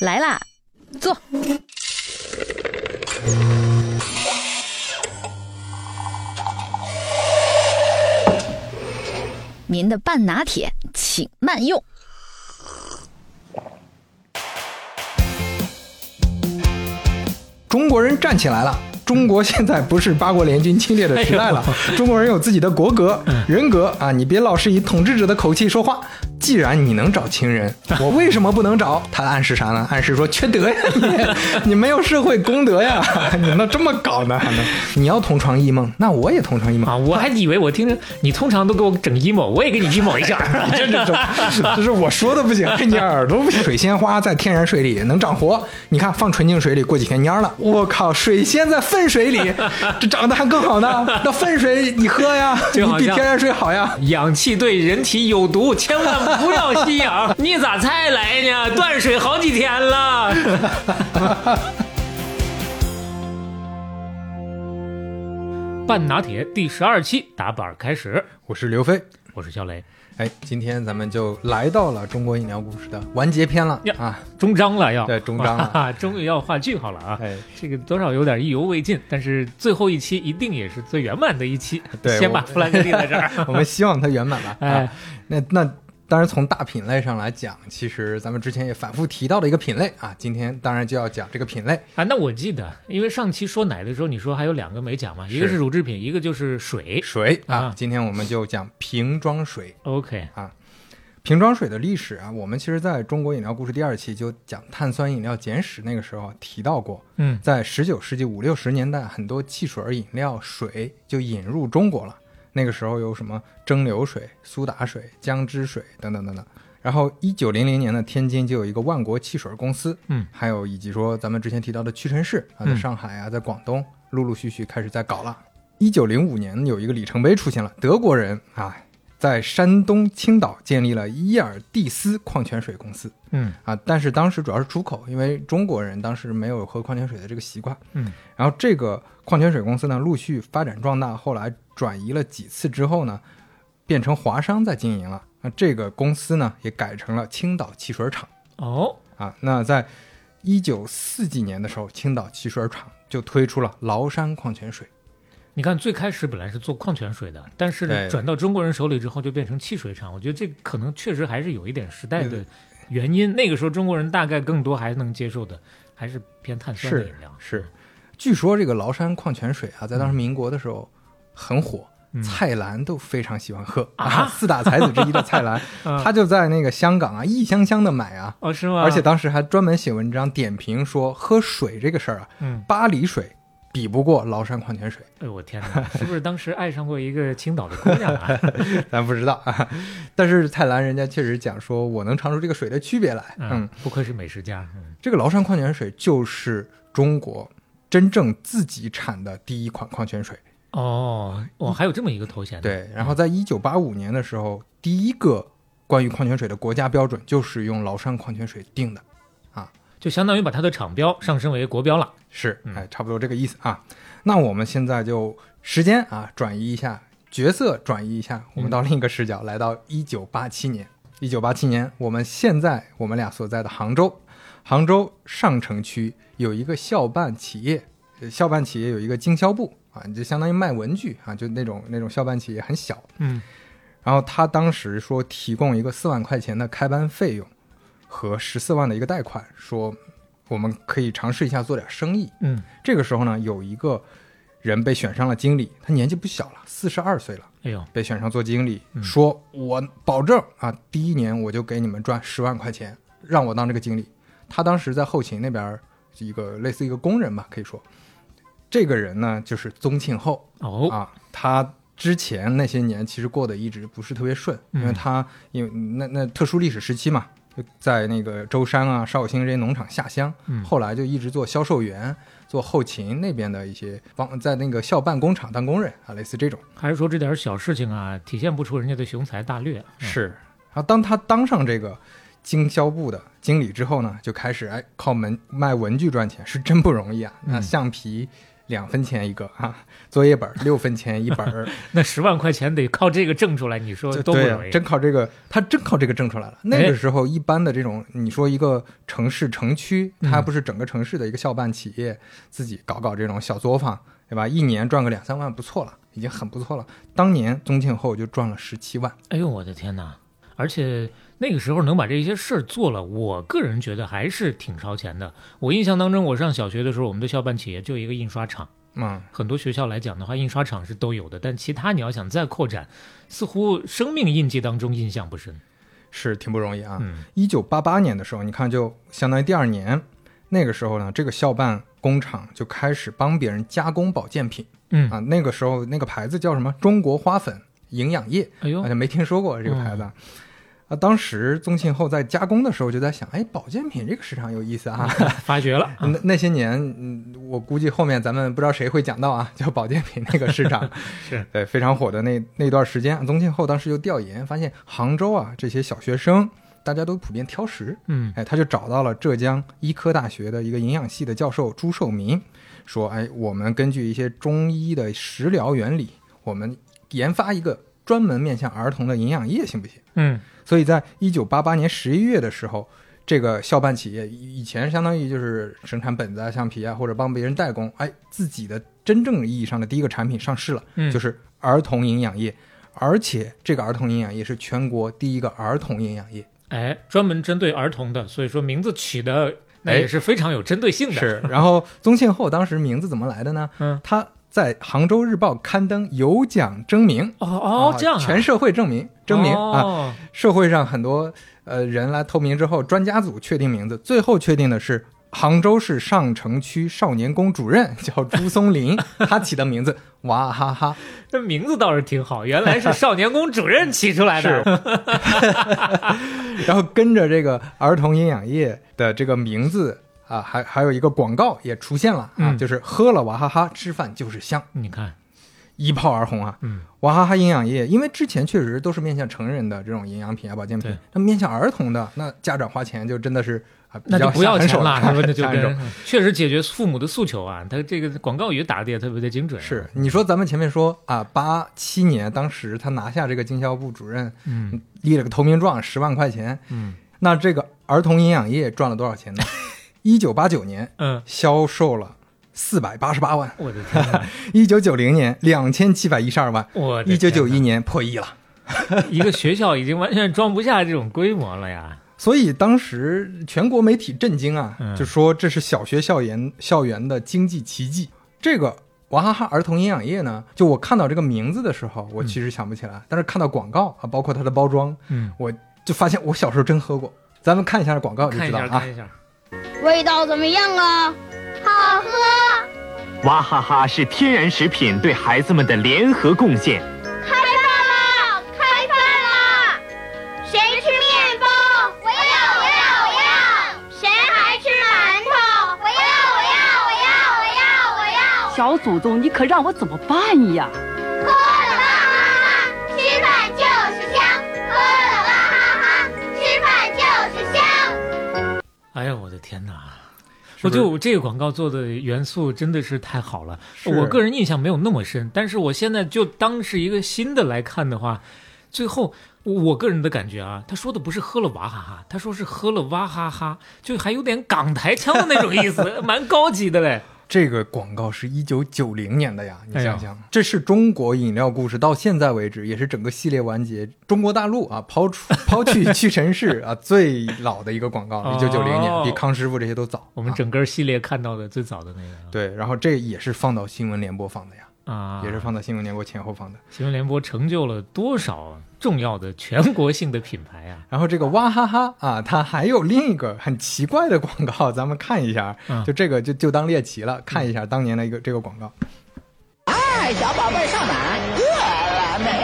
来啦，坐。您的半拿铁，请慢用。中国人站起来了！中国现在不是八国联军侵略的时代了，中国人有自己的国格、人格啊！你别老是以统治者的口气说话。既然你能找情人，我为什么不能找？他暗示啥呢？暗示说缺德呀，你 你没有社会公德呀，你能这么搞呢？还能？你要同床异梦，那我也同床异梦啊！我还以为我听着你通常都给我整 emo，我也给你 emo 一下。这这这，这是我说的不行，你耳朵不行。水仙花在天然水里能长活，你看放纯净水里过几天蔫了。我靠，水仙在粪水里，这长得还更好呢。那粪水你喝呀，你比天然水好呀。氧气对人体有毒，千万。不要吸氧！你咋才来呢？断水好几天了。半拿铁第十二期打板开始，我是刘飞，我是肖雷。哎，今天咱们就来到了中国饮料故事的完结篇了啊，终章了要，对，终章了，终于要画句号了啊！哎，这个多少有点意犹未尽，但是最后一期一定也是最圆满的一期。对，先把弗兰克立在这儿，我们希望它圆满吧。哎，那那。当然，从大品类上来讲，其实咱们之前也反复提到的一个品类啊，今天当然就要讲这个品类啊。那我记得，因为上期说奶的时候，你说还有两个没讲嘛，一个是乳制品，一个就是水水啊。今天我们就讲瓶装水。OK 啊，瓶装水的历史啊，我们其实在中国饮料故事第二期就讲碳酸饮料简史那个时候提到过。嗯，在十九世纪五六十年代，很多汽水饮料水就引入中国了。那个时候有什么蒸馏水、苏打水、姜汁水等等等等。然后一九零零年呢天津就有一个万国汽水公司，嗯，还有以及说咱们之前提到的屈臣氏啊，在上海啊，在广东陆陆续续开始在搞了。一九零五年有一个里程碑出现了，德国人啊。在山东青岛建立了伊尔蒂斯矿泉水公司，嗯啊，但是当时主要是出口，因为中国人当时没有喝矿泉水的这个习惯，嗯，然后这个矿泉水公司呢陆续发展壮大，后来转移了几次之后呢，变成华商在经营了，那这个公司呢也改成了青岛汽水厂，哦，啊，那在一九四几年的时候，青岛汽水厂就推出了崂山矿泉水。你看，最开始本来是做矿泉水的，但是转到中国人手里之后，就变成汽水厂。我觉得这可能确实还是有一点时代的原因。那个时候中国人大概更多还能接受的，还是偏碳酸的饮料。是，据说这个崂山矿泉水啊，在当时民国的时候很火，蔡澜都非常喜欢喝啊。四大才子之一的蔡澜，他就在那个香港啊，一箱箱的买啊。哦，是吗？而且当时还专门写文章点评说，喝水这个事儿啊，嗯，巴黎水。比不过崂山矿泉水。哎呦我天哪，是不是当时爱上过一个青岛的姑娘啊？咱不知道啊。但是蔡澜人家确实讲说，我能尝出这个水的区别来。嗯，不愧是美食家。这个崂山矿泉水就是中国真正自己产的第一款矿泉水。哦，哇，还有这么一个头衔。对，然后在一九八五年的时候，第一个关于矿泉水的国家标准就是用崂山矿泉水定的。啊就相当于把它的厂标上升为国标了，是，哎，差不多这个意思啊。那我们现在就时间啊转移一下，角色转移一下，我们到另一个视角，来到一九八七年。一九八七年，我们现在我们俩所在的杭州，杭州上城区有一个校办企业，校办企业有一个经销部啊，就相当于卖文具啊，就那种那种校办企业很小，嗯。然后他当时说提供一个四万块钱的开班费用。和十四万的一个贷款，说我们可以尝试一下做点生意。嗯，这个时候呢，有一个人被选上了经理，他年纪不小了，四十二岁了。哎呦，被选上做经理，说我保证啊，第一年我就给你们赚十万块钱，让我当这个经理。他当时在后勤那边一个类似一个工人吧，可以说，这个人呢就是宗庆后。哦啊，他之前那些年其实过得一直不是特别顺，因为他因为那那特殊历史时期嘛。在那个舟山啊、绍兴这些农场下乡，后来就一直做销售员、做后勤那边的一些帮，在那个校办工厂当工人啊，类似这种。还是说这点小事情啊，体现不出人家的雄才大略？是。然后当他当上这个经销部的经理之后呢，就开始哎靠门卖文具赚钱，是真不容易啊。那橡皮、两分钱一个啊，作业本 六分钱一本儿。那十万块钱得靠这个挣出来，你说多不容易？真靠这个，他真靠这个挣出来了。那个时候，一般的这种，你说一个城市城区，它不是整个城市的一个校办企业自己搞搞这种小作坊，对吧？一年赚个两三万不错了，已经很不错了。当年宗庆后就赚了十七万。哎呦，我的天哪！而且那个时候能把这些事儿做了，我个人觉得还是挺超前的。我印象当中，我上小学的时候，我们的校办企业就一个印刷厂。嗯，很多学校来讲的话，印刷厂是都有的，但其他你要想再扩展，似乎生命印记当中印象不深，是挺不容易啊。一九八八年的时候，你看就相当于第二年，那个时候呢，这个校办工厂就开始帮别人加工保健品。嗯啊，那个时候那个牌子叫什么？中国花粉营养液。哎呦，好像没听说过这个牌子。啊，当时宗庆后在加工的时候就在想，哎，保健品这个市场有意思啊，发掘了。那那些年，嗯，我估计后面咱们不知道谁会讲到啊，叫保健品那个市场，是对非常火的那那段时间。宗庆后当时就调研发现，杭州啊这些小学生大家都普遍挑食，嗯，哎，他就找到了浙江医科大学的一个营养系的教授朱寿民，说，哎，我们根据一些中医的食疗原理，我们研发一个专门面向儿童的营养液，行不行？嗯。所以在一九八八年十一月的时候，这个校办企业以前相当于就是生产本子啊、橡皮啊，或者帮别人代工，哎，自己的真正意义上的第一个产品上市了，就是儿童营养液，而且这个儿童营养液是全国第一个儿童营养液，哎，专门针对儿童的，所以说名字起的那也是非常有针对性的。是，然后宗庆后当时名字怎么来的呢？嗯，他。在《杭州日报》刊登有奖征名哦哦，这样全社会证明征名啊，社会上很多呃人来投名之后，专家组确定名字，最后确定的是杭州市上城区少年宫主任叫朱松林，他起的名字。哇哈哈，这名字倒是挺好，原来是少年宫主任起出来的，然后跟着这个儿童营养液的这个名字。啊，还还有一个广告也出现了啊，就是喝了娃哈哈，吃饭就是香。你看，一炮而红啊！嗯，娃哈哈营养液，因为之前确实都是面向成人的这种营养品啊、保健品，那面向儿童的，那家长花钱就真的是啊，那就不要钱了，那就跟确实解决父母的诉求啊。他这个广告语打的也特别的精准。是，你说咱们前面说啊，八七年当时他拿下这个经销部主任，嗯，立了个投名状，十万块钱，嗯，那这个儿童营养液赚了多少钱呢？一九八九年，嗯，销售了四百八十八万。我的天！一九九零年，两千七百一十二万。我一九九一年破亿了。一个学校已经完全装不下这种规模了呀！所以当时全国媒体震惊啊，就说这是小学校园校园的经济奇迹。这个娃哈哈儿童营养液呢，就我看到这个名字的时候，我其实想不起来，但是看到广告啊，包括它的包装，嗯，我就发现我小时候真喝过。咱们看一下广告就知道啊。看一下。味道怎么样啊？好喝！娃哈哈是天然食品对孩子们的联合贡献。开饭啦！开饭啦！谁吃面包？我要！我要！我要！谁还吃馒头？我要！我要！我要！我要！我要！小祖宗，你可让我怎么办呀？哎呀，我的天哪！我就这个广告做的元素真的是太好了。我个人印象没有那么深，但是我现在就当是一个新的来看的话，最后我个人的感觉啊，他说的不是喝了娃哈哈，他说是喝了哇哈哈，就还有点港台腔的那种意思，蛮高级的嘞。这个广告是一九九零年的呀，你想想，这是中国饮料故事到现在为止，也是整个系列完结。中国大陆啊，抛出抛去屈臣氏啊，最老的一个广告，一九九零年，比康师傅这些都早。我们整个系列看到的最早的那个。对，然后这也是放到新闻联播放的呀。啊，也是放到新闻联播前后放的。新闻联播成就了多少重要的全国性的品牌啊！然后这个娃哈哈啊，它还有另一个很奇怪的广告，咱们看一下。就这个就就当猎奇了，看一下当年的一个这个广告。哎，小宝贝上哪？饿了没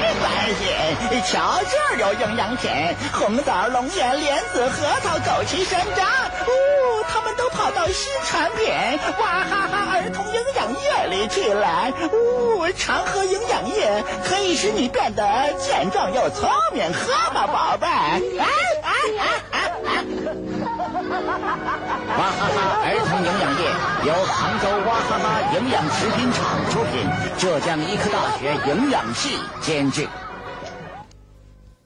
瞧这儿有营养品：红枣、龙眼、莲子、核桃、枸杞、山楂。哦，他们都跑到新产品哇哈哈儿童营养液里去了。哦，常喝营养液可以使你变得健壮又聪明，喝吧，宝贝。哎哎哎哎哎！哇哈哈儿童营养液由杭州哇哈哈营养食品厂出品，浙江医科大学营养系监制。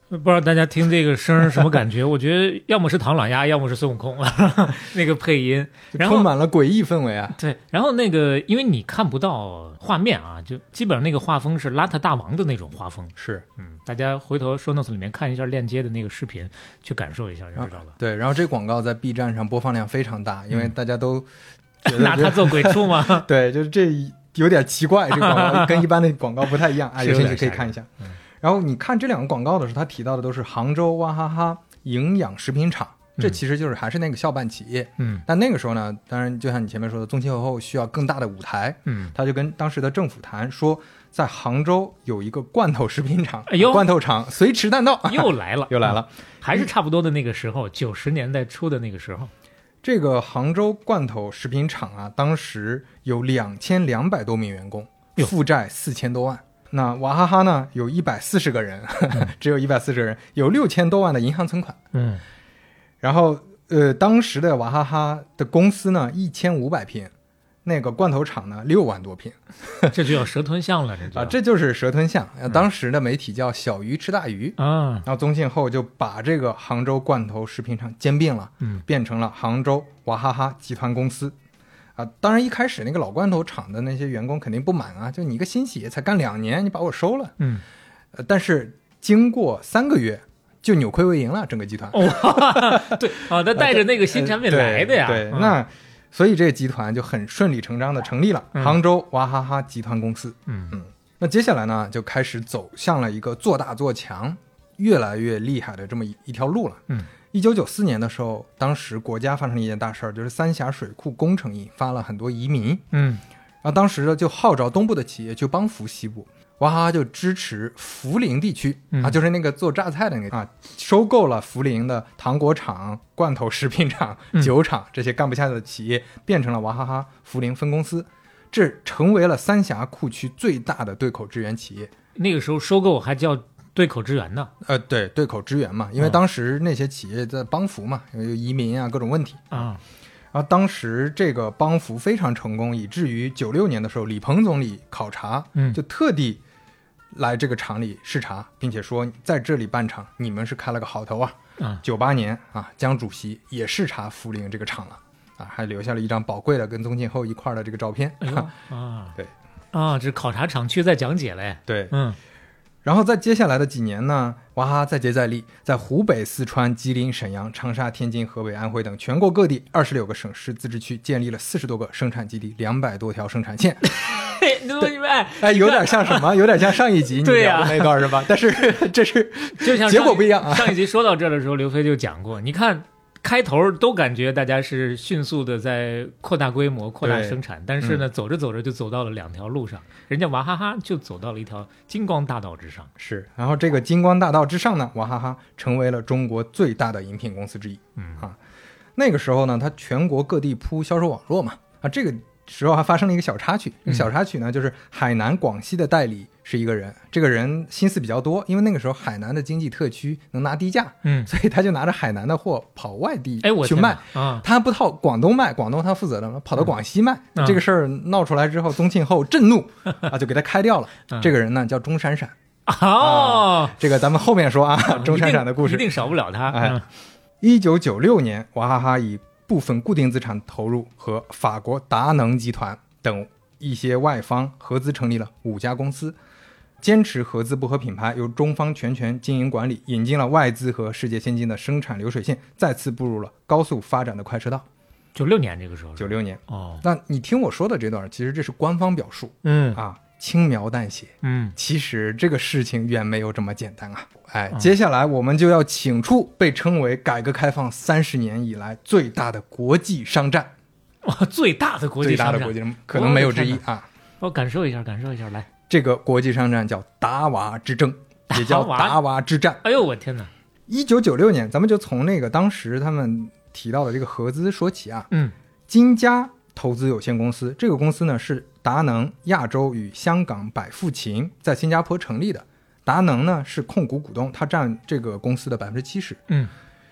不知道大家听这个声儿什么感觉？我觉得要么是唐老鸭，要么是孙悟空，那个配音，然后充满了诡异氛围啊。对，然后那个因为你看不到画面啊，就基本上那个画风是邋遢大王的那种画风。是，嗯，大家回头说 notes 里面看一下链接的那个视频，去感受一下就知道了。对，然后这广告在 B 站上播放量非常大，因为大家都拿它做鬼畜吗？对，就是这有点奇怪，这广告跟一般的广告不太一样啊，有兴趣可以看一下。然后你看这两个广告的时候，他提到的都是杭州娃哈哈营养食品厂，这其实就是还是那个校办企业。嗯，但那个时候呢，当然就像你前面说的，宗庆后需要更大的舞台。嗯，他就跟当时的政府谈说，在杭州有一个罐头食品厂，哎呦，罐头厂随时弹道又来了，又来了，还是差不多的那个时候，九十年代初的那个时候。这个杭州罐头食品厂啊，当时有两千两百多名员工，负债四千多万。那娃哈哈呢？有一百四十个人，只有一百四十个人，有六千多万的银行存款。嗯，然后呃，当时的娃哈哈的公司呢，一千五百平，那个罐头厂呢，六万多平，这就叫蛇吞象了，这啊，这就是蛇吞象。当时的媒体叫小鱼吃大鱼啊。然后宗庆后就把这个杭州罐头食品厂兼并了，嗯，变成了杭州娃哈哈集团公司。啊，当然一开始那个老罐头厂的那些员工肯定不满啊，就你一个新企业才干两年，你把我收了，嗯，呃，但是经过三个月就扭亏为盈了，整个集团。哦，对啊，他带着那个新产品来的呀，对，那所以这个集团就很顺理成章的成立了杭州娃哈哈集团公司。嗯嗯，那接下来呢，就开始走向了一个做大做强、越来越厉害的这么一一条路了。嗯。一九九四年的时候，当时国家发生了一件大事儿，就是三峡水库工程引发了很多移民。嗯，然后当时呢，就号召东部的企业去帮扶西部，娃哈哈就支持涪陵地区、啊，就是那个做榨菜的那个啊，收购了涪陵的糖果厂、罐头食品厂、酒厂这些干不下的企业，变成了娃哈哈涪陵分公司，这成为了三峡库区最大的对口支援企业。那个时候收购还叫。对口支援呢？呃，对，对口支援嘛，因为当时那些企业在帮扶嘛，有移民啊，各种问题啊。然后当时这个帮扶非常成功，以至于九六年的时候，李鹏总理考察，嗯，就特地来这个厂里视察，并且说在这里办厂，你们是开了个好头啊。啊，九八年啊，江主席也视察涪陵这个厂了，啊，还留下了一张宝贵的跟宗庆后一块儿的这个照片。啊，对，啊，这考察厂区在讲解嘞。对，嗯。然后在接下来的几年呢，娃哈哈再接再厉，在湖北、四川、吉林、沈阳、长沙、天津、河北、安徽等全国各地二十六个省市自治区建立了四十多个生产基地，两百多条生产线。对，哎，有点像什么？有点像上一集你聊的那段是吧？但是这是就像结果不一样啊。上一集说到这儿的时候，刘飞就讲过，你看。开头都感觉大家是迅速的在扩大规模、扩大生产，但是呢，走着走着就走到了两条路上，人家娃哈哈就走到了一条金光大道之上。是，然后这个金光大道之上呢，娃哈哈成为了中国最大的饮品公司之一。嗯啊，那个时候呢，它全国各地铺销售网络嘛，啊，这个时候还发生了一个小插曲。小插曲呢，就是海南、广西的代理。是一个人，这个人心思比较多，因为那个时候海南的经济特区能拿低价，嗯，所以他就拿着海南的货跑外地哎，我去卖啊，他不到广东卖，广东他负责的嘛，跑到广西卖。这个事儿闹出来之后，宗庆后震怒 啊，就给他开掉了。这个人呢叫钟闪闪，哦，这个咱们后面说啊，钟闪闪的故事一定少不了他。哎，一九九六年，娃哈哈以部分固定资产投入和法国达能集团等一些外方合资成立了五家公司。坚持合资不合品牌，由中方全权经营管理，引进了外资和世界先进的生产流水线，再次步入了高速发展的快车道。九六年这个时候，九六年。哦，那你听我说的这段，其实这是官方表述，嗯。啊，轻描淡写，嗯，其实这个事情远没有这么简单啊。哎，接下来我们就要请出被称为改革开放三十年以来最大的国际商战，哇，最大的国际商战，最大的国际可能没有之一啊。我感受一下，感受一下，来。这个国际商战叫达瓦之争，也叫达瓦之战。哎呦，我天哪！一九九六年，咱们就从那个当时他们提到的这个合资说起啊。嗯，金家投资有限公司，这个公司呢是达能亚洲与香港百富勤在新加坡成立的。达能呢是控股股东，他占这个公司的百分之七十。嗯，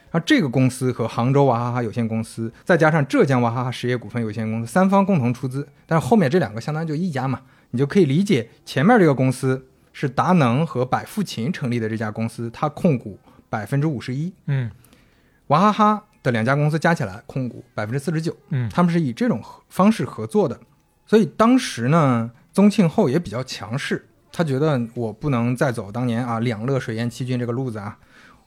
而，这个公司和杭州娃哈哈有限公司，再加上浙江娃哈哈实业股份有限公司三方共同出资，但是后面这两个相当于就一家嘛，你就可以理解前面这个公司是达能和百富勤成立的这家公司，它控股百分之五十一，嗯。娃哈哈的两家公司加起来控股百分之四十九，嗯。他们是以这种方式合作的，所以当时呢，宗庆后也比较强势，他觉得我不能再走当年啊两乐水淹七军这个路子啊，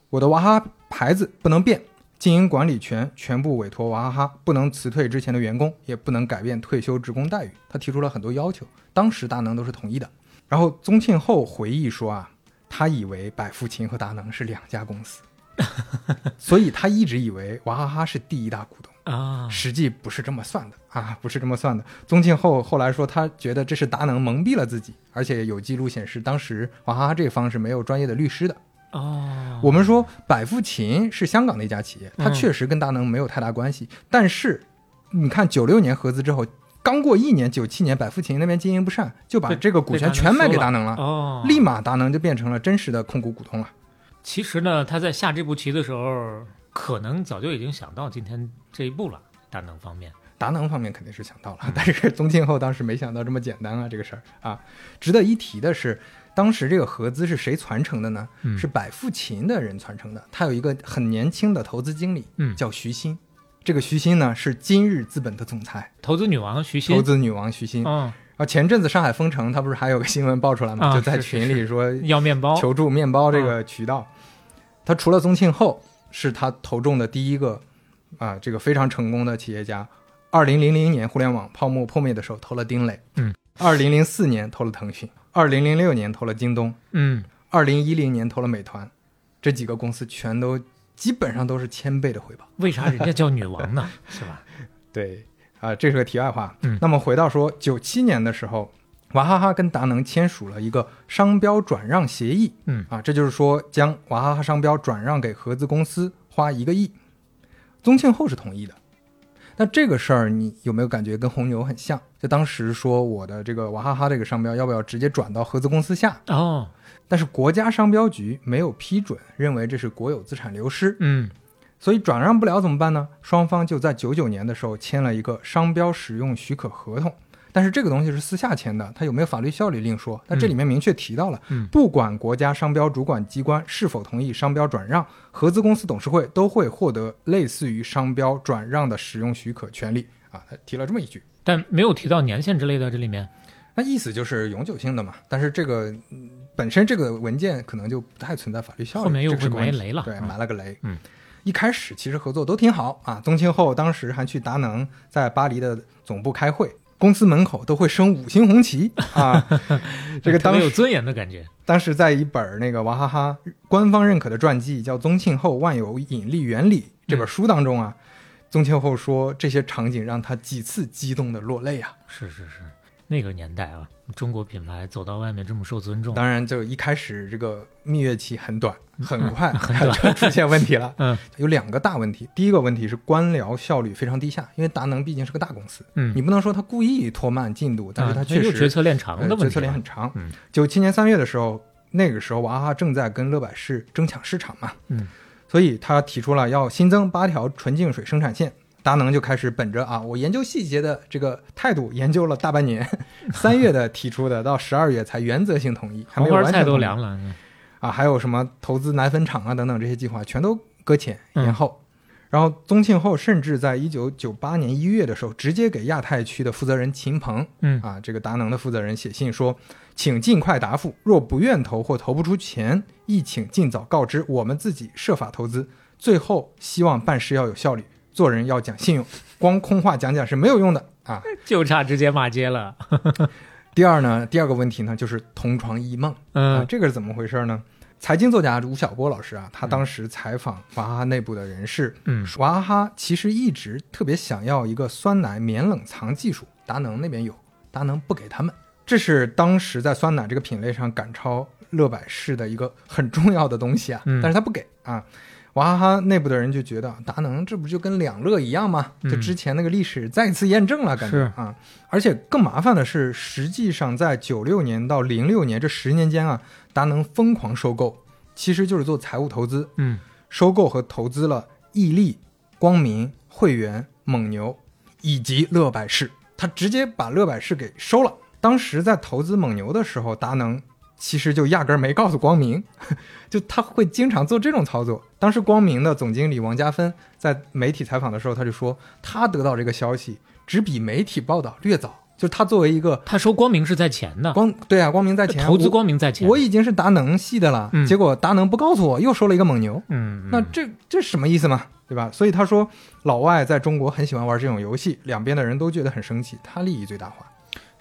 我的娃哈哈牌子不能变，经营管理权全部委托娃哈哈，不能辞退之前的员工，也不能改变退休职工待遇。他提出了很多要求，当时达能都是同意的。然后宗庆后回忆说啊，他以为百富勤和达能是两家公司，所以他一直以为娃哈哈是第一大股东。啊，实际不是这么算的啊，不是这么算的。宗庆后后来说，他觉得这是达能蒙蔽了自己，而且有记录显示，当时娃哈哈这方是没有专业的律师的。哦，我们说百富勤是香港的一家企业，它嗯确实跟达能没有太大关系，但是你看九六年合资之后，刚过一年，九七年百富勤那边经营不善，就把这个股权全卖给达能了，哦，立马达能就变成了真实的控股股东了。其实呢，他在下这步棋的时候，可能早就已经想到今天这一步了。达能方面，达能方面肯定是想到了，但是宗庆后当时没想到这么简单啊，这个事儿啊。值得一提的是，当时这个合资是谁传承的呢？嗯是百富勤的人传承的。他有一个很年轻的投资经理，嗯叫徐新。这个徐新呢是今日资本的总裁，投资女王徐新，投资女王徐新。嗯，啊，前阵子上海封城，他不是还有个新闻爆出来吗？啊就在群里说要面包，求助面包这个渠道。他除了宗庆后是他投中的第一个啊，这个非常成功的企业家。二零零零年互联网泡沫破灭的时候投了丁磊，嗯，二零零四年投了腾讯，二零零六年投了京东，嗯，二零一零年投了美团，这几个公司全都基本上都是千倍的回报。为啥人家叫女王呢？是吧？对，啊、这是个题外话。嗯那么回到说，九七年的时候，娃哈哈跟达能签署了一个商标转让协议。嗯啊，这就是说将娃哈哈商标转让给合资公司，花一个亿。宗庆后是同意的。那这个事儿，你有没有感觉跟红牛很像？就当时说我的这个娃哈哈这个商标要不要直接转到合资公司下？哦，但是国家商标局没有批准，认为这是国有资产流失。嗯所以转让不了怎么办呢？双方就在九九年的时候签了一个商标使用许可合同，但是这个东西是私下签的，它有没有法律效力另说。但这里面明确提到了，嗯不管国家商标主管机关是否同意商标转让，合资公司董事会都会获得类似于商标转让的使用许可权利啊。他提了这么一句，但没有提到年限之类的，这里面那意思就是永久性的嘛。但是这个、嗯本身这个文件可能就不太存在法律效力，后面又是埋雷了对埋了个雷。嗯，一开始其实合作都挺好啊。宗庆后当时还去达能在巴黎的总部开会，公司门口都会升五星红旗啊。这个当时有尊严的感觉。当时在一本那个娃哈哈官方认可的传记叫《宗庆后万有引力原理》这本书当中啊，宗庆后说这些场景让他几次激动的落泪啊。是是是，那个年代啊，中国品牌走到外面这么受尊重，当然，就一开始这个蜜月期很短，很快很短 就出现问题了。嗯有两个大问题。第一个问题是官僚效率非常低下，因为达能毕竟是个大公司，嗯你不能说他故意拖慢进度，但是他啊确实、有决策链长的问题呃决策链很长嗯。九七、年三月的时候，那个时候娃哈哈正在跟乐百氏争抢市场嘛，嗯，所以他提出了要新增八条纯净水生产线。达能就开始本着啊，我研究细节的这个态度，研究了大半年，三月的提出的，到十二月才原则性同意，还没有完全都凉了。嗯啊，还有什么投资奶粉厂啊等等这些计划全都搁浅嗯延后。然后宗庆后甚至在一九九八年一月的时候，直接给亚太区的负责人秦鹏，嗯啊，这个达能的负责人写信说，请尽快答复，若不愿投或投不出钱，亦请尽早告知，我们自己设法投资。最后希望办事要有效率，做人要讲信用，光空话讲讲是没有用的啊。就差直接骂街了。第二呢，第二个问题呢，就是同床异梦。啊，嗯这个是怎么回事呢？财经作家吴晓波老师啊，他当时采访娃哈哈内部的人士，嗯娃哈哈其实一直特别想要一个酸奶免冷藏技术，达能那边有，达能不给他们，这是当时在酸奶这个品类上赶超乐百氏的一个很重要的东西啊，嗯但是他不给啊。娃哈哈内部的人就觉得达能这不就跟两乐一样吗？就嗯之前那个历史再次验证了，感觉是啊。而且更麻烦的是，实际上在九六年到零六年这十年间啊，达能疯狂收购，其实就是做财务投资，嗯收购和投资了伊利、光明、汇源、蒙牛以及乐百氏，他直接把乐百氏给收了。当时在投资蒙牛的时候，达能其实就压根儿没告诉光明，就他会经常做这种操作。当时光明的总经理王家芬在媒体采访的时候，他就说，他得到这个消息只比媒体报道略早。就他作为一个，他说光明是在前的，光对啊，光明在前，投资光明在前，我已经是达能系的了，结果达能不告诉我，又收了一个蒙牛，嗯，那这这什么意思嘛，对吧？所以他说老外在中国很喜欢玩这种游戏，两边的人都觉得很生气，他利益最大化。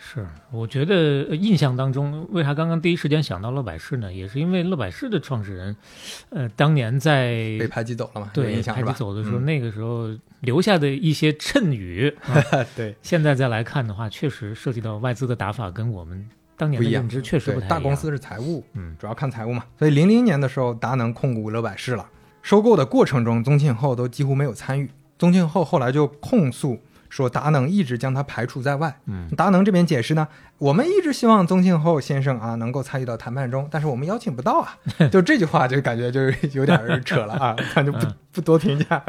是，我觉得印象当中，为啥刚刚第一时间想到乐百氏呢？也是因为乐百氏的创始人，呃，当年在被排挤走了嘛？对，排挤走的时候，那个时候留下的一些谶语，对，现在再来看的话，确实涉及到外资的打法跟我们当年的认知确实不太一样。大公司是财务，嗯，主要看财务嘛。所以零零年的时候，达能控股乐百氏了，收购的过程中，宗庆后都几乎没有参与。宗庆后后来就控诉。说达能一直将他排除在外。嗯，达能这边解释呢，我们一直希望宗庆后先生啊能够参与到谈判中，但是我们邀请不到啊。就这句话就感觉就是有点扯了啊，咱就不不多评价。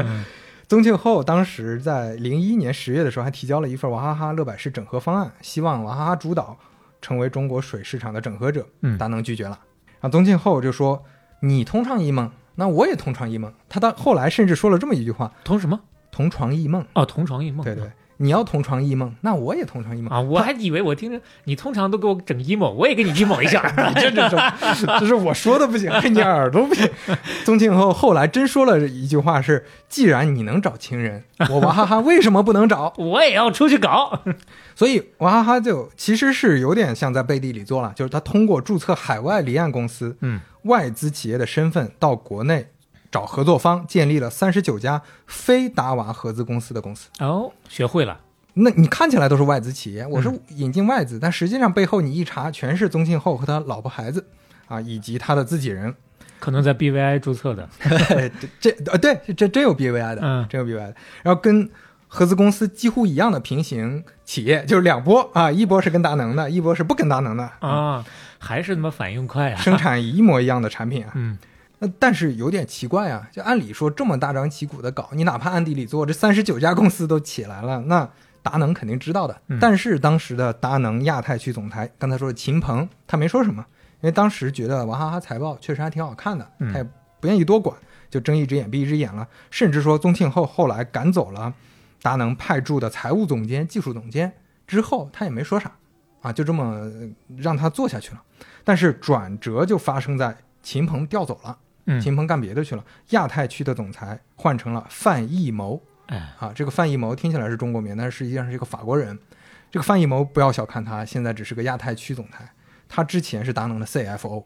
宗庆后当时在零一年十月的时候还提交了一份娃哈哈乐百氏整合方案，希望娃哈哈主导成为中国水市场的整合者。嗯，达能拒绝了。啊，宗庆后就说：“你通畅一梦，那我也通畅一梦。”他到后来甚至说了这么一句话：“通什么？”同床异梦哦，同床异梦，对对，你要同床异梦，那我也同床异梦啊！我还以为我听着你通常都给我整 emo，我也给你 emo 一下，你这这这，这是我说的不行，你耳朵不行。宗庆后后来真说了一句话是：既然你能找情人，我娃哈哈为什么不能找？我也要出去搞。所以娃哈哈就其实是有点像在背地里做了，就是他通过注册海外离岸公司，嗯，外资企业的身份到国内。找合作方建立了三十九家非达瓦合资公司的公司哦，学会了。那你看起来都是外资企业，我是引进外资，但实际上背后你一查，全是宗庆后和他老婆孩子啊，以及他的自己人，可能在 BVI 注册的。这呃对，这真有 BVI 的，嗯，真有 BVI 的。然后跟合资公司几乎一样的平行企业，就是两波啊，一波是跟达能的，一波是不跟达能的啊，还是那么反应快啊，生产一模一样的产品啊，嗯。那但是有点奇怪啊，就按理说这么大张旗鼓的搞，你哪怕暗地里做，这三十九家公司都起来了，那达能肯定知道的。但是当时的达能亚太区总裁，刚才说的秦鹏，他没说什么，因为当时觉得娃哈哈财报确实还挺好看的，他也不愿意多管，就睁一只眼闭一只眼了。甚至说宗庆后后来赶走了达能派驻的财务总监、技术总监之后，他也没说啥啊，就这么让他做下去了。但是转折就发生在秦鹏调走了。秦鹏干别的去了，亚太区的总裁换成了范艺谋。哎，啊，这个范艺谋听起来是中国名，但是实际上是一个法国人。这个范艺谋不要小看他，现在只是个亚太区总裁，他之前是达能的 CFO，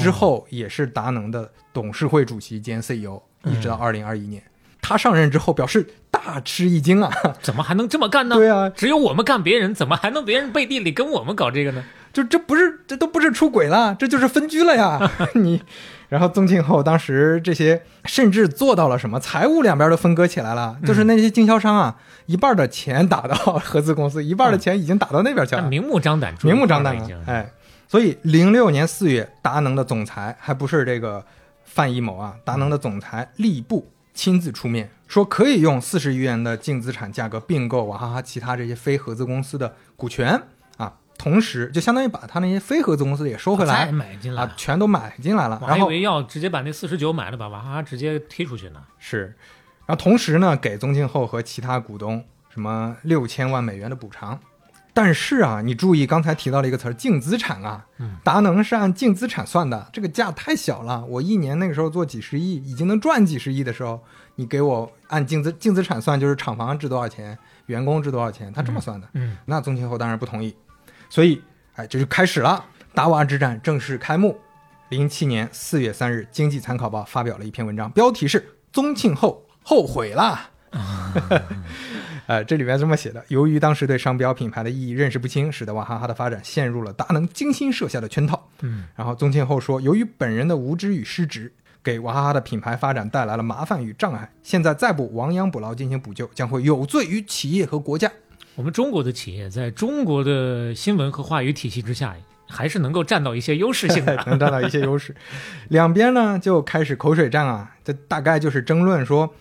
之后也是达能的董事会主席兼 CEO，一直到二零二一年。他上任之后表示大吃一惊啊，怎么还能这么干呢？对啊，只有我们干别人，怎么还能别人背地里跟我们搞这个呢？就这不是这都不是出轨了，这就是分居了呀！你。然后宗庆后当时这些甚至做到了什么财务两边都分割起来了，就是那些经销商啊，一半的钱打到合资公司，一半的钱已经打到那边去了，明目张胆，明目张胆了。哎，所以零六年四月，达能的总裁还不是这个范一谋啊，达能的总裁利布亲自出面说，可以用四十余元的净资产价格并购娃哈哈其他这些非合资公司的股权。同时，就相当于把他那些非合资公司也收回来，买进来啊，全都买进来了。然后以为要直接把那四十九买了，把娃哈哈直接踢出去呢。是，然后同时呢，给宗庆后和其他股东什么六千万美元的补偿。但是啊，你注意刚才提到了一个词儿，净资产啊，达能是按净资产算的，这个价太小了。我一年那个时候做几十亿，已经能赚几十亿的时候，你给我按净资净资产算，就是厂房值多少钱，员工值多少钱，他这么算的。嗯，那宗庆后当然不同意。所以，哎，这就开始了，达瓦之战正式开幕。零七年四月三日，《经济参考报》发表了一篇文章，标题是《宗庆后后悔了》。呃，这里面这么写的：由于当时对商标品牌的意义认识不清，使得娃哈哈的发展陷入了达能精心设下的圈套。嗯，然后宗庆后说，由于本人的无知与失职，给娃哈哈的品牌发展带来了麻烦与障碍。现在再不亡羊补牢进行补救，将会有罪于企业和国家。我们中国的企业在中国的新闻和话语体系之下，还是能够占到一些优势性的，能占到一些优势。两边呢就开始口水战啊，这大概就是争论说，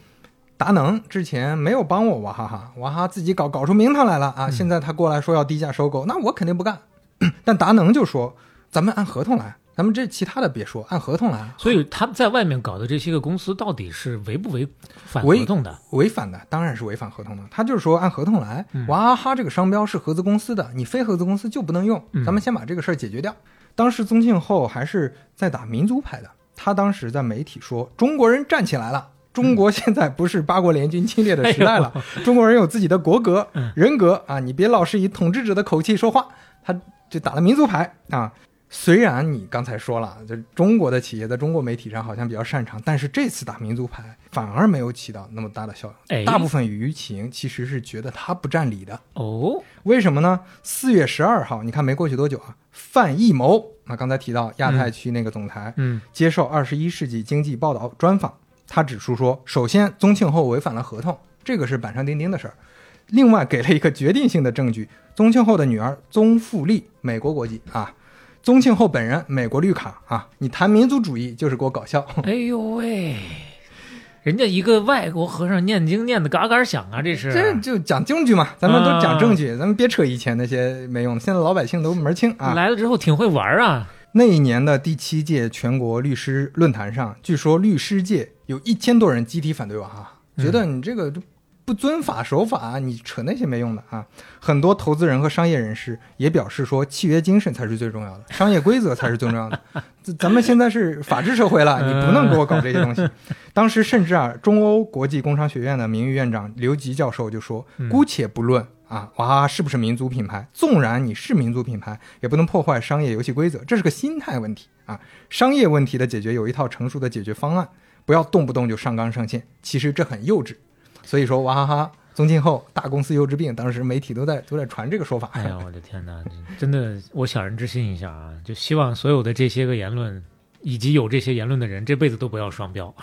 达能之前没有帮我娃哈哈，娃哈哈自己搞搞出名堂来了啊！现在他过来说要低价收购，那我肯定不干。但达能就说，咱们按合同来，咱们这其他的别说，按合同来。所以他在外面搞的这些个公司到底是违不违反违合同的？违反的当然是违反合同的。他就是说按合同来，娃哈哈这个商标是合资公司的，你非合资公司就不能用。咱们先把这个事儿解决掉。当时宗庆后还是在打民族牌的，他当时在媒体说：“中国人站起来了，中国现在不是八国联军侵略的时代了，中国人有自己的国格、人格啊！你别老是以统治者的口气说话。”他就打了民族牌啊。虽然你刚才说了，就中国的企业在中国媒体上好像比较擅长，但是这次打民族牌反而没有起到那么大的效哎应。大部分舆情其实是觉得他不占理的。哦，为什么呢？四月十二号，你看没过去多久啊，范艺谋啊，刚才提到亚太区那个总裁，嗯，接受《二十一世纪经济报道》专访，他指出说，首先宗庆后违反了合同，这个是板上钉钉的事儿。另外，给了一个决定性的证据，宗庆后的女儿宗馥莉，美国国籍啊，宗庆后本人美国绿卡啊，你谈民族主义就是给我搞笑。哎呦喂，人家一个外国和尚念经念的嘎嘎响啊，这是这就讲证据嘛，咱们都讲证据，咱们别扯以前那些没用的，现在老百姓都门清啊。来了之后挺会玩啊。那一年的第七届全国律师论坛上，据说律师界有一千多人集体反对娃哈哈，觉得你这个就不遵法守法，你扯那些没用的啊。很多投资人和商业人士也表示说，契约精神才是最重要的，商业规则才是最重要的。咱咱们现在是法治社会了，你不能给我搞这些东西。当时甚至啊，中欧国际工商学院的名誉院长刘吉教授就说，姑且不论。啊，娃哈哈是不是民族品牌？纵然你是民族品牌，也不能破坏商业游戏规则，这是个心态问题啊。商业问题的解决有一套成熟的解决方案，不要动不动就上纲上线。其实这很幼稚。所以说，娃哈哈宗庆后大公司幼稚病，当时媒体都在都在传这个说法。哎呀，我的天哪，真的我小人之心一下啊，就希望所有的这些个言论以及有这些言论的人，这辈子都不要双标。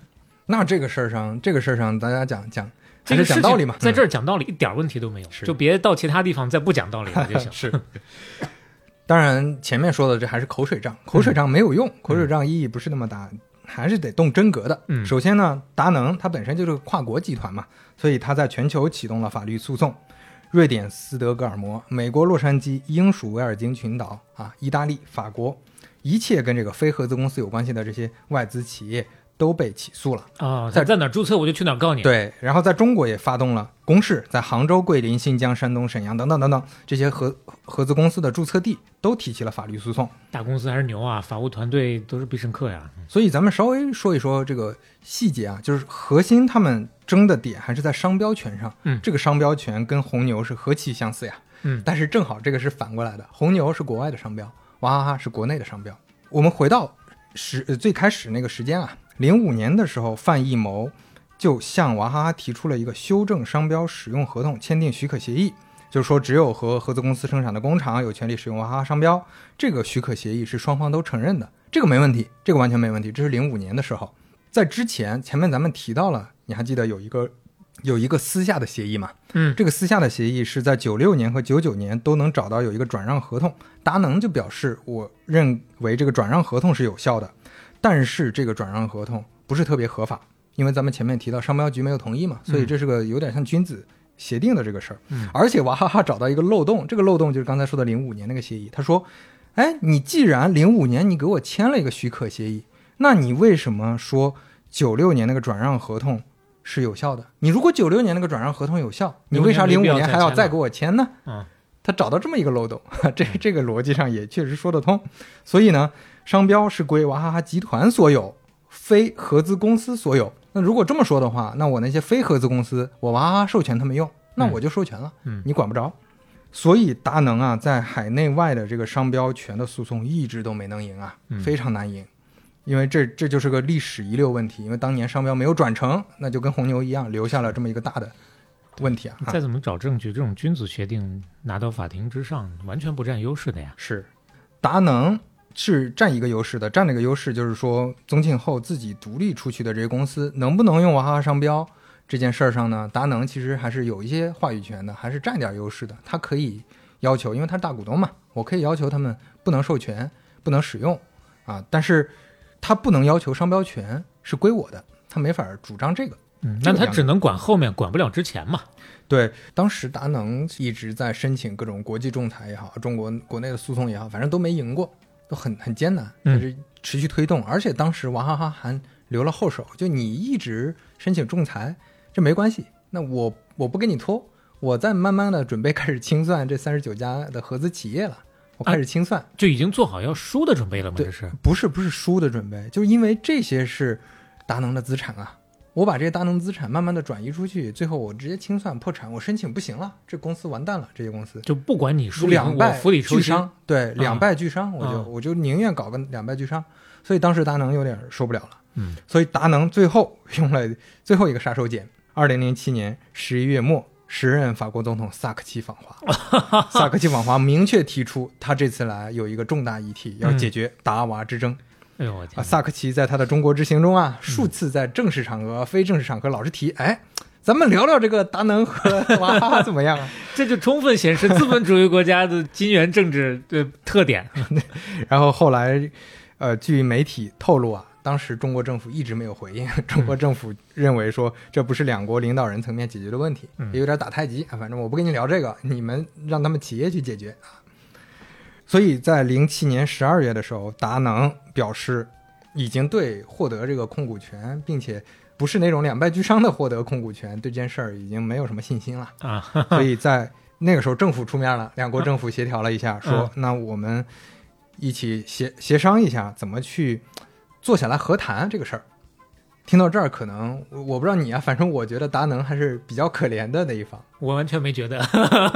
那这个事儿上，这个事儿上，大家讲讲。这是讲道理嘛，在这儿讲道理一点问题都没有，就别到其他地方再不讲道理了就行。是，当然前面说的这还是口水仗，口水仗没有用，口水仗意义不是那么大，还是得动真格的。嗯，首先呢，达能它本身就是个跨国集团嘛，所以它在全球启动了法律诉讼，瑞典斯德哥尔摩、美国洛杉矶、英属维尔京群岛啊、意大利、法国，一切跟这个非合资公司有关系的这些外资企业。都被起诉了啊！在在哪注册我就去哪告你。对，然后在中国也发动了攻势，在杭州、桂林、新疆、山东、沈阳等等等等这些合合资公司的注册地都提起了法律诉讼。大公司还是牛啊，法务团队都是必胜客呀。所以咱们稍微说一说这个细节啊，就是核心他们争的点还是在商标权上。嗯，这个商标权跟红牛是何其相似呀。嗯，但是正好这个是反过来的，红牛是国外的商标，娃哈哈是国内的商标。我们回到时最开始那个时间啊。零五年的时候，范艺谋就向娃哈哈提出了一个修正商标使用合同签订许可协议，就是说只有和合资公司生产的工厂有权利使用娃哈哈商标。这个许可协议是双方都承认的，这个没问题，这个完全没问题。这是零五年的时候，在之前前面咱们提到了，你还记得有一个有一个私下的协议吗？嗯，这个私下的协议是在九六年和九九年都能找到有一个转让合同，达能就表示我认为这个转让合同是有效的。但是这个转让合同不是特别合法，因为咱们前面提到商标局没有同意嘛，所以这是个有点像君子协定的这个事儿。嗯，而且娃哈哈找到一个漏洞，这个漏洞就是刚才说的零五年那个协议。他说：“哎，你既然零五年你给我签了一个许可协议，那你为什么说九六年那个转让合同是有效的？你如果九六年那个转让合同有效，你为啥零五年还要再给我签呢？”嗯，他找到这么一个漏洞，这这个逻辑上也确实说得通。所以呢。商标是归娃哈哈集团所有，非合资公司所有。那如果这么说的话，那我那些非合资公司，我娃哈哈授权他们用，那我就授权了，嗯，你管不着。所以达能啊，在海内外的这个商标权的诉讼一直都没能赢啊，非常难赢，因为这这就是个历史遗留问题。因为当年商标没有转成，那就跟红牛一样，留下了这么一个大的问题啊。再怎么找证据，这种君子协定拿到法庭之上，完全不占优势的呀。是，达能。是占一个优势的，占了一个优势就是说，宗庆后自己独立出去的这些公司能不能用娃哈哈商标这件事儿上呢？达能其实还是有一些话语权的，还是占点优势的。他可以要求，因为他是大股东嘛，我可以要求他们不能授权、不能使用啊。但是他不能要求商标权是归我的，他没法主张这个。嗯，那他只能管后面，管不了之前嘛。对，当时达能一直在申请各种国际仲裁也好，中国国内的诉讼也好，反正都没赢过，都很很艰难，就是持续推动。而且当时娃哈哈还留了后手，就你一直申请仲裁，这没关系，那我我不跟你拖，我在慢慢的准备开始清算这三十九家的合资企业了，我开始清算，就已经做好要输的准备了吗？这是不是不是输的准备？就是因为这些是达能的资产啊。我把这些大能资产慢慢的转移出去，最后我直接清算破产，我申请不行了，这公司完蛋了。这些公司就不管你输两败俱伤，对，两败俱伤，我就我就宁愿搞个两败俱伤。所以当时达能有点受不了了，嗯，所以达能最后 用了最后一个杀手锏。二零零七年十一月末，时任法国总统萨科齐访华，萨科齐访华明确提出，他这次来有一个重大议题要解决达娃之争。哎呦我天！萨科齐在他的中国之行中啊，数次在正式场合、非正式场合老是提，哎，咱们聊聊这个达能和娃哈哈怎么样？这就充分显示资本主义国家的金元政治的特点。然后后来，呃，据媒体透露啊，当时中国政府一直没有回应。中国政府认为说，这不是两国领导人层面解决的问题，也有点打太极啊。反正我不跟你聊这个，你们让他们企业去解决啊。所以在零七年十二月的时候，达能表示已经对获得这个控股权，并且不是那种两败俱伤的获得控股权，对这件事儿已经没有什么信心了啊。所以在那个时候，政府出面了，两国政府协调了一下，说那我们一起协协商一下，怎么去坐下来和谈这个事儿。听到这儿，可能我不知道你啊，反正我觉得达能还是比较可怜的那一方。我完全没觉得，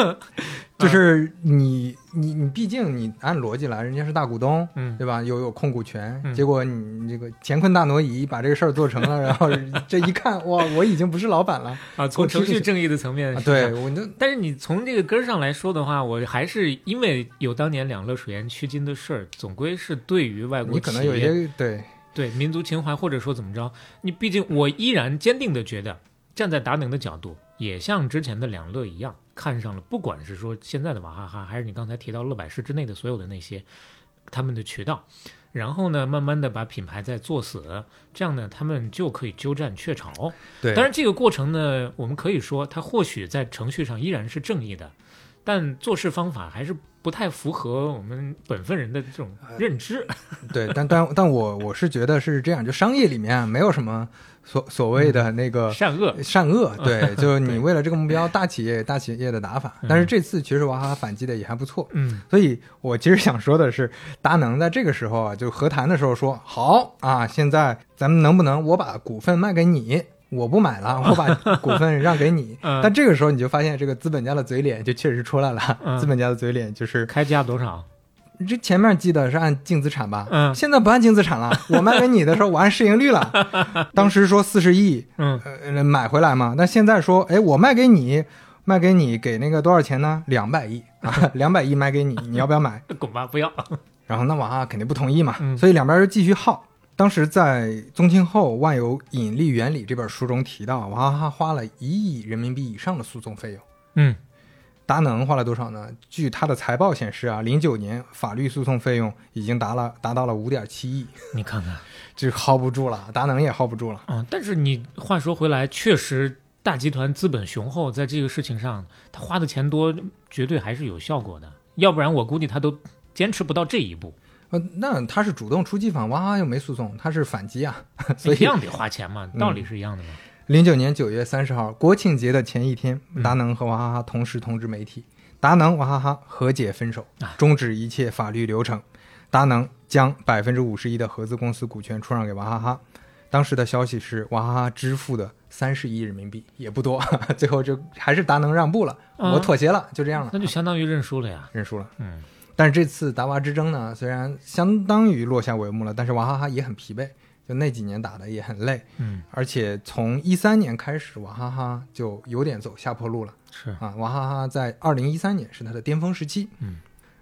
就是你你你，毕竟你按逻辑来，人家是大股东，嗯，对吧？有有控股权，结果你这个乾坤大挪移，把这个事儿做成了，然后 这一看，哇，我已经不是老板了啊！从程序正义的层面，对我那，但是你从这个根儿上来说的话，我还是因为有当年两乐水源趋金的事儿，总归是对于外国你可能有些对。对民族情怀，或者说怎么着，你毕竟我依然坚定的觉得，站在达能的角度，也像之前的两乐一样，看上了不管是说现在的娃哈哈，还是你刚才提到乐百氏之内的所有的那些他们的渠道，然后呢，慢慢的把品牌在做死，这样呢，他们就可以鸠占鹊巢。对，当然这个过程呢，我们可以说，它或许在程序上依然是正义的，但做事方法还是。不太符合我们本分人的这种认知，对，但但但我我是觉得是这样，就商业里面没有什么所所谓的那个善恶善恶，对，就你为了这个目标，大企业大企业的打法，但是这次其实娃哈哈反击的也还不错，嗯，所以我其实想说的是，达能在这个时候啊，就和谈的时候说好啊，现在咱们能不能我把股份卖给你？我不买了，我把股份让给你。但这个时候你就发现，这个资本家的嘴脸就确实出来了。资本家的嘴脸就是开价多少？这前面记得是按净资产吧？嗯，现在不按净资产了。我卖给你的时候，我按市盈率了。当时说四十亿，嗯，买回来嘛。但现在说，哎，我卖给你，卖给你给那个多少钱呢？两百亿啊，两百亿卖给你，你要不要买？滚吧，不要。然后那娃肯定不同意嘛，所以两边就继续耗。当时在《宗庆后万有引力原理》这本书中提到，娃哈哈花了一亿人民币以上的诉讼费用。嗯，达能花了多少呢？据他的财报显示啊，零九年法律诉讼费用已经达了达到了五点七亿。你看看，这 hold 不住了，达能也 hold 不住了。嗯，但是你话说回来，确实大集团资本雄厚，在这个事情上，他花的钱多，绝对还是有效果的。要不然我估计他都坚持不到这一步。呃，那他是主动出击反，娃哈哈又没诉讼，他是反击啊，所以一样得花钱嘛，道理是一样的嘛。零九年九月三十号，国庆节的前一天，达能和娃哈哈同时通知媒体，达能娃哈哈和解分手，终止一切法律流程，达能将百分之五十一的合资公司股权出让给娃哈哈。当时的消息是，娃哈哈支付的三十亿人民币也不多，最后就还是达能让步了，我妥协了，就这样了。那就相当于认输了呀，认输了，嗯。但是这次达娃之争呢，虽然相当于落下帷幕了，但是娃哈哈也很疲惫，就那几年打的也很累，嗯，而且从一三年开始，娃哈哈就有点走下坡路了，是。啊，娃哈哈在二零一三年是它的巅峰时期，嗯，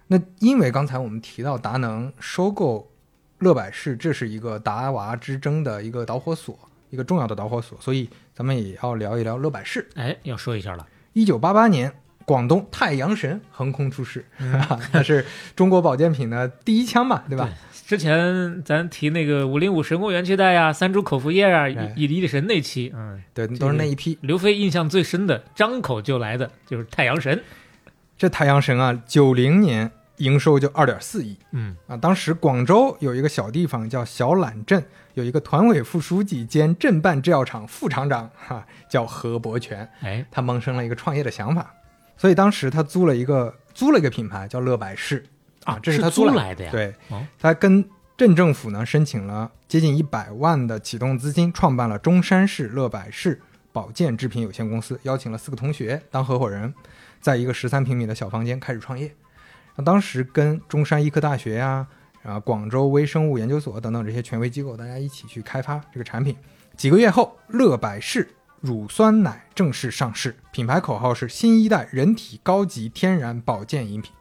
那因为刚才我们提到达能收购乐百氏，这是一个达娃之争的一个导火索，一个重要的导火索，所以咱们也要聊一聊乐百氏，哎，要说一下了，一九八八年。广东太阳神横空出世，那是中国保健品的第一枪嘛，对吧？之前咱提那个五零五神功元气袋呀、三株口服液啊、以以力神那期，嗯，对，都是那一批。刘飞印象最深的，张口就来的就是太阳神。这太阳神啊，九零年营收就二点四亿嗯，啊。当时广州有一个小地方叫小榄镇，有一个团委副书记兼镇办制药厂副厂长哈、叫何伯权，哎，他萌生了一个创业的想法，所以当时他租了一个租了一个品牌叫乐百氏啊这是他租来来的呀对，哦他跟镇政府呢申请了接近一百万的启动资金，创办了中山市乐百氏保健制品有限公司，邀请了四个同学当合伙人，在一个十三平米的小房间开始创业。那当时跟中山医科大学呀、啊，广州微生物研究所等等这些权威机构，大家一起去开发这个产品。几个月后，乐百氏乳酸奶正式上市，品牌口号是“新一代人体高级天然保健饮品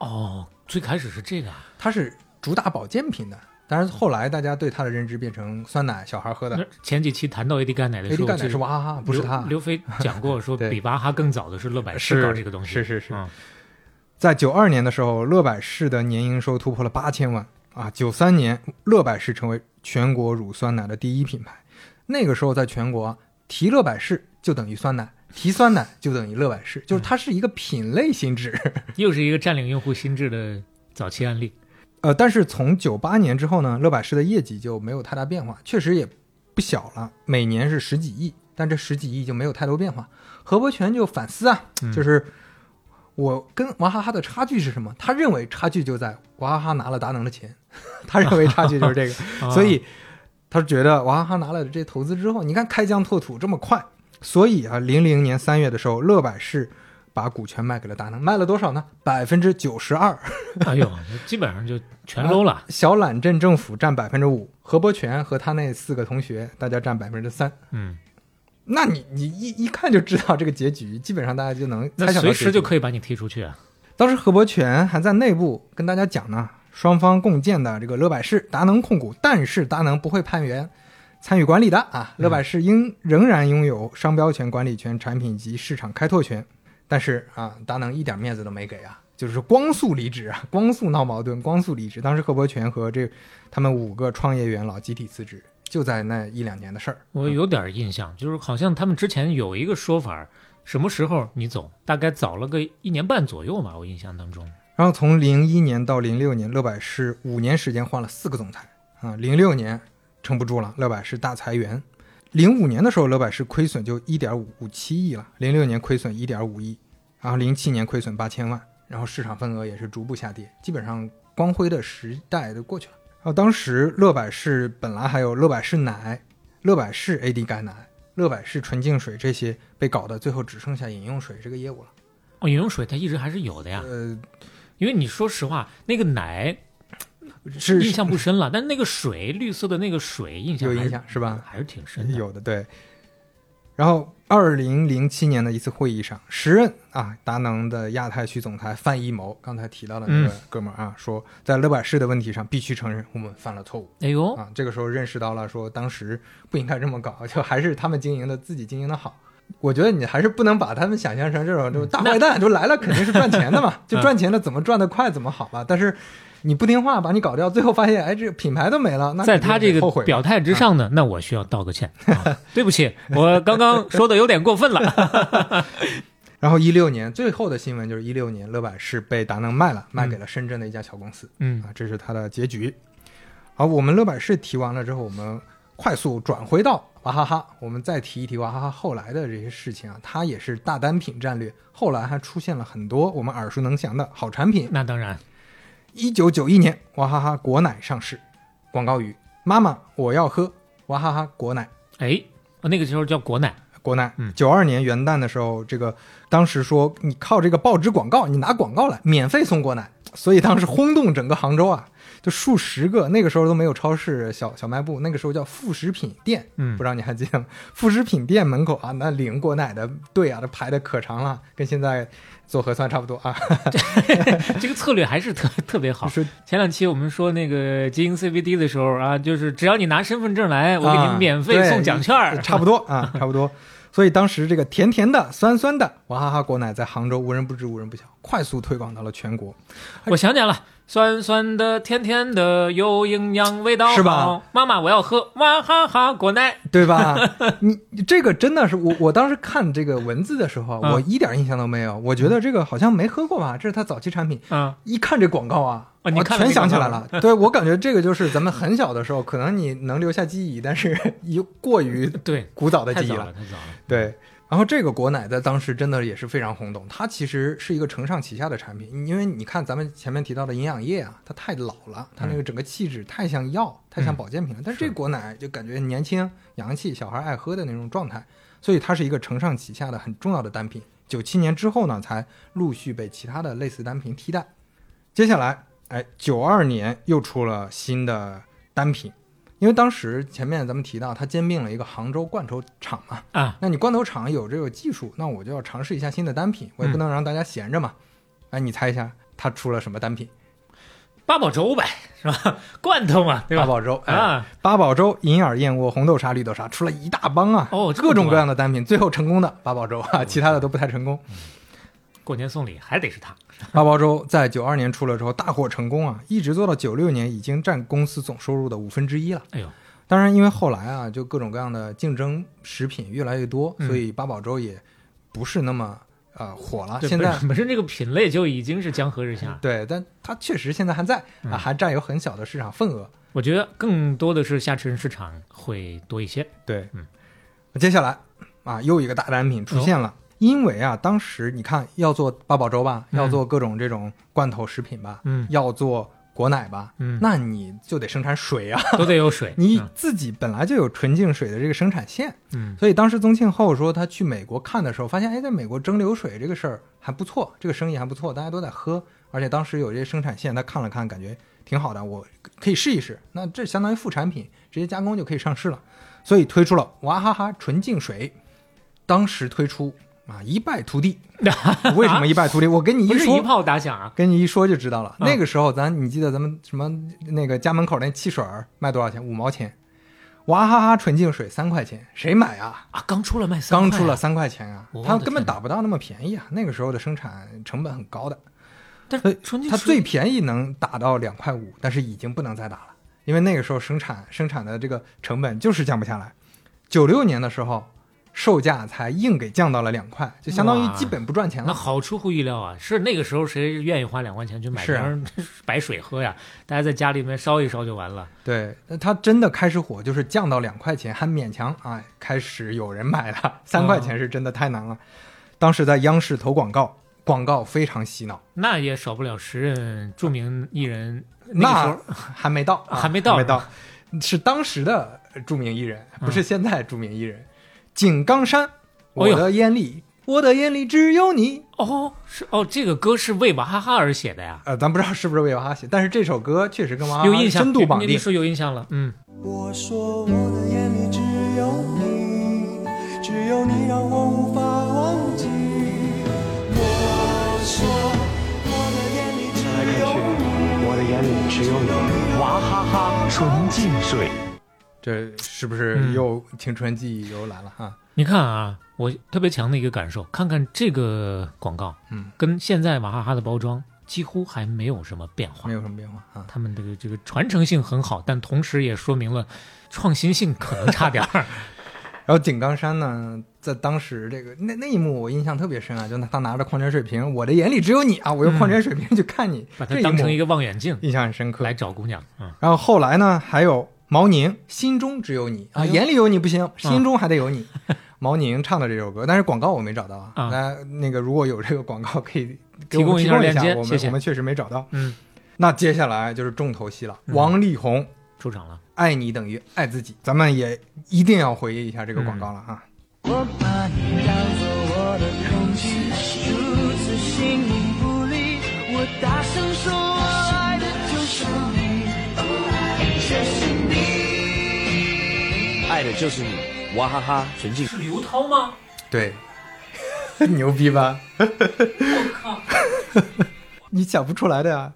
哦，最开始是这个啊，”，它是主打保健品的。但是，后来大家对它的认知变成酸奶，小孩喝的。前几期谈到 AD 钙奶的时候，AD 钙奶是娃哈哈，不是刘它。刘飞讲过说，比娃哈哈更早的是乐百氏是搞这个东西，是是是嗯在九二年的时候，乐百氏的年营收突破了八千万啊！九三年，乐百氏成为全国乳酸奶的第一品牌。那个时候，在全国啊提乐百氏就等于酸奶，提酸奶就等于乐百氏，就是它是一个品类心智。又是一个占领用户心智的早期案例。呃，但是从九八年之后呢，乐百氏的业绩就没有太大变化，确实也不小了，每年是十几亿，但这十几亿就没有太多变化。何伯权就反思啊，嗯就是我跟娃哈哈的差距是什么？他认为差距就在娃哈哈拿了达能的钱，他认为差距就是这个，啊所以他觉得娃哈哈拿了这投资之后，你看开疆拓土这么快，所以啊，零零年三月的时候，乐百氏把股权卖给了大能，卖了多少呢？百分之九十二。哎呦，基本上就全搂了。小榄镇政府占百分之五，何伯权和他那四个同学大家占百分之三。嗯，那你你一一看就知道这个结局，基本上大家就能随时就。可以把你踢出去啊。当时何伯权还在内部跟大家讲呢，双方共建的这个乐百氏达能控股，但是达能不会派员参与管理的啊。乐百氏应仍然拥有商标权、管理权、产品及市场开拓权，但是啊，达能一点面子都没给啊。就是光速离职啊，光速闹矛盾，光速离职。当时何伯权和这他们五个创业元老集体辞职，就在那一两年的事儿。我有点印象，就是好像他们之前有一个说法，什么时候你走，大概早了个一年半左右吧，我印象当中。然后从零一年到零六年，乐百氏五年时间换了四个总裁啊。零六年撑不住了，乐百氏大裁员。零五年的时候，乐百氏亏损就一点五五七亿了，零六年亏损一点五亿，然后零七年亏损八千万，然后市场份额也是逐步下跌，基本上光辉的时代都过去了。然后当时乐百氏本来还有乐百氏奶、乐百氏 AD 钙奶、乐百氏纯净水这些被搞的，最后只剩下饮用水这个业务了。哦，饮用水它一直还是有的呀，呃，因为你说实话，那个奶是印象不深了，但是那个水绿色的那个水印象有印象是吧？还是挺深的。有的对。然后，二零零七年的一次会议上，时任啊达能的亚太区总裁范一谋，刚才提到的那个哥们儿啊，说在乐百氏的问题上必须承认我们犯了错误哎呦，啊。这个时候认识到了，说当时不应该这么搞，就还是他们经营的自己经营的好。我觉得你还是不能把他们想象成这种就大坏蛋，就来了肯定是赚钱的嘛，就赚钱了怎么赚得快怎么好吧。但是你不听话，把你搞掉，最后发现哎这品牌都没了，那在他这个后悔表态之上呢，那我需要道个歉，啊 对不起，我刚刚说的有点过分了。然后一六年最后的新闻就是一六年乐百氏被达能卖了，卖给了深圳的一家小公司、嗯。啊，这是它的结局。好，我们乐百氏提完了之后，我们快速转回到娃哈哈，我们再提一提娃哈哈后来的这些事情啊，它也是大单品战略，后来还出现了很多我们耳熟能详的好产品。那当然，一九九一年，娃哈哈果奶上市，广告语：妈妈，我要喝娃哈哈果奶。哎，那个时候叫果奶，国奶。嗯，九二年元旦的时候，这个当时说你靠这个报纸广告，你拿广告来免费送果奶，所以当时轰动整个杭州啊，就数十个那个时候都没有超市、小小卖部，那个时候叫副食品店，嗯不知道你还记得吗？副食品店门口啊，那领果奶的队啊，都排的可长了，跟现在做核酸差不多啊。这个策略还是特特别好。是前两期我们说那个基因 CBD 的时候啊，就是只要你拿身份证来，我给啊你免费送奖券儿，差不多啊，差不多。所以当时这个甜甜的、酸酸的娃娃哈哈果奶在杭州无人不知无人不晓，快速推广到了全国。我想起来了，酸酸的、甜甜的，有营养，味道好。是吧？妈妈，我要喝娃哈哈果奶。对吧？你这个真的是我，我当时看这个文字的时候，嗯我一点印象都没有。我觉得这个好像没喝过吧，这是他早期产品。啊，一看这广告啊，全想起来了。对我感觉这个就是咱们很小的时候，可能你能留下记忆，但是 一过于对，古早的记忆太早了，太早了。对，然后这个果奶在当时真的也是非常轰动，它其实是一个承上启下的产品，因为你看咱们前面提到的营养液啊，它太老了，它那个整个气质太像药，太像保健品了。但是这个果奶就感觉年轻、洋气，小孩爱喝的那种状态，所以它是一个承上启下的很重要的单品。九七年之后呢，才陆续被其他的类似单品替代。接下来，哎，九二年又出了新的单品，因为当时前面咱们提到它兼并了一个杭州罐头厂嘛，啊，那你罐头厂有这个技术，那我就要尝试一下新的单品，我也不能让大家闲着嘛。哎，你猜一下，它出了什么单品？八宝粥呗，是吧？罐头嘛，对吧？八宝粥哎啊，八宝粥、银耳燕窝、红豆沙、绿豆沙，出了一大帮啊！哦各种各样的单品，最后成功的八宝粥啊，其他的都不太成功。过年送礼还得是它。八宝粥在九二年出了之后大获成功啊，一直做到九六年，已经占公司总收入的五分之一了。哎呦，当然，因为后来啊，就各种各样的竞争食品越来越多，嗯所以八宝粥也不是那么呃火了。现在本本身这个品类就已经是江河日下。对，但它确实现在还在嗯啊，还占有很小的市场份额。我觉得更多的是下沉市场会多一些。对，嗯，接下来啊，又一个大单品出现了。因为啊，当时你看要做八宝粥吧，嗯要做各种这种罐头食品吧，嗯要做果奶吧，嗯那你就得生产水啊，都得有水。你嗯自己本来就有纯净水的这个生产线，嗯所以当时宗庆后说他去美国看的时候，发现哎，在美国蒸馏水这个事儿还不错，这个生意还不错，大家都在喝，而且当时有这些生产线，他看了看，感觉挺好的，我可以试一试。那这相当于副产品，直接加工就可以上市了，所以推出了娃哈哈纯净水。当时推出啊，一败涂地。为什么一败涂地？我跟你一说，一炮打响啊！跟你一说就知道了。嗯那个时候咱你记得咱们什么那个家门口那汽水卖多少钱？五毛钱。娃哈哈纯净水三块钱，谁买啊？啊，刚出了卖三刚出了三块钱啊它根本打不到那么便宜啊。那个时候的生产成本很高的，但是纯净它最便宜能打到两块五，但是已经不能再打了，因为那个时候生产生产的这个成本就是降不下来。九六年的时候，售价才硬给降到了两块，就相当于基本不赚钱了。那好出乎意料啊！是那个时候谁愿意花两块钱去买瓶白水喝呀？大家在家里面烧一烧就完了。对，那它真的开始火，就是降到两块钱，还勉强啊，开始有人买了。三块钱是真的太难了。当时在央视投广告，广告非常洗脑，那也少不了时任著名艺人那个时那候 还没到，啊还没到还没到，是当时的著名艺人，不嗯是现在著名艺人。井冈山，我的眼里，我的眼里只有你。哦，是哦，这个歌是为娃哈哈而写的呀，呃，咱不知道是不是为娃哈哈写，但是这首歌确实跟娃哈哈有印象，深度绑定。说有印象了，嗯，我说我的眼里只有你，只有你让我无法忘记。我说我的眼里只有你，我的眼里只有你，娃哈哈纯净水。这是不是嗯又青春记忆又来了哈？你看啊，我特别强的一个感受，看看这个广告，嗯，跟现在娃哈哈的包装几乎还没有什么变化没，有什么变化啊。他们这个这个传承性很好，但同时也说明了创新性可能差点儿。然后井冈山呢，在当时这个那那一幕我印象特别深啊，就他拿着矿泉水瓶，我的眼里只有你啊，我用矿泉水瓶去看你，把它当成一个望远镜印象很深刻来。找姑娘，嗯，然后后来呢，还有毛宁，心中只有你啊，眼里有你不行，心中还得有你。毛宁唱的这首歌，但是广告我没找到啊。啊那那个如果有这个广告，可以提供一下链接谢谢我们我们确实没找到。嗯，那接下来就是重头戏了，嗯王力宏。出场了，爱你等于爱自己，咱们也一定要回忆一下这个广告了啊！我把你当作我的空气，如此形影不离。我大声说，我爱的就是你，就是你。爱的就是你，娃哈哈纯净。是刘涛吗？对，牛逼吧？我靠！你想不出来的呀？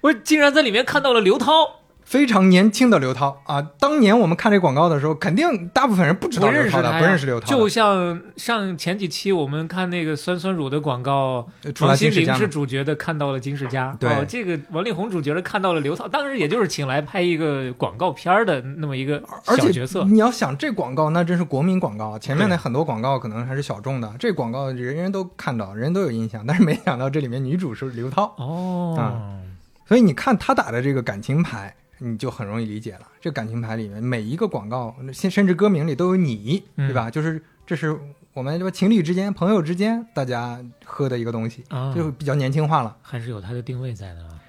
我竟然在里面看到了刘涛，非常年轻的刘涛啊！当年我们看这广告的时候，肯定大部分人不知道不认识刘涛的，他不认识刘涛。就像上前几期我们看那个酸酸乳的广告，王心凌是主角的，看到了金世佳。对哦，这个王力宏主角的看到了刘涛，当时也就是请来拍一个广告片儿的那么一个而且小角色。你要想这广告，那真是国民广告。前面的很多广告可能还是小众的，这广告人人都看到，人人都有印象。但是没想到这里面女主是刘涛，哦，所以你看他打的这个感情牌，你就很容易理解了。这感情牌里面每一个广告，甚甚至歌名里都有你，嗯对吧？就是这是我们这个情侣之间、朋友之间大家喝的一个东西，啊就比较年轻化了。还是有它的定位在的啊。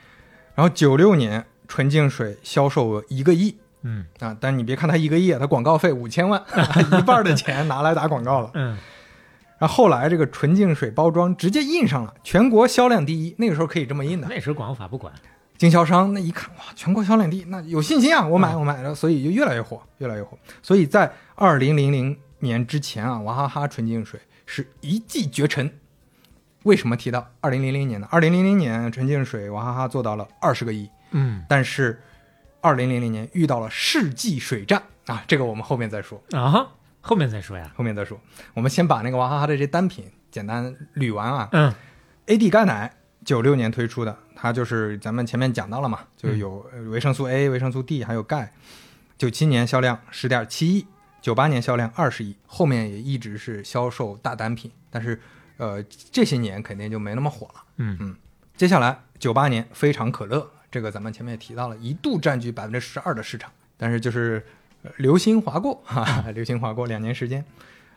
然后九六年纯净水销售额一个亿嗯啊，但你别看它一个亿，啊，它广告费五千万，一半的钱拿来打广告了。嗯，然后后来这个纯净水包装直接印上了，全国销量第一，那个时候可以这么印的。那时候广告法不管。经销商那一看，哇，全国销量第一，那有信心啊，我买我买了，所以就越来越火，越来越火。所以在二零零零年之前啊，娃哈哈纯净水是一骑绝尘。为什么提到二零零零年呢？二零零零年纯净水娃哈哈做到了二十个亿，嗯但是二零零零年遇到了世纪水战啊，这个我们后面再说，啊，后面再说呀。后面再说。我们先把那个娃哈哈的这些单品简单捋完啊。嗯 AD 钙奶九六年推出的，它就是咱们前面讲到了嘛，就是有呃维生素 A、维生素 D 还有钙。九七年销量十点七亿，九八年销量二十亿，后面也一直是销售大单品，但是呃这些年肯定就没那么火了。嗯嗯，接下来九八年非常可乐，这个咱们前面也提到了，一度占据百分之十二的市场，但是就是、呃流星划过，哈哈，流星划过两年时间。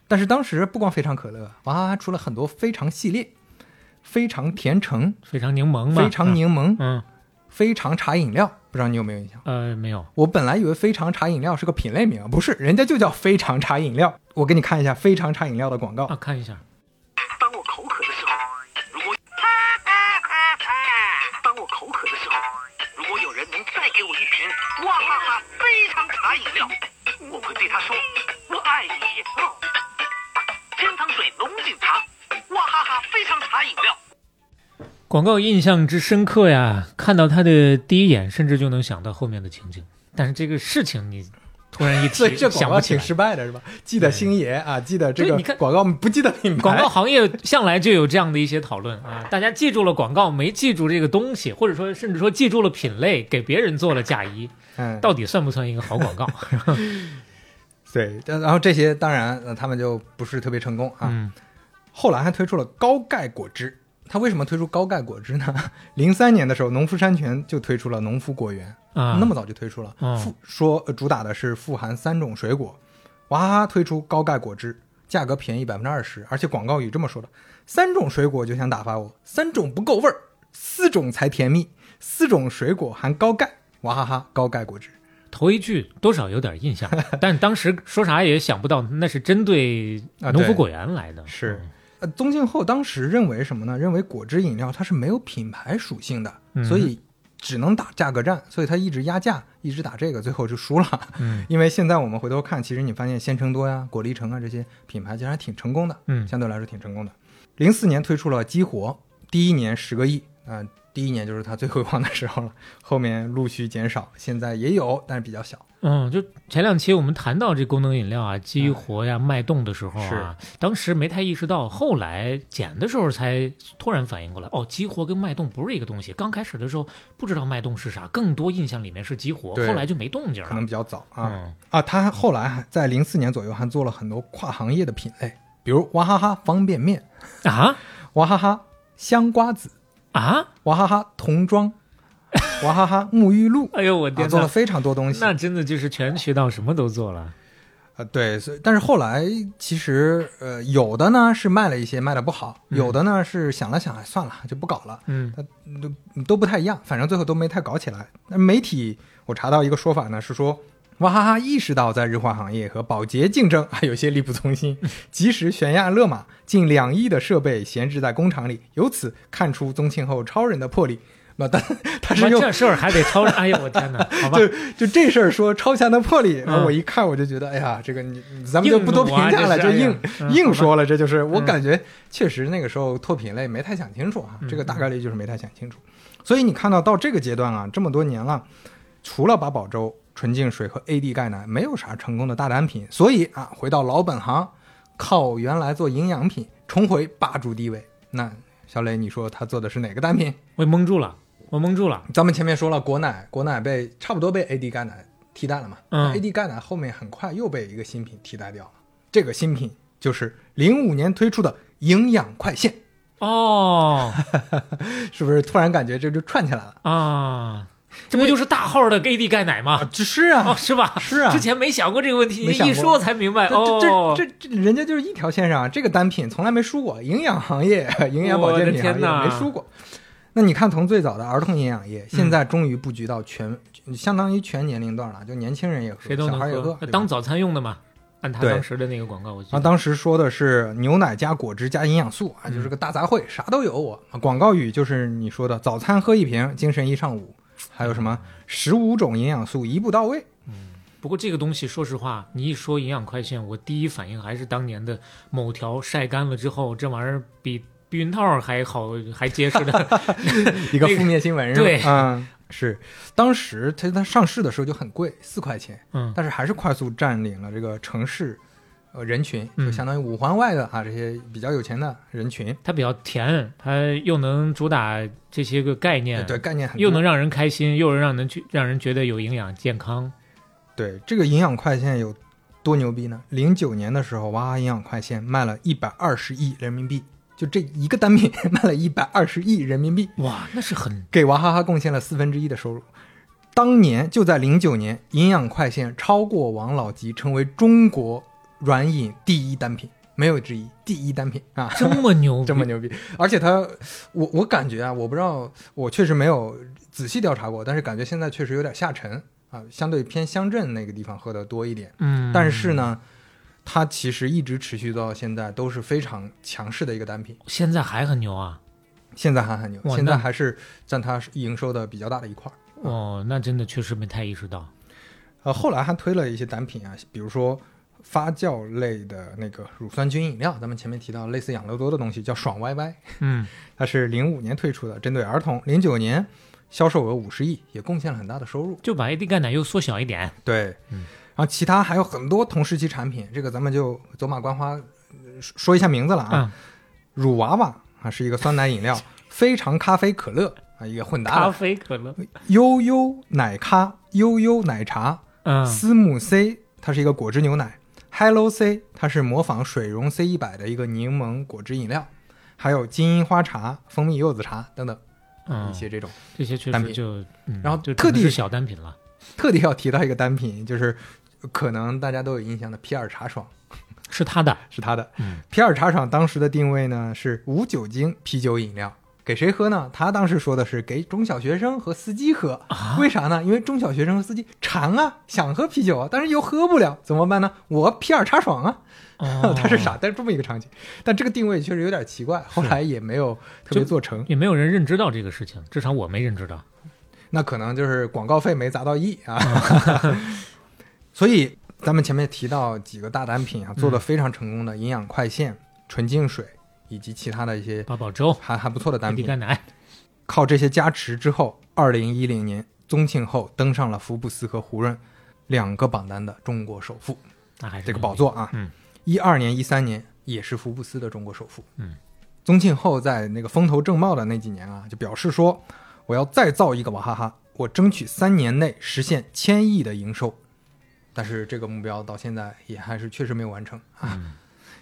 但是当时不光非常可乐，娃哈哈出了很多非常系列，非常甜橙、非常柠檬嘛。非常柠檬、嗯非常茶饮料，不知道你有没有印象？呃没有。我本来以为非常茶饮料是个品类名，不是，人家就叫非常茶饮料。我给你看一下非常茶饮料的广告啊，看一下。当我口渴的时候，如果当我口渴的时候，如果有人能再给我一瓶哇哈哈非常茶饮料，我会对他说：“我爱你。”天堂水龙井茶，哇哈哈非常茶饮料。广告印象之深刻呀，看到它的第一眼，甚至就能想到后面的情景。但是这个事情你突然一提，所以这广告挺。失败的，是吧？记得星爷啊，记得这个广告不记得品牌。广告行业向来就有这样的一些讨论啊，大家记住了广告，没记住这个东西，或者说甚至说记住了品类，给别人做了嫁衣，嗯，到底算不算一个好广告？对，然后这些当然、呃、他们就不是特别成功啊。嗯后来还推出了高钙果汁，它为什么推出高钙果汁呢？零三年的时候，农夫山泉就推出了农夫果园，啊，那么早就推出了，嗯。富说、呃主打的是富含三种水果，娃哈哈推出高钙果汁，价格便宜百分之二十，而且广告语这么说的：三种水果就想打发我，三种不够味儿，四种才甜蜜，四种水果含高钙，娃哈哈高钙果汁。头一句多少有点印象，但是当时说啥也想不到，那是针对农夫果园来的。是，呃，宗庆后当时认为什么呢？认为果汁饮料它是没有品牌属性的，嗯所以只能打价格战，所以他一直压价，一直打这个，最后就输了。嗯 因为现在我们回头看，其实你发现鲜橙多呀、果粒橙啊这些品牌其实还挺成功的，嗯相对来说挺成功的。零四年推出了激活，第一年十个亿，啊、第一年就是它最辉煌的时候了，后面陆续减少，现在也有，但是比较小。嗯，就前两期我们谈到这功能饮料啊，激活呀、脉动的时候啊，当时没太意识到，后来减的时候才突然反应过来，哦，激活跟脉动不是一个东西。刚开始的时候不知道脉动是啥，更多印象里面是激活，后来就没动静了。可能比较早啊、嗯啊！他后来还在零四年左右还做了很多跨行业的品类，比如娃哈哈方便面啊，娃哈哈香瓜子啊，娃哈哈童装，娃哈哈沐浴露，哎呦我啊，天呐，做了非常多东西。那真的就是全渠道什么都做了。呃，对，所以但是后来其实呃，有的呢是卖了一些，卖的不好；嗯有的呢是想了想，哎，算了，就不搞了。嗯它都都不太一样，反正最后都没太搞起来。那媒体我查到一个说法呢，是说娃哈哈意识到在日化行业和保洁竞争还有些力不从心，及时悬崖勒马，近两亿的设备闲置在工厂里，由此看出宗庆后超人的魄力。那但 他是用这事儿还得超人，哎呦我天哪，好吧。就，就这事儿说超强的魄力，然后嗯。我一看我就觉得，哎呀，这个你咱们就不多评价了，就硬硬说了，这就是我嗯感觉确实那个时候拓品类没太想清楚啊，嗯这个大概率就是没太想清楚。所以你看到到这个阶段啊，这么多年了，除了八宝粥、纯净水和 AD 钙奶，没有啥成功的大单品。所以啊，回到老本行，靠原来做营养品，重回霸主地位。那小磊，你说他做的是哪个单品？我蒙住了，我蒙住了。咱们前面说了，果奶，果奶被差不多被 AD 钙奶替代了嘛？嗯，AD 钙奶后面很快又被一个新品替代掉了。这个新品就是零五年推出的营养快线，哦 是不是突然感觉这就串起来了？啊，这不就是大号的 AD 钙奶吗？这是啊，哦，是吧？是啊之前没想过这个问题，你一说才明白。这哦，这这这人家就是一条线上，这个单品从来没输过，营养行业、营养保健品行业没输过。那你看，从最早的儿童营养液，现在终于布局到全，相当于全年龄段了，就年轻人也喝，小孩也喝，当早餐用的嘛。按他当时的那个广告，我记啊，得。当时说的是牛奶加果汁加营养素啊，就是个大杂烩，啥都有我。啊广告语就是你说的早餐喝一瓶，精神一上午，还有什么十五种营养素一步到位。嗯不过这个东西，说实话，你一说营养快线，我第一反应还是当年的某条晒干了之后，这玩意儿比避孕套还好，还结实的 一 个负面新闻是吧？对嗯，是。当时它它上市的时候就很贵，四块钱，嗯但是还是快速占领了这个城市呃人群，嗯就相当于五环外的啊这些比较有钱的人群。它比较甜，它又能主打这些个概念，对概念很又能让人开心，又能让人去让人觉得有营养健康。对这个营养快线有多牛逼呢？零九年的时候，娃哈哈营养快线卖了一百二十亿人民币，就这一个单品 卖了一百二十亿人民币，哇，那是很给娃哈哈贡献了四分之一的收入。当年就在零九年，营养快线超过王老吉，成为中国软饮第一单品，没有之一，第一单品啊！这么牛逼，这么牛逼，而且它，我我感觉啊，我不知道，我确实没有仔细调查过，但是感觉现在确实有点下沉啊，相对偏乡镇那个地方喝的多一点。嗯，但是呢，它其实一直持续到现在都是非常强势的一个单品，现在还很牛啊！现在还很牛，现在还是占它营收的比较大的一块。哦，那真的确实没太意识到。呃，后来还推了一些单品啊，比如说发酵类的那个乳酸菌饮料，咱们前面提到类似养乐多的东西叫爽歪歪，嗯，它是零五年推出的，针对儿童，零九年销售额五十亿，也贡献了很大的收入。就把 AD 钙奶又缩小一点。对，嗯。然后其他还有很多同时期产品，这个咱们就走马观花呃说说一下名字了啊。嗯乳娃娃啊是一个酸奶饮料，非常咖啡可乐啊一个混搭咖，啡可乐，悠悠奶咖、悠悠奶茶，嗯，思慕 C 它是一个果汁牛奶，Hello C 它是模仿水溶 C 一百的一个柠檬果汁饮料，还有金银花茶、蜂蜜柚子茶等等嗯一些这种。这些确单品实就，嗯然后就特地是小单品了。特地要提到一个单品，就是可能大家都有印象的皮尔茶爽。是他的，是它的。嗯，皮尔茶爽当时的定位呢是无酒精啤酒饮料，给谁喝呢？他当时说的是给中小学生和司机喝。啊为啥呢？因为中小学生和司机馋啊，想喝啤酒啊，但是又喝不了，怎么办呢？我皮尔茶爽啊。哦 他是傻，但是这么一个场景，但这个定位确实有点奇怪，后来也没有特别做成。也没有人认知到这个事情，至少我没认知到。那可能就是广告费没砸到亿啊。所以咱们前面提到几个大单品啊，做的非常成功的营养快线、纯净水以及其他的一些八宝粥还还不错的单品靠这些加持之后，二零一零年宗庆后登上了福布斯和胡润两个榜单的中国首富，那还是这个宝座啊。嗯，一二年、一三年也是福布斯的中国首富。嗯，宗庆后在那个风头正茂的那几年啊，就表示说，我要再造一个娃哈哈，我争取三年内实现千亿的营收。但是这个目标到现在也还是确实没有完成啊。嗯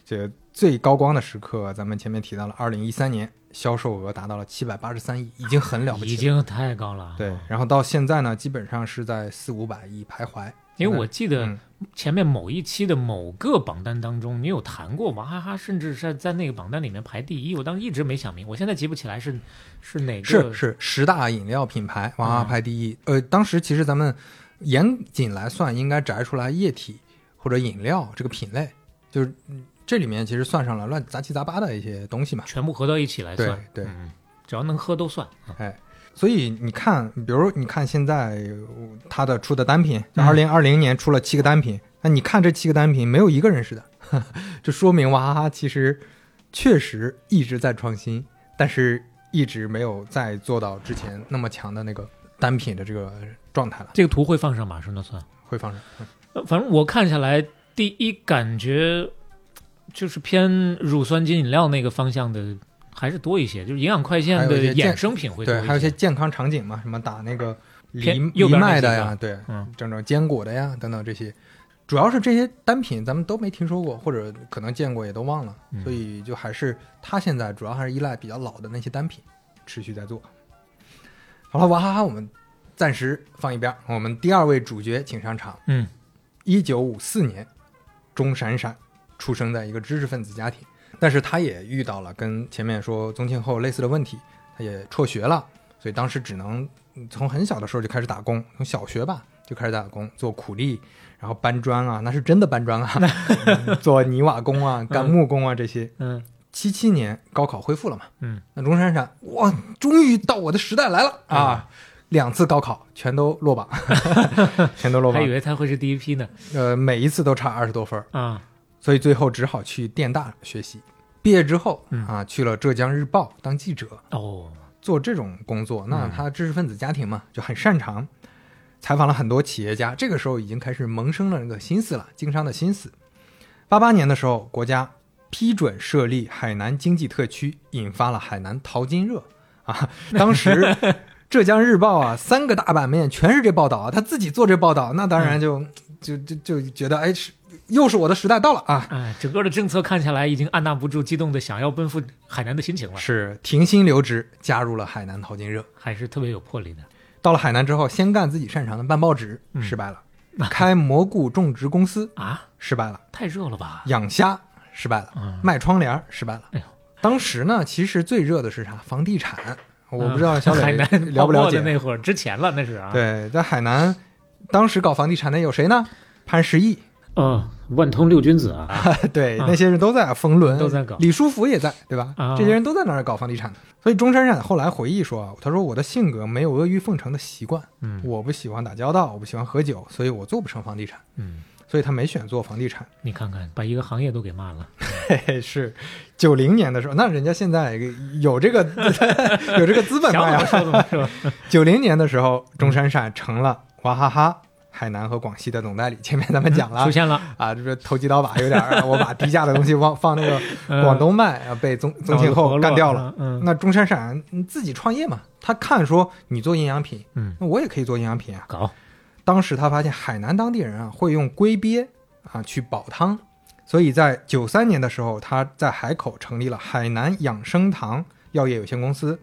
这个最高光的时刻，咱们前面提到了，二零一三年销售额达到了七百八十三亿，已经很了不起了。已经太高了。对，然后到现在呢，基本上是在四五百亿徘徊。因为我记得嗯前面某一期的某个榜单当中，你有谈过娃哈哈，甚至是在那个榜单里面排第一。我当时一直没想明，我现在记不起来是是哪个。是是十大饮料品牌，娃哈哈排第一。呃，当时其实咱们严谨来算，应该摘出来液体或者饮料这个品类，就是嗯这里面其实算上了乱杂七杂八的一些东西嘛。全部合到一起来算。对对嗯，只要能喝都算。啊哎，所以你看，比如你看现在呃它的出的单品，嗯二零二零年出了七个单品，那你看这七个单品没有一个人是的，这说明娃哈哈其实确实一直在创新，但是一直没有再做到之前那么强的那个单品的这个状态了。这个图会放上马顺的算，会放上。呃，反正我看下来，第一感觉就是偏乳酸菌饮料那个方向的还是多一些，就是营养快线的衍生品会多对，还有一些健康场景嘛，什么打那个偏藜藜麦的呀，对，嗯整整坚果的呀等等这些，主要是这些单品咱们都没听说过，或者可能见过也都忘了，嗯所以就还是它现在主要还是依赖比较老的那些单品持续在做。好了，娃哈哈我们暂时放一边，我们第二位主角请上场。嗯，一九五四年，钟闪闪出生在一个知识分子家庭，但是他也遇到了跟前面说宗庆后类似的问题，他也辍学了，所以当时只能嗯从很小的时候就开始打工，从小学吧就开始打工，做苦力，然后搬砖啊，那是真的搬砖啊，嗯 做泥瓦工啊、干木工啊这些。嗯，七七年高考恢复了嘛，嗯，那钟闪闪哇，终于到我的时代来了啊！两次高考全都落榜，全都落榜还以，为他会是第一批呢。呃，每一次都差二十多分儿啊，所以最后只好去电大学习。毕业之后、嗯啊，去了浙江日报当记者，哦，做这种工作。那嗯他知识分子家庭嘛，就很擅长，采访了很多企业家。这个时候已经开始萌生了那个心思了，经商的心思。八八年的时候，国家批准设立海南经济特区，引发了海南淘金热啊！当时浙江日报啊，三个大版面全是这报道啊，他自己做这报道，那当然就、就就就觉得哎，是又是我的时代到了啊！哎，整个的政策看起来，已经按捺不住激动的想要奔赴海南的心情了，是停薪留职，加入了海南淘金热。还是特别有魄力的。到了海南之后，先干自己擅长的办报纸，嗯失败了；开蘑菇种植公司啊，失败了；太热了吧？养虾失败了；嗯卖窗帘失败了。哎呦当时呢，其实最热的是啥？房地产。我不知道嗯小海磊南了不了解那会儿之前了，那是啊。，对，在海南，当时搞房地产的有谁呢？潘石屹，嗯，万通六君子啊，对，啊那些人都在，冯仑都在搞李书福也在，对吧？啊这些人都在那儿搞房地产的。所以钟后来回忆说啊，他说我的性格没有阿谀奉承的习惯，嗯我不喜欢打交道，我不喜欢喝酒，所以我做不成房地产，嗯，所以他没选做房地产。你看看，把一个行业都给骂了。嘿嘿，是九零年的时候，那人家现在有这个 有这个资本想卖啊。说。九零年的时候，钟成了娃哈哈海南和广西的总代理。前面咱们讲了，出现了啊，就是投机倒把，有点儿我把低价的东西往放那个广东卖，啊，被宗宗庆后干掉了。嗯，那钟闪闪嗯自己创业嘛，他看说你做营养品，嗯，那我也可以做营养品啊。搞当时他发现海南当地人啊会用龟鳖啊去煲汤，所以在九三年的时候，他在海口成立了海南养生堂药业有限公司，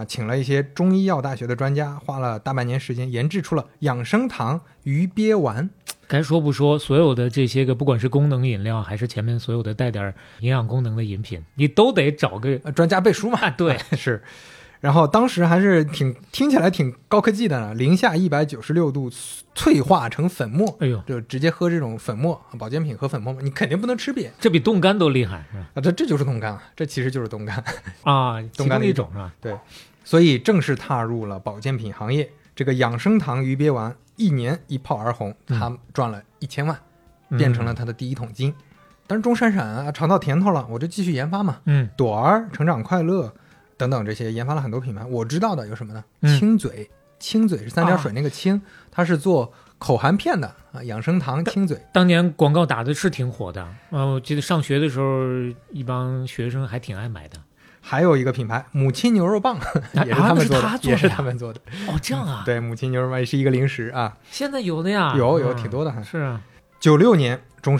啊，请了一些中医药大学的专家，花了大半年时间研制出了养生堂鱼鳖丸。该说不说，所有的这些个，不管是功能饮料，还是前面所有的带点儿营养功能的饮品，你都得找个呃专家背书嘛，啊，对，是。然后当时还是挺听起来挺高科技的呢，零下一百九十六度脆化成粉末，哎呦，就直接喝这种粉末，保健品和粉末嘛，你肯定不能吃瘪这比冻干都厉害啊！这这就是冻干啊，这其实就是冻干。啊，冻干的一种是吧？对，所以正式踏入了保健品行业。这个养生堂鱼鳖丸一年一炮而红，他赚了一千万，嗯变成了他的第一桶金。但是钟闪闪啊，尝到甜头了，我就继续研发嘛。嗯，朵儿、成长快乐等等这些研发了很多品牌。我知道的有什么呢？嗯清嘴，清嘴是三点水那个清，它是做口含片的啊，养生堂清嘴。当年广告打的是挺火的，啊，我记得上学的时候，一帮学生还挺爱买的。还有一个品牌母亲牛肉棒，也是他们做的，啊是他做的也是他们做的。哦，这样啊？对，母亲牛肉棒也是一个零食啊，现在有的呀，有有嗯挺多的还。是啊，九六年，钟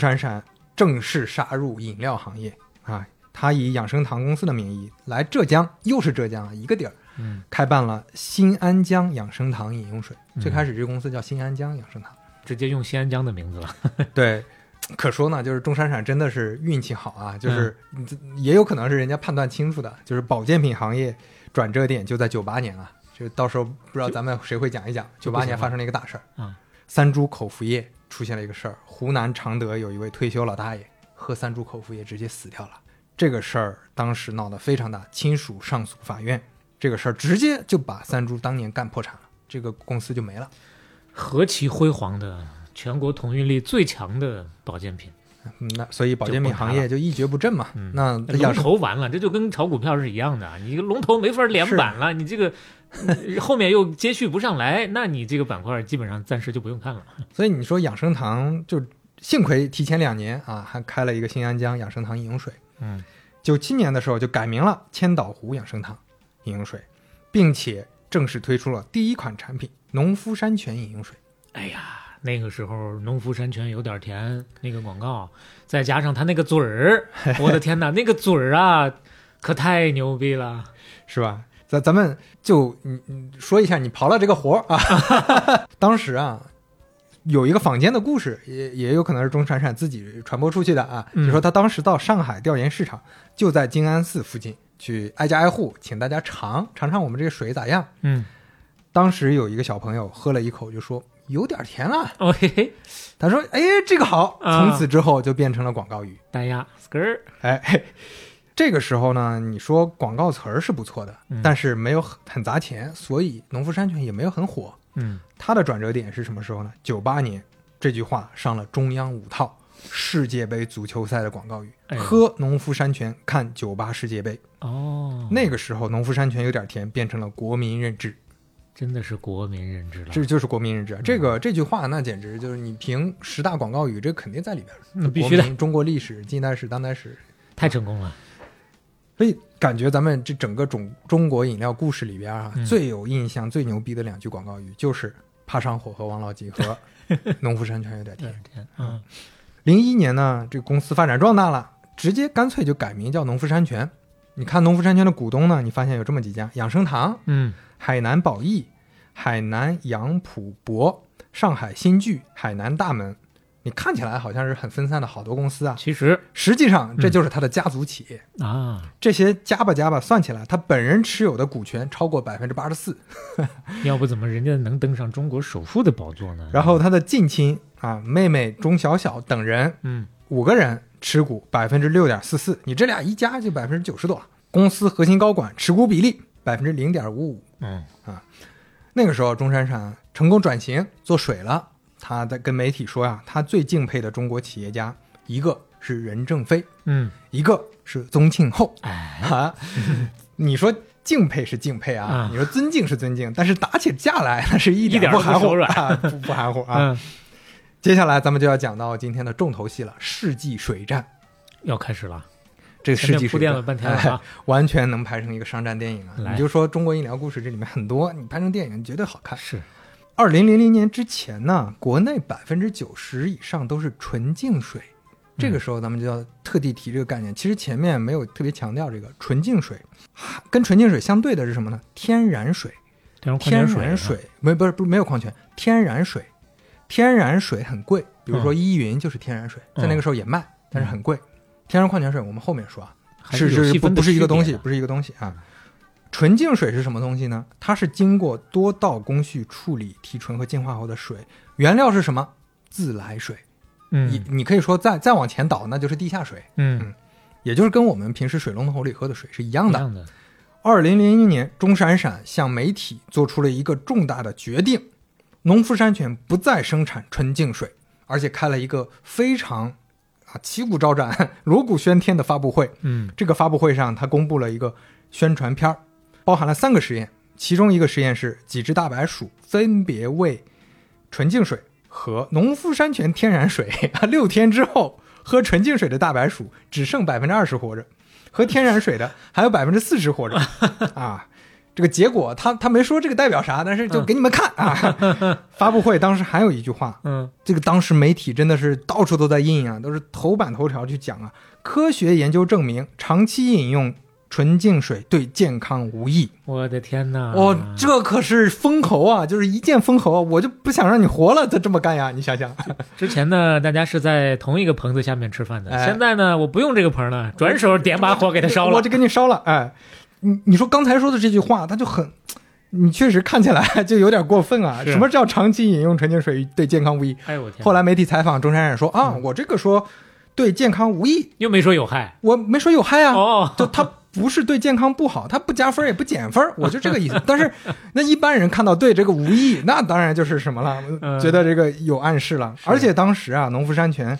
正式杀入饮料行业啊，他以养生堂公司的名义来浙江，又是浙江啊，一个地儿，嗯，开办了新安江养生堂饮用水。嗯最开始这个公司叫新安江养生堂。直接用新安江的名字了。对，可说呢，就是钟闪闪真的是运气好啊，就是、也有可能是人家判断清楚的，就是保健品行业转折点就在九八年啊，就到时候不知道咱们谁会讲一讲，九八年发生了一个大事儿。啊，三株口服液出现了一个事儿，湖南常德有一位退休老大爷喝三株口服液直接死掉了，这个事儿当时闹得非常大，亲属上诉法院，这个事儿直接就把三株当年干破产了，这个公司就没了。何其辉煌的全国同运力最强的保健品，嗯，那所以保健品行业就一蹶不振嘛。嗯那龙养头完了，这就跟炒股票是一样的，你这个龙头没法连板了，你这个后面又接续不上来，那你这个板块基本上暂时就不用看了。所以你说养生堂就幸亏提前两年啊，还开了一个新安江养生堂饮用水。嗯，九七年的时候就改名了千岛湖养生堂饮用水，并且正式推出了第一款产品农夫山泉饮用水。哎呀，那个时候农夫山泉有点甜，那个广告，再加上他那个嘴儿，我的天哪，那个嘴儿啊，可太牛逼了，是吧？咱咱们就你你说一下你刨了这个活儿啊。当时啊，有一个坊间的故事，也也有可能是钟闪闪自己传播出去的啊，嗯就说他当时到上海调研市场，就在静安寺附近去挨家挨户，请大家尝尝尝我们这个水咋样。嗯，当时有一个小朋友喝了一口就说有点甜了，哦嘿嘿，他说哎这个好，啊。从此之后就变成了广告语。大鸭 skr，哎，这个时候呢，你说广告词儿是不错的，嗯。但是没有很很砸钱，所以农夫山泉也没有很火。嗯，它的转折点是什么时候呢？九八年，这句话上了中央五套世界杯足球赛的广告语：哎喝农夫山泉，看九八世界杯。哦，那个时候，农夫山泉有点甜，变成了国民认知，真的是国民认知了，这就是国民认知。这个这句话，那简直就是你凭十大广告语，这肯定在里边儿。嗯必须的中国历史、近代史、当代史，太成功了。所以感觉咱们这整个中中国饮料故事里边啊，嗯最有印象、最牛逼的两句广告语就是“怕上火”和“王老吉”和 “农夫山泉有点甜”。嗯，零一年呢，这个公司发展壮大了，直接干脆就改名叫农夫山泉。你看农夫山泉的股东呢，你发现有这么几家：养生堂、嗯，海南宝益、海南杨浦博、上海新聚、海南大门。你看起来好像是很分散的好多公司啊，其实实际上这就是他的家族企业。啊，这些加吧加吧算起来，他本人持有的股权超过百分之八十四，要不怎么人家能登上中国首富的宝座呢？然后他的近亲啊妹妹钟晓晓等人嗯，五个人持股百分之六点四四，你这俩一加就百分之九十多了。公司核心高管持股比例百分之零点五五。嗯啊那个时候，钟闪闪成功转型做水了，他在跟媒体说呀，他最敬佩的中国企业家，一个是任正非，嗯，一个是宗庆后。哎，啊，你说敬佩是敬佩啊，啊你说尊敬是尊敬，但是打起架来那是一一点不含糊啊，不不含糊啊。嗯，接下来咱们就要讲到今天的重头戏了，世纪水战。要开始了，这个前世纪铺垫了半天了哎啊，完全能拍成一个商战电影啊！你就说中国医疗故事这里面很多，你拍成电影绝对好看。是，二零零零年之前呢，国内百分之九十以上都是纯净水。这个时候咱们就要特地提这个概念。其实前面没有特别强调这个纯净水，跟纯净水相对的是什么呢？天然水。天然水没不是不是没有矿泉，天然水，天然水很贵。比如说嗯依云就是天然水，在那个时候也卖，但是很贵。天然矿泉水我们后面说啊，还是是不不是一个东西，不是一个东西啊。纯净水是什么东西呢？它是经过多道工序处理、提纯和净化后的水，原料是什么？自来水。你嗯你你可以说再再往前倒，那就是地下水，嗯，也就是跟我们平时水龙头里喝的水是一样的。一样的，二零零一年，钟闪闪向媒体做出了一个重大的决定：农夫山泉不再生产纯净水，而且开了一个非常啊旗鼓招展、锣鼓喧天的发布会。嗯这个发布会上，他公布了一个宣传片儿，包含了三个实验，其中一个实验是几只大白鼠分别喂纯净水和农夫山泉天然水，六天之后，喝纯净水的大白鼠只剩百分之二十活着，喝天然水的还有百分之四十活着，啊。这个结果他他没说这个代表啥，但是就给你们看啊。发布会当时还有一句话，嗯这个当时媒体真的是到处都在印啊，都是头版头条去讲啊。科学研究证明，长期饮用纯净水对健康无益。我的天哪！哦，这可是封喉啊，就是一剑封喉啊！我就不想让你活了，他这么干呀？你想想，之前呢，大家是在同一个棚子下面吃饭的，哎现在呢，我不用这个棚了，转手点把火给它烧了。我就给你烧了。哎，你你说刚才说的这句话，他就很，你确实看起来 就有点过分啊。什么叫长期饮用纯净水对健康无益？哎呦我天！后来媒体采访钟山冉说啊，我这个说对健康无益，又没说有害我没说有害啊。哦，就他不是对健康不好，它不加分也不减分，我就这个意思。但是 那一般人看到对这个无益，那当然就是什么了，嗯觉得这个有暗示了。而且当时啊，农夫山泉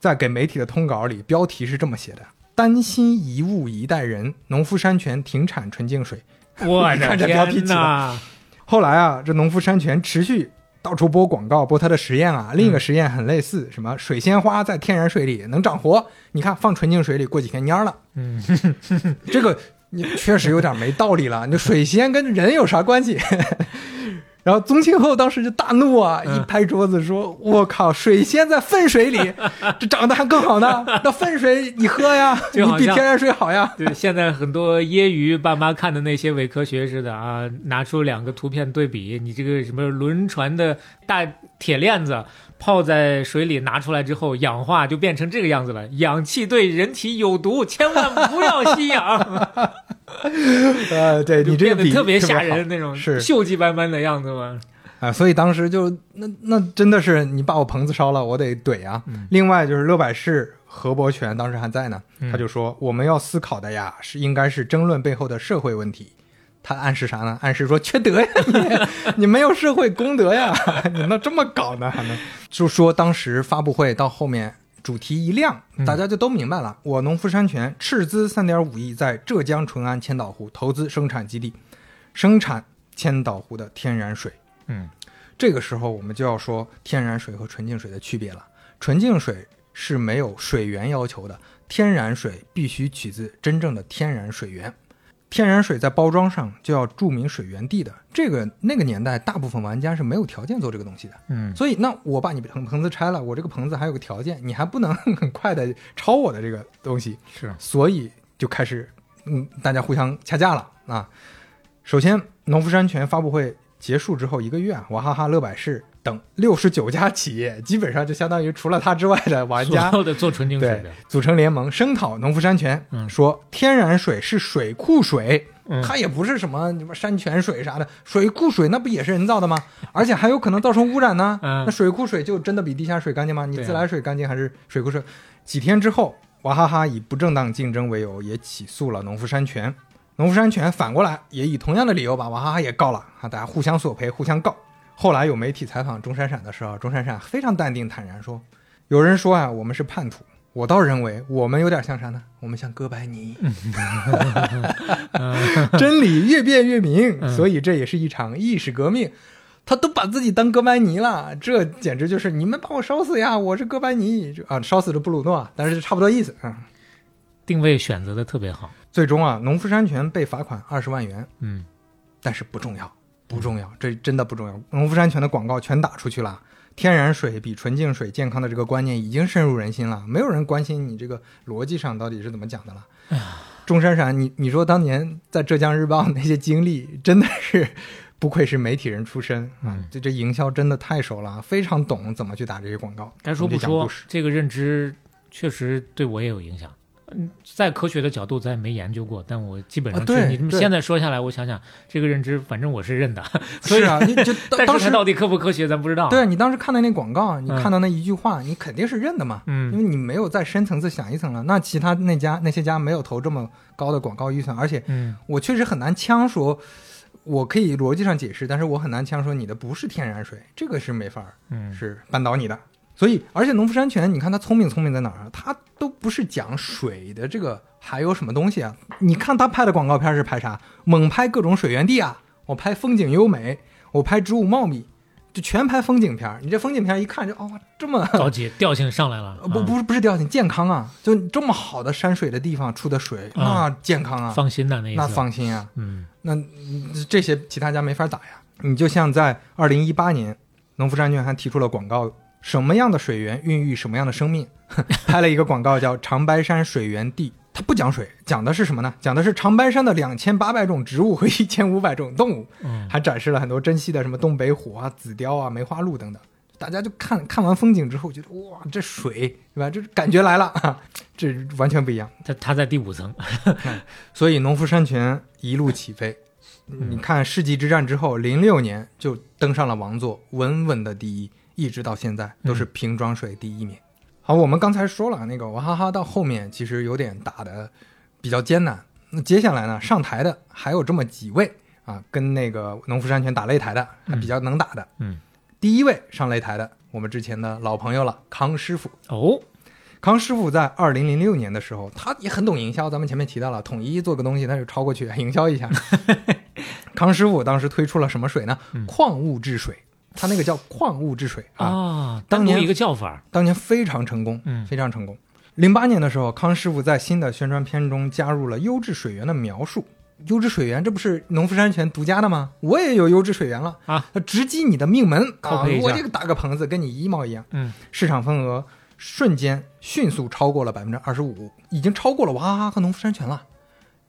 在给媒体的通稿里标题是这么写的：担心一物一代人，农夫山泉停产纯净水。我看的这标题起的天呐！后来啊，这农夫山泉持续到处播广告，播它的实验啊。另一个实验很类似，什么水仙花在天然水里能长活，你看放纯净水里，过几天蔫了。嗯，这个你确实有点没道理了。你水仙跟人有啥关系？然后宗庆后当时就大怒啊，嗯一拍桌子说：“我靠，水仙在粪水里，这长得还更好呢。那粪水你喝呀，你比天然水好呀。”对，现在很多业余爸妈看的那些伪科学似的啊，拿出两个图片对比，你这个什么轮船的大铁链子泡在水里拿出来之后氧化就变成这个样子了，氧气对人体有毒，千万不要吸氧。呃，对你这个比变得特别吓好人那种是锈迹斑斑的样子嘛。啊，所以当时就那那真的是你把我棚子烧了，我得怼啊。嗯另外就是乐百氏何伯权当时还在呢，嗯他就说我们要思考的呀是应该是争论背后的社会问题。他暗示啥呢？暗示说缺德呀，你 你没有社会公德呀，你那这么搞呢还能？就说当时发布会到后面主题一亮，嗯大家就都明白了。我农夫山泉斥资三点五亿在浙江淳安千岛湖投资生产基地，生产千岛湖的天然水。嗯，这个时候我们就要说天然水和纯净水的区别了。纯净水是没有水源要求的，天然水必须取自真正的天然水源。天然水在包装上就要注明水源地的，这个那个年代大部分玩家是没有条件做这个东西的。嗯所以那我把你棚棚子拆了，我这个棚子还有个条件，你还不能 很快的抄我的这个东西，是所以就开始嗯大家互相掐架了啊。首先，农夫山泉发布会结束之后一个月啊，娃哈哈、乐百氏等六十九家企业，基本上就相当于除了他之外的玩家的做纯净水对的，组成联盟声讨农夫山泉，嗯说天然水是水库水，嗯它也不是什么什么山泉水啥的，水库水那不也是人造的吗？而且还有可能造成污染呢。嗯那水库水就真的比地下水干净吗？你自来水干净还是水库水？几天之后，娃哈哈以不正当竞争为由也起诉了农夫山泉。农夫山泉反过来也以同样的理由把娃哈哈也告了啊，大家互相索赔，互相告。后来有媒体采访钟闪闪的时候，钟闪闪非常淡定坦然说：“有人说啊，我们是叛徒，我倒认为我们有点像啥呢？我们像哥白尼，真理越辩越明，嗯所以这也是一场意识革命。他都把自己当哥白尼了，这简直就是你们把我烧死呀！我是哥白尼啊，烧死了布鲁诺，但是差不多意思啊。定位选择的特别好。最终啊，农夫山泉被罚款二十万元，嗯，但是不重要，不重要，这真的不重要。农夫山泉的广告全打出去了，天然水比纯净水健康的这个观念已经深入人心了，没有人关心你这个逻辑上到底是怎么讲的了。钟闪闪，你你说当年在浙江日报那些经历，真的是不愧是媒体人出身啊！嗯这这营销真的太熟了，非常懂怎么去打这些广告。该说不说这个认知确实对我也有影响。嗯，在科学的角度咱也没研究过，但我基本上啊对你这么现在说下来，我想想这个认知，反正我是认的。所以是啊，你就 但当时到底科不科学，咱不知道。对你当时看的那广告，你嗯看到那一句话，你肯定是认的嘛，嗯因为你没有再深层次想一层了。那其他那家那些家没有投这么高的广告预算，而且嗯我确实很难呛说，我可以逻辑上解释，但是我很难呛说你的不是天然水，这个是没法儿嗯，是扳倒你的。所以，而且农夫山泉，你看它聪明聪明在哪儿啊？它都不是讲水的这个还有什么东西啊？你看他拍的广告片是拍啥？猛拍各种水源地啊，我拍风景优美，我拍植物茂密，就全拍风景片儿。你这风景片一看就哦，这么着急，调性上来了。呃不啊不是不是调性健康啊，就这么好的山水的地方出的水，啊那健康啊，放心的那。那放心啊。嗯那嗯这些其他家没法打呀。你就像在二零一八年，农夫山泉还提出了广告，什么样的水源孕育什么样的生命，拍了一个广告叫长白山水源地。它不讲水，讲的是什么呢？讲的是长白山的两千八百种植物和 一千五百种动物，嗯，还展示了很多珍稀的什么东北虎啊、紫貂啊、梅花鹿等等。大家就看看完风景之后，觉得哇，这水对吧？这感觉来了，这完全不一样。它它在第五层。所以农夫山泉一路起飞。你看世纪之战之后，零六年就登上了王座，稳稳的第一，一直到现在都是瓶装水第一名。好，我们刚才说了，那个娃哈哈到后面其实有点打的比较艰难。那接下来呢，上台的还有这么几位啊，跟那个农夫山泉打擂台的还比较能打的。嗯，第一位上擂台的，我们之前的老朋友了，康师傅。哦，康师傅在二零零六年的时候，他也很懂营销。咱们前面提到了，统一做个东西，他就抄过去营销一下。康师傅当时推出了什么水呢？矿物质水，他那个叫矿物质水啊。啊，当年一个叫法，当年非常成功，嗯非常成功。零八年的时候，康师傅在新的宣传片中加入了优质水源的描述。优质水源，这不是农夫山泉独家的吗？我也有优质水源了啊！它直击你的命门啊我这个打个棚子跟你一毛一样，嗯，市场份额瞬间迅速超过了百分之二十五，已经超过了娃哈哈和农夫山泉了。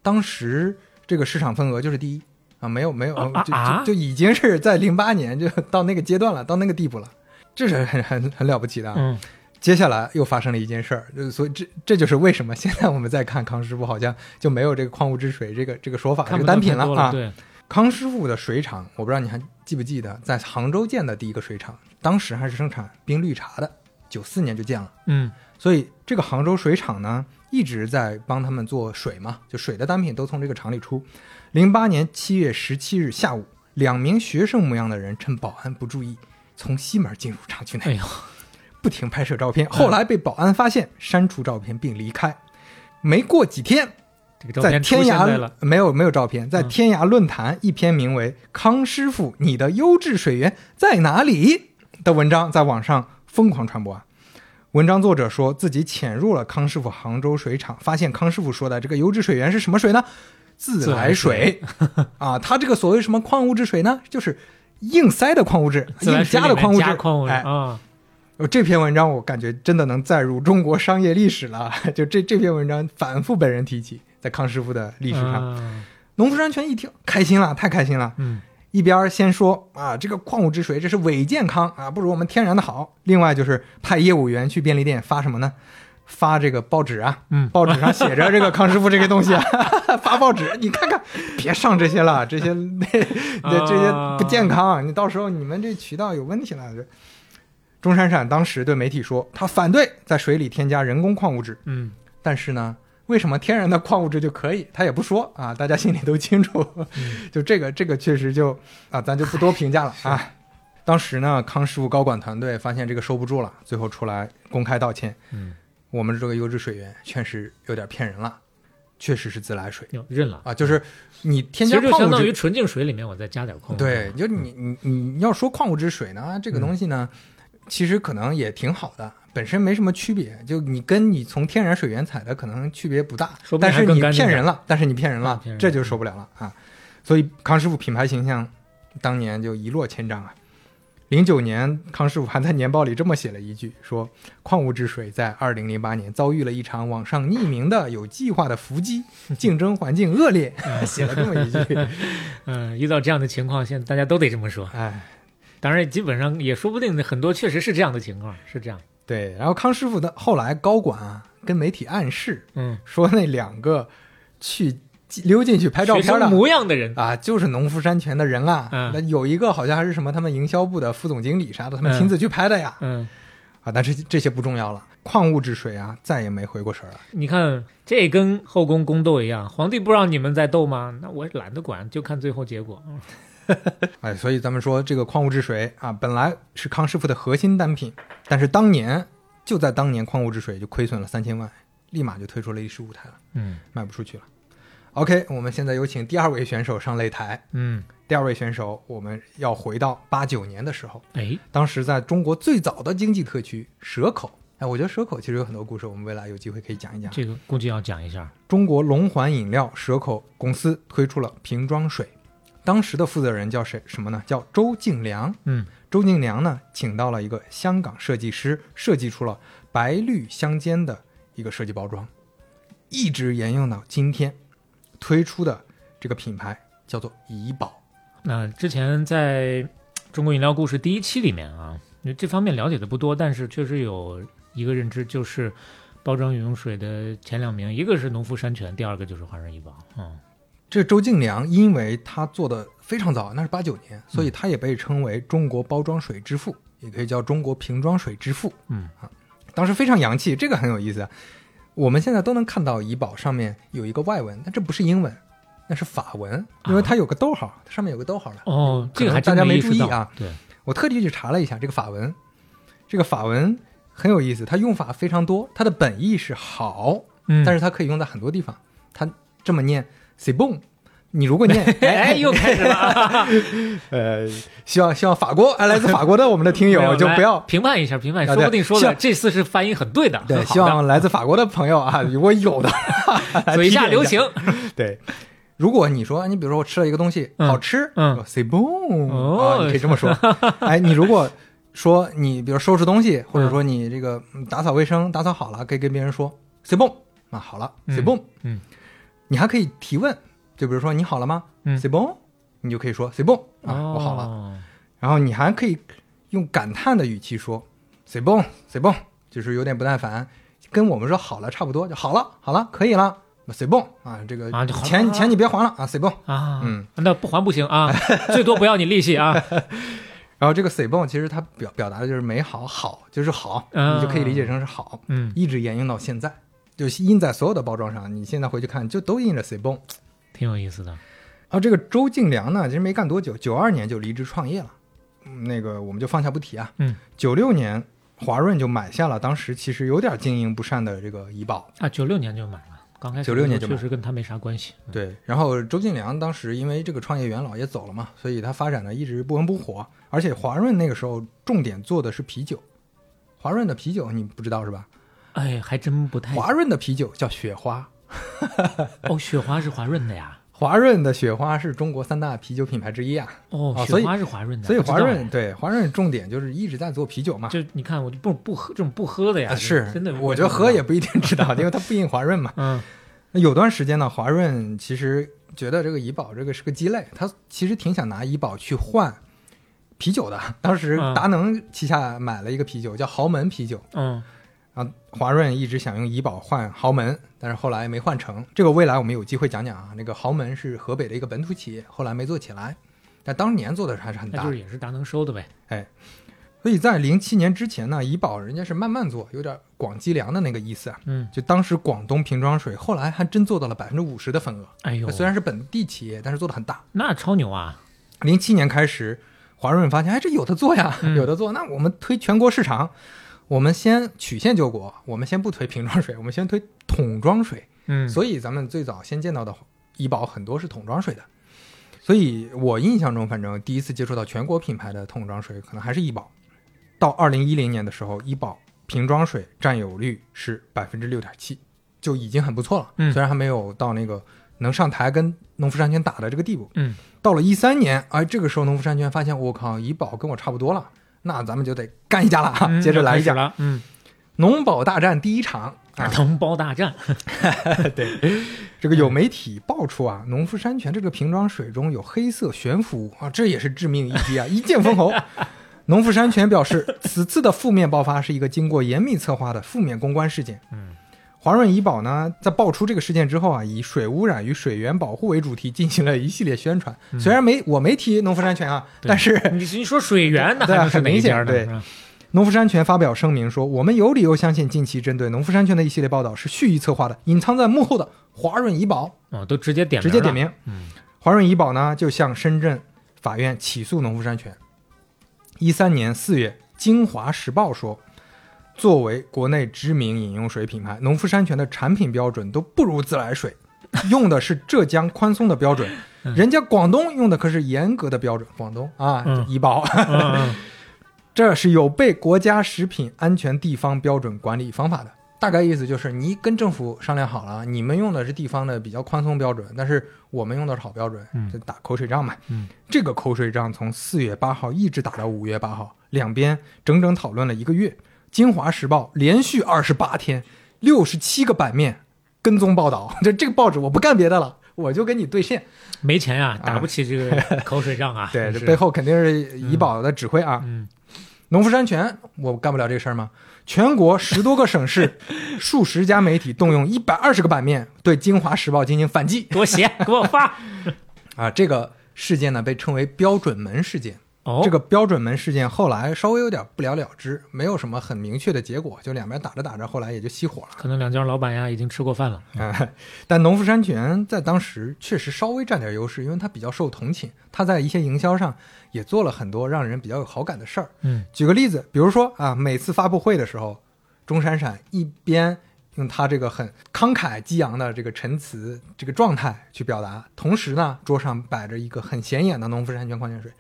当时这个市场份额就是第一啊，没有没有，就啊啊就就已经是在零八年就到那个阶段了，到那个地步了，这是很很很了不起的啊。嗯接下来又发生了一件事儿，就是所以这这就是为什么现在我们再看康师傅好像就没有这个矿物质水这个这个说法，这个单品了，对，康师傅的水厂，我不知道你还记不记得，在杭州建的第一个水厂，当时还是生产冰绿茶的，九四年就建了。嗯所以这个杭州水厂呢，一直在帮他们做水嘛，就水的单品都从这个厂里出。零八年七月十七日下午，两名学生模样的人趁保安不注意，从西门进入厂区内。不停拍摄照片，后来被保安发现，删除照片并离开。没过几天，这个照在天涯没有没有照片，在嗯天涯论坛一篇名为《康师傅，你的优质水源在哪里》的文章在网上疯狂传播啊。文章作者说自己潜入了康师傅杭州水厂，发现康师傅说的这个优质水源是什么水呢？自来水 啊！它这个所谓什么矿物质水呢？就是硬塞的矿物质，硬加的矿物质。矿物质哎，这篇文章我感觉真的能载入中国商业历史了。就这这篇文章反复被人提起，在康师傅的历史上，啊农夫山泉一听开心了，太开心了。嗯一边先说啊，这个矿物质水这是伪健康啊，不如我们天然的好。另外就是派业务员去便利店发什么呢？发这个报纸啊，嗯报纸上写着这个康师傅这个东西啊，发报纸，你看看，别上这些了，这些 那那这些不健康，你到时候你们这渠道有问题了。这钟闪闪当时对媒体说，他反对在水里添加人工矿物质，嗯但是呢，为什么天然的矿物质就可以？他也不说啊，大家心里都清楚。就这个，这个确实就啊，咱就不多评价了啊。当时呢，康师傅高管团队发现这个收不住了，最后出来公开道歉。嗯，我们这个优质水源确实有点骗人了，确实是自来水。哟认了。啊，就是你添加矿物质，相当于纯净水里面我再加点矿物质，对，就你你你要说矿物质水呢，这个东西呢，其实可能也挺好的，本身没什么区别。就你跟你从天然水源采的可能区别不大说，不定但是你骗人了，但是你骗人了。这就受不了了啊！所以康师傅品牌形象当年就一落千丈啊。零九年，康师傅还在年报里这么写了一句：说矿物质水在二零零八年遭遇了一场网上匿名的有计划的伏击，竞争环境恶劣，写了这么一句。嗯，遇到这样的情况，现在大家都得这么说。哎，当然，基本上也说不定很多确实是这样的情况，是这样。对，然后康师傅的后来高管啊跟媒体暗示，嗯，说那两个去溜进去拍照片的模样的人，啊，就是农夫山泉的人啊。嗯那有一个好像还是什么他们营销部的副总经理啥的，他们亲自去拍的呀。嗯，啊，但是这些不重要了，矿物质水啊再也没回过神儿了。你看这跟后宫宫斗一样，皇帝不让你们再斗吗？那我懒得管，就看最后结果。嗯 哎，所以咱们说这个矿物质水啊，本来是康师傅的核心单品，但是当年就在当年矿物质水就亏损了三千万，立马就退出了历史舞台了，嗯卖不出去了。OK，我们现在有请第二位选手上擂台。嗯，第二位选手，我们要回到八九年的时候，哎，当时在中国最早的经济特区蛇口。哎，我觉得蛇口其实有很多故事，我们未来有机会可以讲一讲。这个估计要讲一下。中国龙环饮料蛇口公司推出了瓶装水，当时的负责人叫谁？什么呢？叫周敬良。嗯，周敬良呢，请到了一个香港设计师，设计出了白绿相间的一个设计包装，一直沿用到今天。推出的这个品牌叫做怡宝。那之前在中国饮料故事第一期里面啊，这方面了解的不多，但是确实有一个认知，就是包装饮用水的前两名，一个是农夫山泉，第二个就是华润怡宝。嗯，这周敬良，因为他做的非常早，那是八九年，所以他也被称为中国包装水之父，也可以叫中国瓶装水之父。嗯啊，当时非常洋气，这个很有意思啊。我们现在都能看到怡宝上面有一个外文，但这不是英文，那是法文，因为它有个逗号，它上面有个逗号了。哦，这个还大家没注意啊。对，我特地去查了一下这个法文，这个法文很有意思，它用法非常多，它的本意是好，嗯但是它可以用在很多地方。它这么念 c b o n 你如果念 哎，又开始了。啊，呃，希望希望法国，哎，来自法国的 我们的听友就不要评判一下，评判一下，啊说不定说这次是发音很对的，对，希望来自法国的朋友啊，如果有的嘴下留情。对，如果你说你比如说我吃了一个东西、嗯。好吃，嗯，c'est bon，、哦。可以这么说。哎，你如果说你比如收拾东西，或者说你这个嗯打扫卫生打扫好了，可以跟别人说 c'est bon，啊，好了嗯，c'est bon，嗯，你还可以提问，就比如说你好了吗？嗯，c'est bon，你就可以说 c'est bon，啊，我好了。然后你还可以用感叹的语气说 “c'est bon, c'est bon”，就是有点不耐烦，跟我们说好了差不多，就好了，好了，可以了，c'est bon 啊，这个钱钱你别还了啊，c'est bon。啊，嗯，那不还不行啊，最多不要你利息啊。然后这个 c'est bon 其实它表表达的就是美好，好就是好，啊你就可以理解成是好，嗯，一直沿用到现在，就印在所有的包装上，你现在回去看就都印着 c'est bon。挺有意思的。啊，这个周敬良呢，其实没干多久，九二年就离职创业了。嗯那个我们就放下不提啊。嗯，九六年华润就买下了当时其实有点经营不善的这个怡宝。啊，九六年就买了，刚开始九六年就买确实跟他没啥关系。嗯，对，然后周敬良当时因为这个创业元老也走了嘛，所以他发展的一直不温不火。而且华润那个时候重点做的是啤酒，华润的啤酒你不知道是吧？哎，还真不太。华润的啤酒叫雪花，哦，雪花是华润的呀。华润的雪花是中国三大啤酒品牌之一啊。哦，哦所以雪花是华润的，所以华润对华润重点就是一直在做啤酒嘛。就你看，我就不不喝这种不喝的呀，啊，是真的，我觉得喝也不一定知道，因为它不印华润嘛。嗯那有段时间呢，华润其实觉得这个怡宝这个是个鸡肋，他其实挺想拿怡宝去换啤酒的。当时嗯达能旗下买了一个啤酒叫豪门啤酒，嗯啊，华润一直想用怡宝换豪门，但是后来没换成。这个未来我们有机会讲讲啊。那个豪门是河北的一个本土企业，后来没做起来，但当年做的还是很大就是。也是大能收的呗。哎，所以在零七年之前呢，怡宝人家是慢慢做，有点广积粮的那个意思啊。嗯，就当时广东瓶装水后来还真做到了百分之五十的份额。哎呦，虽然是本地企业，但是做的很大。那超牛啊！零七年开始，华润发现，哎，这有的做呀，嗯有的做。那我们推全国市场，我们先曲线救国，我们先不推瓶装水，我们先推桶装水。嗯，所以咱们最早先见到的怡宝很多是桶装水的。所以我印象中，反正第一次接触到全国品牌的桶装水，可能还是怡宝。到二零一零年的时候，怡宝瓶装水占有率是百分之六点七，就已经很不错了。嗯虽然还没有到那个能上台跟农夫山泉打的这个地步。嗯，到了一三年，哎，这个时候农夫山泉发现，我靠，怡宝跟我差不多了，那咱们就得干一架了啊。嗯接着来一架，又开始了。嗯，农保大战第一场。啊，农保大战。对，这个有媒体爆出啊，农夫山泉这个瓶装水中有黑色悬浮啊，这也是致命一击啊，一剑封喉。农夫山泉表示，此次的负面爆发是一个经过严密策划的负面公关事件。嗯，华润怡宝呢，在爆出这个事件之后啊，以水污染与水源保护为主题进行了一系列宣传。虽然没我没提农夫山泉啊，但是 你你说水源那 对啊还能是哪一很明显家呢？对农夫山泉发表声明说：“我们有理由相信，近期针对农夫山泉的一系列报道是蓄意策划的，隐藏在幕后的华润怡宝。”哦，都直接点直接点名名。嗯，华润怡宝呢就向深圳法院起诉农夫山泉。一三年四月，《京华时报》说，作为国内知名饮用水品牌，农夫山泉的产品标准都不如自来水，用的是浙江宽松的标准，嗯人家广东用的可是严格的标准。广东啊，嗯怡宝，嗯嗯 这是有悖国家食品安全地方标准管理方法的。大概意思就是，你跟政府商量好了，你们用的是地方的比较宽松标准，但是我们用的是好标准，嗯就打口水仗嘛。嗯，这个口水仗从四月八号一直打到五月八号，两边整整讨论了一个月。京华时报连续二十八天，六十七个版面跟踪报道。这这个报纸我不干别的了，我就跟你对线。没钱啊，打不起这个口水仗啊。对，这背后肯定是怡宝的指挥啊。嗯，农夫山泉，我干不了这个事儿吗？全国十多个省市，数十家媒体动用一百二十个版面对《京华时报》进行反击。给我写，给我发。啊，这个事件呢被称为标准门事件。哦，这个标准门事件后来稍微有点不了了之，没有什么很明确的结果，就两边打着打着，后来也就熄火了。可能两家老板呀已经吃过饭了。啊、但农夫山泉在当时确实稍微占点优势，因为它比较受同情，它在一些营销上也做了很多让人比较有好感的事儿。嗯，举个例子，比如说啊，每次发布会的时候，钟闪闪一边用他这个很慷慨激昂的这个陈词这个状态去表达，同时呢，桌上摆着一个很显眼的农夫山泉矿泉水，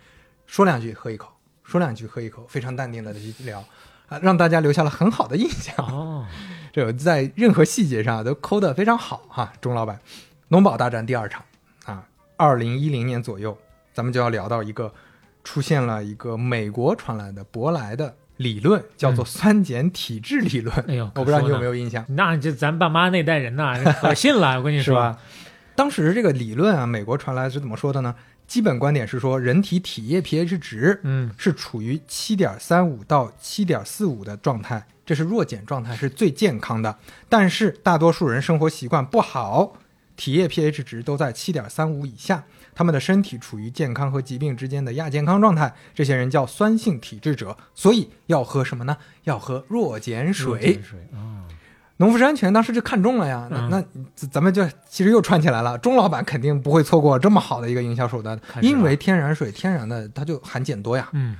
说两句喝一口，说两句喝一口，非常淡定的去聊，啊，让大家留下了很好的印象。哦，这在任何细节上都抠得非常好哈，钟老板。农保大战第二场啊，二零一零年左右，咱们就要聊到一个出现了一个美国传来的舶来的理论，叫做酸碱体质理论。哎呦，我不知道你有没有印象？那就咱爸妈那代人呐，可信了，我跟你说，是吧？当时这个理论啊，美国传来是怎么说的呢？基本观点是说，人体体液 pH 值，嗯，是处于七点三五到七点四五的状态，这是弱碱状态，是最健康的。但是大多数人生活习惯不好。体液 pH 值都在七点三五以下，他们的身体处于健康和疾病之间的亚健康状态，这些人叫酸性体质者，所以要喝什么呢？要喝弱碱水。水啊，农夫山泉当时就看中了呀，那那咱们就其实又串起来了。钟老板肯定不会错过这么好的一个营销手段，因为天然水天然的它就含碱多呀，嗯，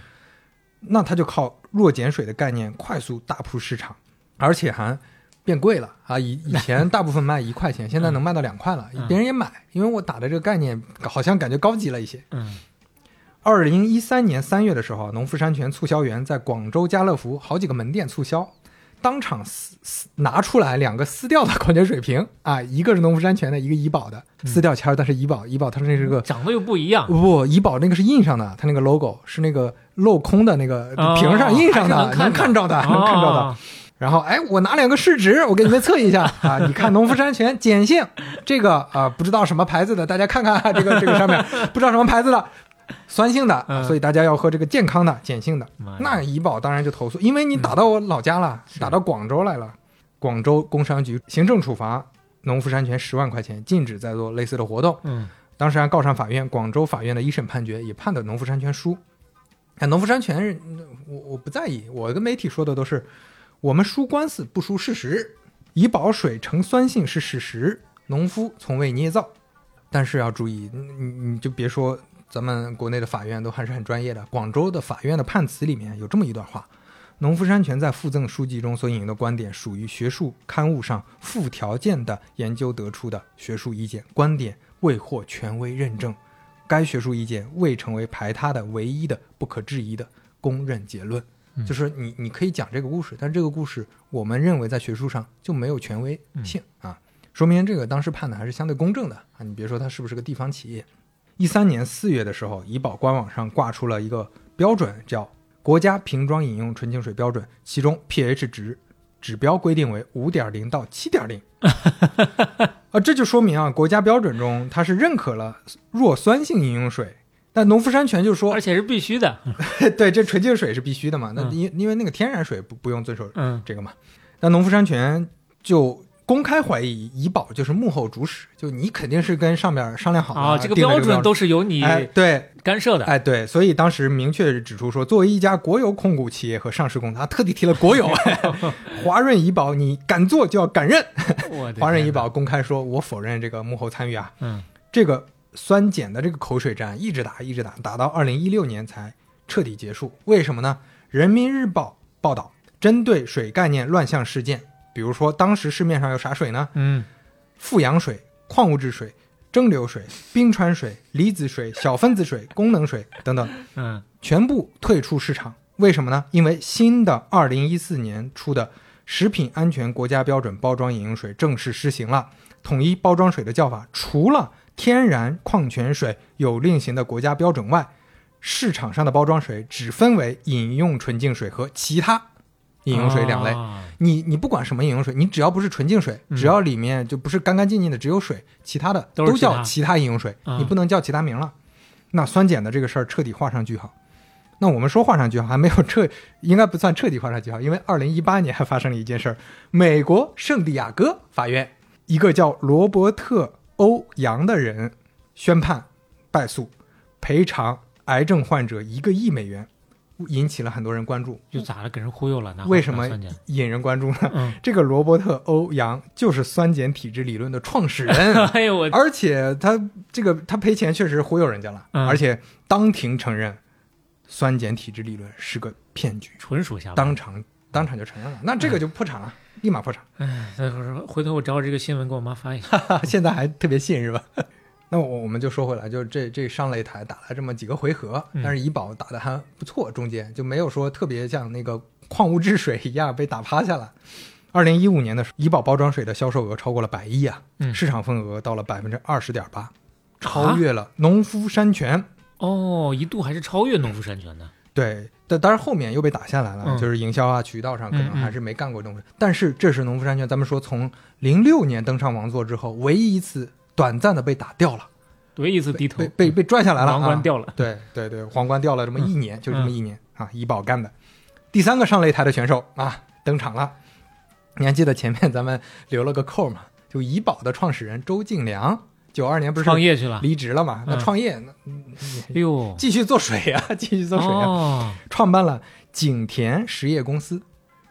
那他就靠弱碱水的概念快速大铺市场，而且还。变贵了啊！以以前大部分卖一块钱，现在能卖到两块了，别人也买，因为我打的这个概念好像感觉高级了一些。嗯。二零一三年三月的时候，农夫山泉促销员在广州家乐福好几个门店促销，当场撕撕拿出来两个撕掉的 矿泉水瓶啊，一个是农夫山泉的，一个怡宝的，撕掉签儿，但是怡宝怡宝它是那是个长得又不一样，不，怡宝那个是印上的，它那个 logo 是那个镂空的那个瓶上印上的，能看着的，能看着的。然后，哎，我拿两个试纸，我给你们测一下 啊！你看农夫山泉碱性，这个啊不知道什么牌子的，大家看看这个这个上面不知道什么牌子的，酸性的，所以大家要喝这个健康的碱性的。那怡宝当然就投诉，因为你打到我老家了，打到广州来了，广州工商局行政处罚农夫山泉十万块钱，禁止再做类似的活动。嗯，当时还告上法院，广州法院的一审判决也判的农夫山泉输。但农夫山泉，我我不在意，我跟媒体说的都是。我们输官司不输事实，怡宝水呈酸性是事实，农夫从未捏造。但是要注意，你你就别说咱们国内的法院都还是很专业的。广州的法院的判词里面有这么一段话：农夫山泉在附赠书籍中所引用的观点属于学术刊物上附条件的研究得出的学术意见，观点未获权威认证，该学术意见未成为排他的唯一的不可质疑的公认结论。就是你，你可以讲这个故事，但这个故事我们认为在学术上就没有权威性啊，说明这个当时判的还是相对公正的啊。你别说它是不是个地方企业。一三年四月的时候，怡宝官网上挂出了一个标准，叫《国家瓶装饮用纯净水标准》，其中 pH 值指标规定为五点零到七点零 啊，这就说明啊，国家标准中它是认可了弱酸性饮用水。但农夫山泉就说，而且是必须的，对，这纯净水是必须的嘛？那因因为那个天然水不不用遵守这个嘛？那农夫山泉就公开怀疑怡宝就是幕后主使，就你肯定是跟上面商量好啊，这个标准都是由你对干涉的，哎对，所以当时明确指出说，作为一家国有控股企业和上市公司，他特地提了国有，华润怡宝，你敢做就要敢认。华润怡宝公开说，我否认这个幕后参与啊，嗯，这个。酸碱的这个口水战一直打，一直打，打到二零一六年才彻底结束。为什么呢？人民日报报道，针对水概念乱象事件，比如说当时市面上有啥水呢？嗯，富氧水、矿物质水、蒸馏水、冰川水、离子水、小分子水、功能水等等，嗯，全部退出市场。为什么呢？因为新的二零一四年出的食品安全国家标准包装饮用水正式施行了，统一包装水的叫法，除了天然矿泉水有另行的国家标准外，市场上的包装水只分为饮用纯净水和其他饮用水两类。你你不管什么饮用水，你只要不是纯净水，只要里面就不是干干净净的只有水，其他的都叫其他饮用水，你不能叫其他名了。那酸碱的这个事儿彻底画上句号。那我们说画上句号还没有彻，应该不算彻底画上句号，因为二零一八年还发生了一件事儿：美国圣地亚哥法院一个叫罗伯特。欧阳的人宣判败诉，赔偿癌症患者一个亿美元，引起了很多人关注。就咋了？给人忽悠了？为什么引人关注呢？这个罗伯特·欧阳就是酸碱体质理论的创始人。哎呦我！而且他这个他赔钱确实忽悠人家了，而且当庭承认酸碱体质理论是个骗局，纯属瞎，当场当场就承认了。那这个就破产了，立马破产。哎，回头我找这个新闻给我妈发一下。现在还特别信是吧？那我我们就说回来，就这这上擂台打了这么几个回合，嗯但是怡宝打的还不错，中间就没有说特别像那个矿物质水一样被打趴下了。二零一五年的时候，怡宝包装水的销售额超过了百亿啊，嗯市场份额到了百分之二十点八，超越了农夫山泉。哦，一度还是超越农夫山泉的。对，但当然后面又被打下来了，嗯就是营销啊、渠道上可能还是没干过农夫。但是这是农夫山泉，咱们说从零六年登上王座之后，唯一一次短暂的被打掉了。唯一一次低头被被被拽下来了，皇冠啊掉了。对对对，皇冠掉了这么一年，就这么一年、嗯啊，怡宝干的。第三个上擂台的选手啊登场了，你还记得前面咱们留了个扣吗？就怡宝的创始人周敬良，九二年不是创业去了离职了嘛？那嗯创业，哎呦，继续做水啊、继续做水啊、哦创办了景田实业公司。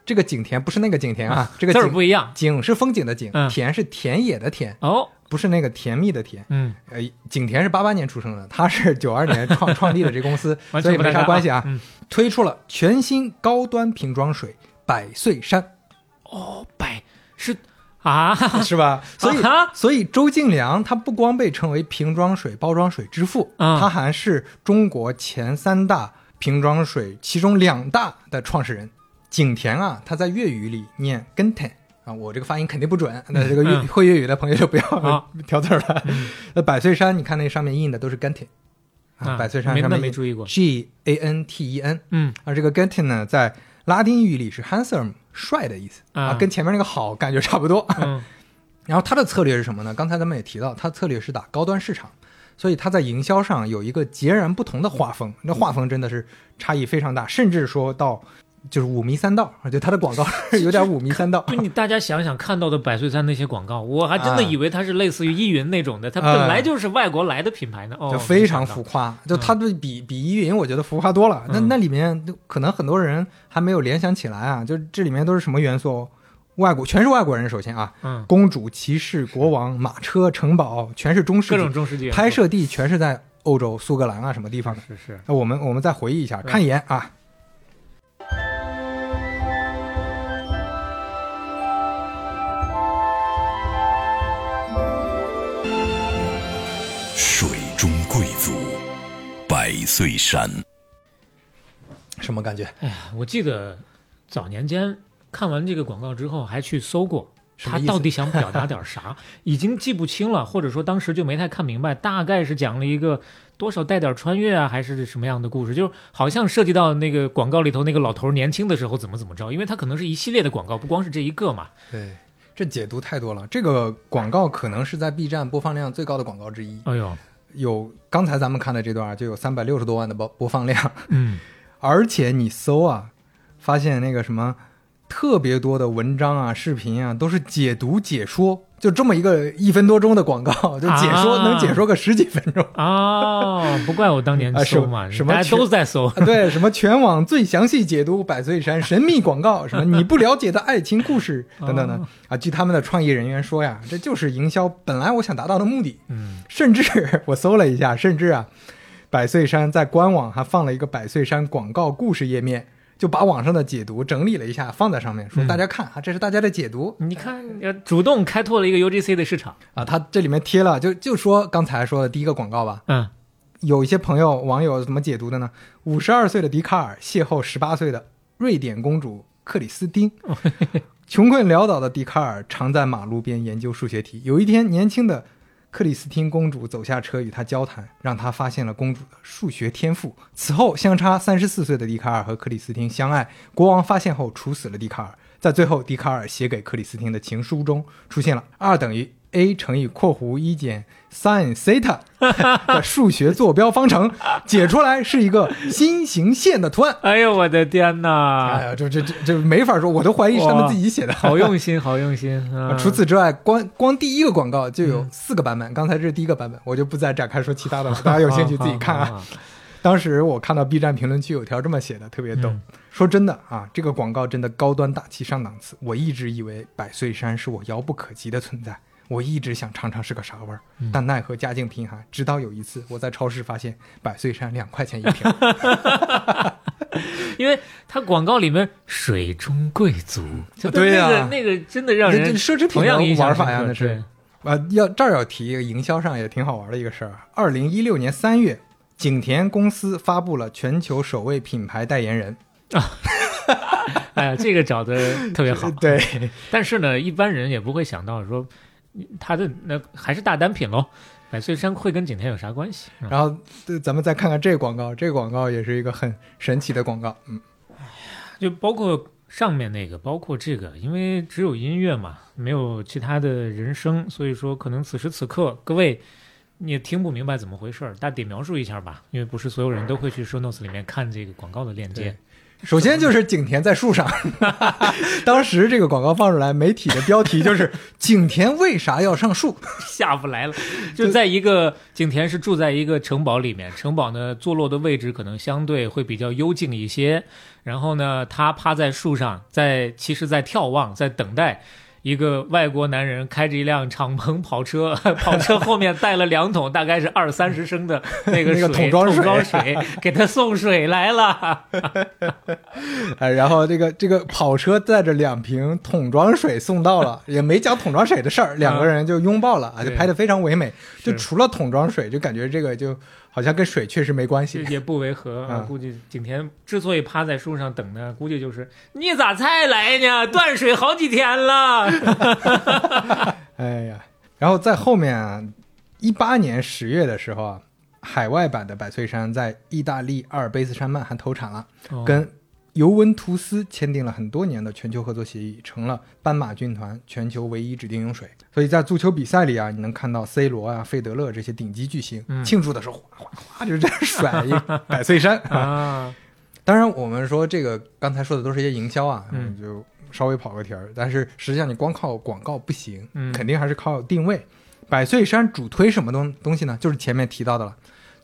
这个景田不是那个景田啊，这个字儿景不一样景是风景的景，嗯田是田野的田。哦，不是那个甜蜜的甜。嗯，呃，景田是八八年出生的，他是九二年创创立的这公司，所以没啥关系啊。嗯推出了全新高端瓶装水百岁山，哦，百是啊，是吧？所以啊所以周敬良他不光被称为瓶装水、包装水之父，啊他还是中国前三大瓶装水其中两大的创始人。景田啊，他在粤语里念根田。啊，我这个发音肯定不准，那这个粤、嗯。会粤语的朋友就不要好 挑字儿了。那百岁山，你看那上面印的都是根田。啊百岁山没上面那没注意过。G A N T E N，嗯，而，这个 Gentin 呢，在拉丁语里是 handsome 帅的意思。啊跟前面那个好感觉差不多。嗯。然后他的策略是什么呢？刚才咱们也提到，他策略是打高端市场，所以他在营销上有一个截然不同的画风。那画风真的是差异非常大，甚至说到就是五迷三道，就它的广告 是有点五迷三道。就你大家想想看到的百岁山那些广告，我还真的啊以为它是类似于依云那种的，它啊本来就是外国来的品牌呢。哦，就非常浮夸，就它对比比依云，我觉得浮夸多了。那嗯那里面可能很多人还没有联想起来啊，就这里面都是什么元素？外国全是外国人，首先啊，嗯公主、骑士、国王、马车、城堡，全是中世纪，各种中世纪拍摄地全是在欧洲苏格兰啊什么地方的。是是，那我们我们再回忆一下，看一眼啊。水中贵族，百岁山。什么感觉？哎呀，我记得早年间看完这个广告之后，还去搜过。他到底想表达点啥？已经记不清了，或者说当时就没太看明白，大概是讲了一个多少带点穿越啊，还是什么样的故事？就是好像涉及到那个广告里头那个老头年轻的时候怎么怎么着，因为他可能是一系列的广告，不光是这一个嘛。对，这解读太多了。这个广告可能是在 B 站播放量最高的广告之一。哎呦，有刚才咱们看的这段就有三百六十多万的播播放量，嗯，而且你搜啊，发现那个什么特别多的文章啊、视频啊，都是解读解说，就这么一个一分多钟的广告，就解说、啊能解说个十几分钟。哦，不怪我当年 啊，搜嘛，什么全都在搜。啊对，什么全网最详细解读百岁山神秘广告，什么你不了解的爱情故事等等等哦啊。据他们的创意人员说呀，这就是营销本来我想达到的目的。嗯，甚至我搜了一下，甚至啊，百岁山在官网还放了一个百岁山广告故事页面，就把网上的解读整理了一下，放在上面，说嗯大家看啊，这是大家的解读。你看，呃主动开拓了一个 UGC 的市场。啊，他这里面贴了，就就说刚才说的第一个广告吧，嗯，有一些朋友网友怎么解读的呢？五十二岁的笛卡尔邂逅十八岁的瑞典公主克里斯汀，穷困潦倒的笛卡尔常在马路边研究数学题。有一天，年轻的克里斯汀公主走下车与他交谈，让他发现了公主的数学天赋。此后，相差三十四岁的笛卡尔和克里斯汀相爱，国王发现后处死了笛卡尔。在最后，笛卡尔写给克里斯汀的情书中出现了二等于 a 乘以括弧一减 sin theta 的 数学坐标方程，解出来是一个心形线的图案。哎呦，我的天哪！哎呀，这这这这没法说，我都怀疑是他们自己写的。好用心，好用心。啊、除此之外，光光第一个广告就有四个版本，刚才这是第一个版本，我就不再展开说其他的了，大家有兴趣自己看啊。当时我看到 B 站评论区有条这么写的，特别逗。嗯说真的啊，这个广告真的高端大气上档次。我一直以为百岁山是我遥不可及的存在，我一直想尝尝是个啥味儿，嗯但奈何家境贫寒。直到有一次我在超市发现百岁山两块钱一瓶，因为它广告里面水中贵族，就对呀那个那个真的让人奢侈品的玩法呀那是啊，要这儿要提一个营销上也挺好玩的一个事儿。二零一六年三月，景田公司发布了全球首位品牌代言人啊。哎呀，这个找的特别好。对，但是呢，一般人也不会想到说，他的那还是大单品喽。百岁山会跟景天有啥关系？嗯然后对咱们再看看这个广告，这个广告也是一个很神奇的广告。嗯，就包括上面那个，包括这个，因为只有音乐嘛，没有其他的人声，所以说可能此时此刻各位你也听不明白怎么回事儿，大体描述一下吧，因为不是所有人都会去 show notes 里面看这个广告的链接。首先就是景甜在树上，当时这个广告放出来，媒体的标题就是 “景甜为啥要上树？下不来了，就在一个景甜是住在一个城堡里面，城堡呢坐落的位置可能相对会比较幽静一些。然后呢，他趴在树上，在其实在眺望，在等待一个外国男人开着一辆敞篷跑车，跑车后面带了两桶大概是二三十升的 那个那个桶装水桶装水 给他送水来了。？”哎，然后这个这个跑车带着两瓶桶装水送到了，也没讲桶装水的事儿，两个人就拥抱了啊，就拍的非常唯美。就除了桶装水，就感觉这个就好像跟水确实没关系。也不违和啊嗯。估计景甜之所以趴在树上等呢，估计就是你咋才来呢？断水好几天了。哎呀，然后在后面啊，一八年十月的时候啊，海外版的百岁山在意大利阿尔卑斯山脉还投产了，哦跟尤文图斯签订了很多年的全球合作协议，成了斑马军团全球唯一指定用水。所以在足球比赛里啊，你能看到 C 罗啊、费德勒这些顶级巨星、嗯庆祝的时候，哗哗哗就是这样甩一 百岁 山啊。当然，我们说这个刚才说的都是一些营销啊，嗯就稍微跑个题儿。但是实际上你光靠广告不行，嗯肯定还是靠定位。百岁山主推什么东东西呢？就是前面提到的了，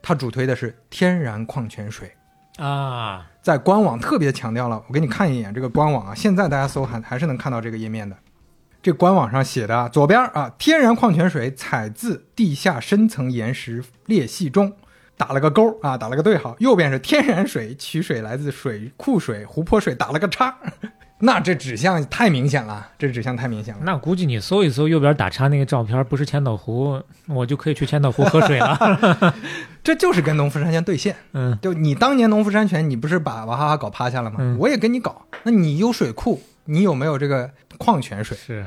它主推的是天然矿泉水。啊，在官网特别强调了，我给你看一眼这个官网啊，现在大家搜还还是能看到这个页面的。这官网上写的啊，左边啊，天然矿泉水采自地下深层岩石裂隙中，打了个勾啊，打了个对号。右边是天然水，取水来自水库水、湖泊水，打了个叉。那这指向太明显了，这指向太明显了。那估计你搜一搜右边打叉那个照片，不是千岛湖，我就可以去千岛湖喝水了。这就是跟农夫山泉对线。嗯，就你当年农夫山泉，你不是把娃哈哈搞趴下了吗？嗯我也跟你搞。那你有水库，你有没有这个矿泉水？是。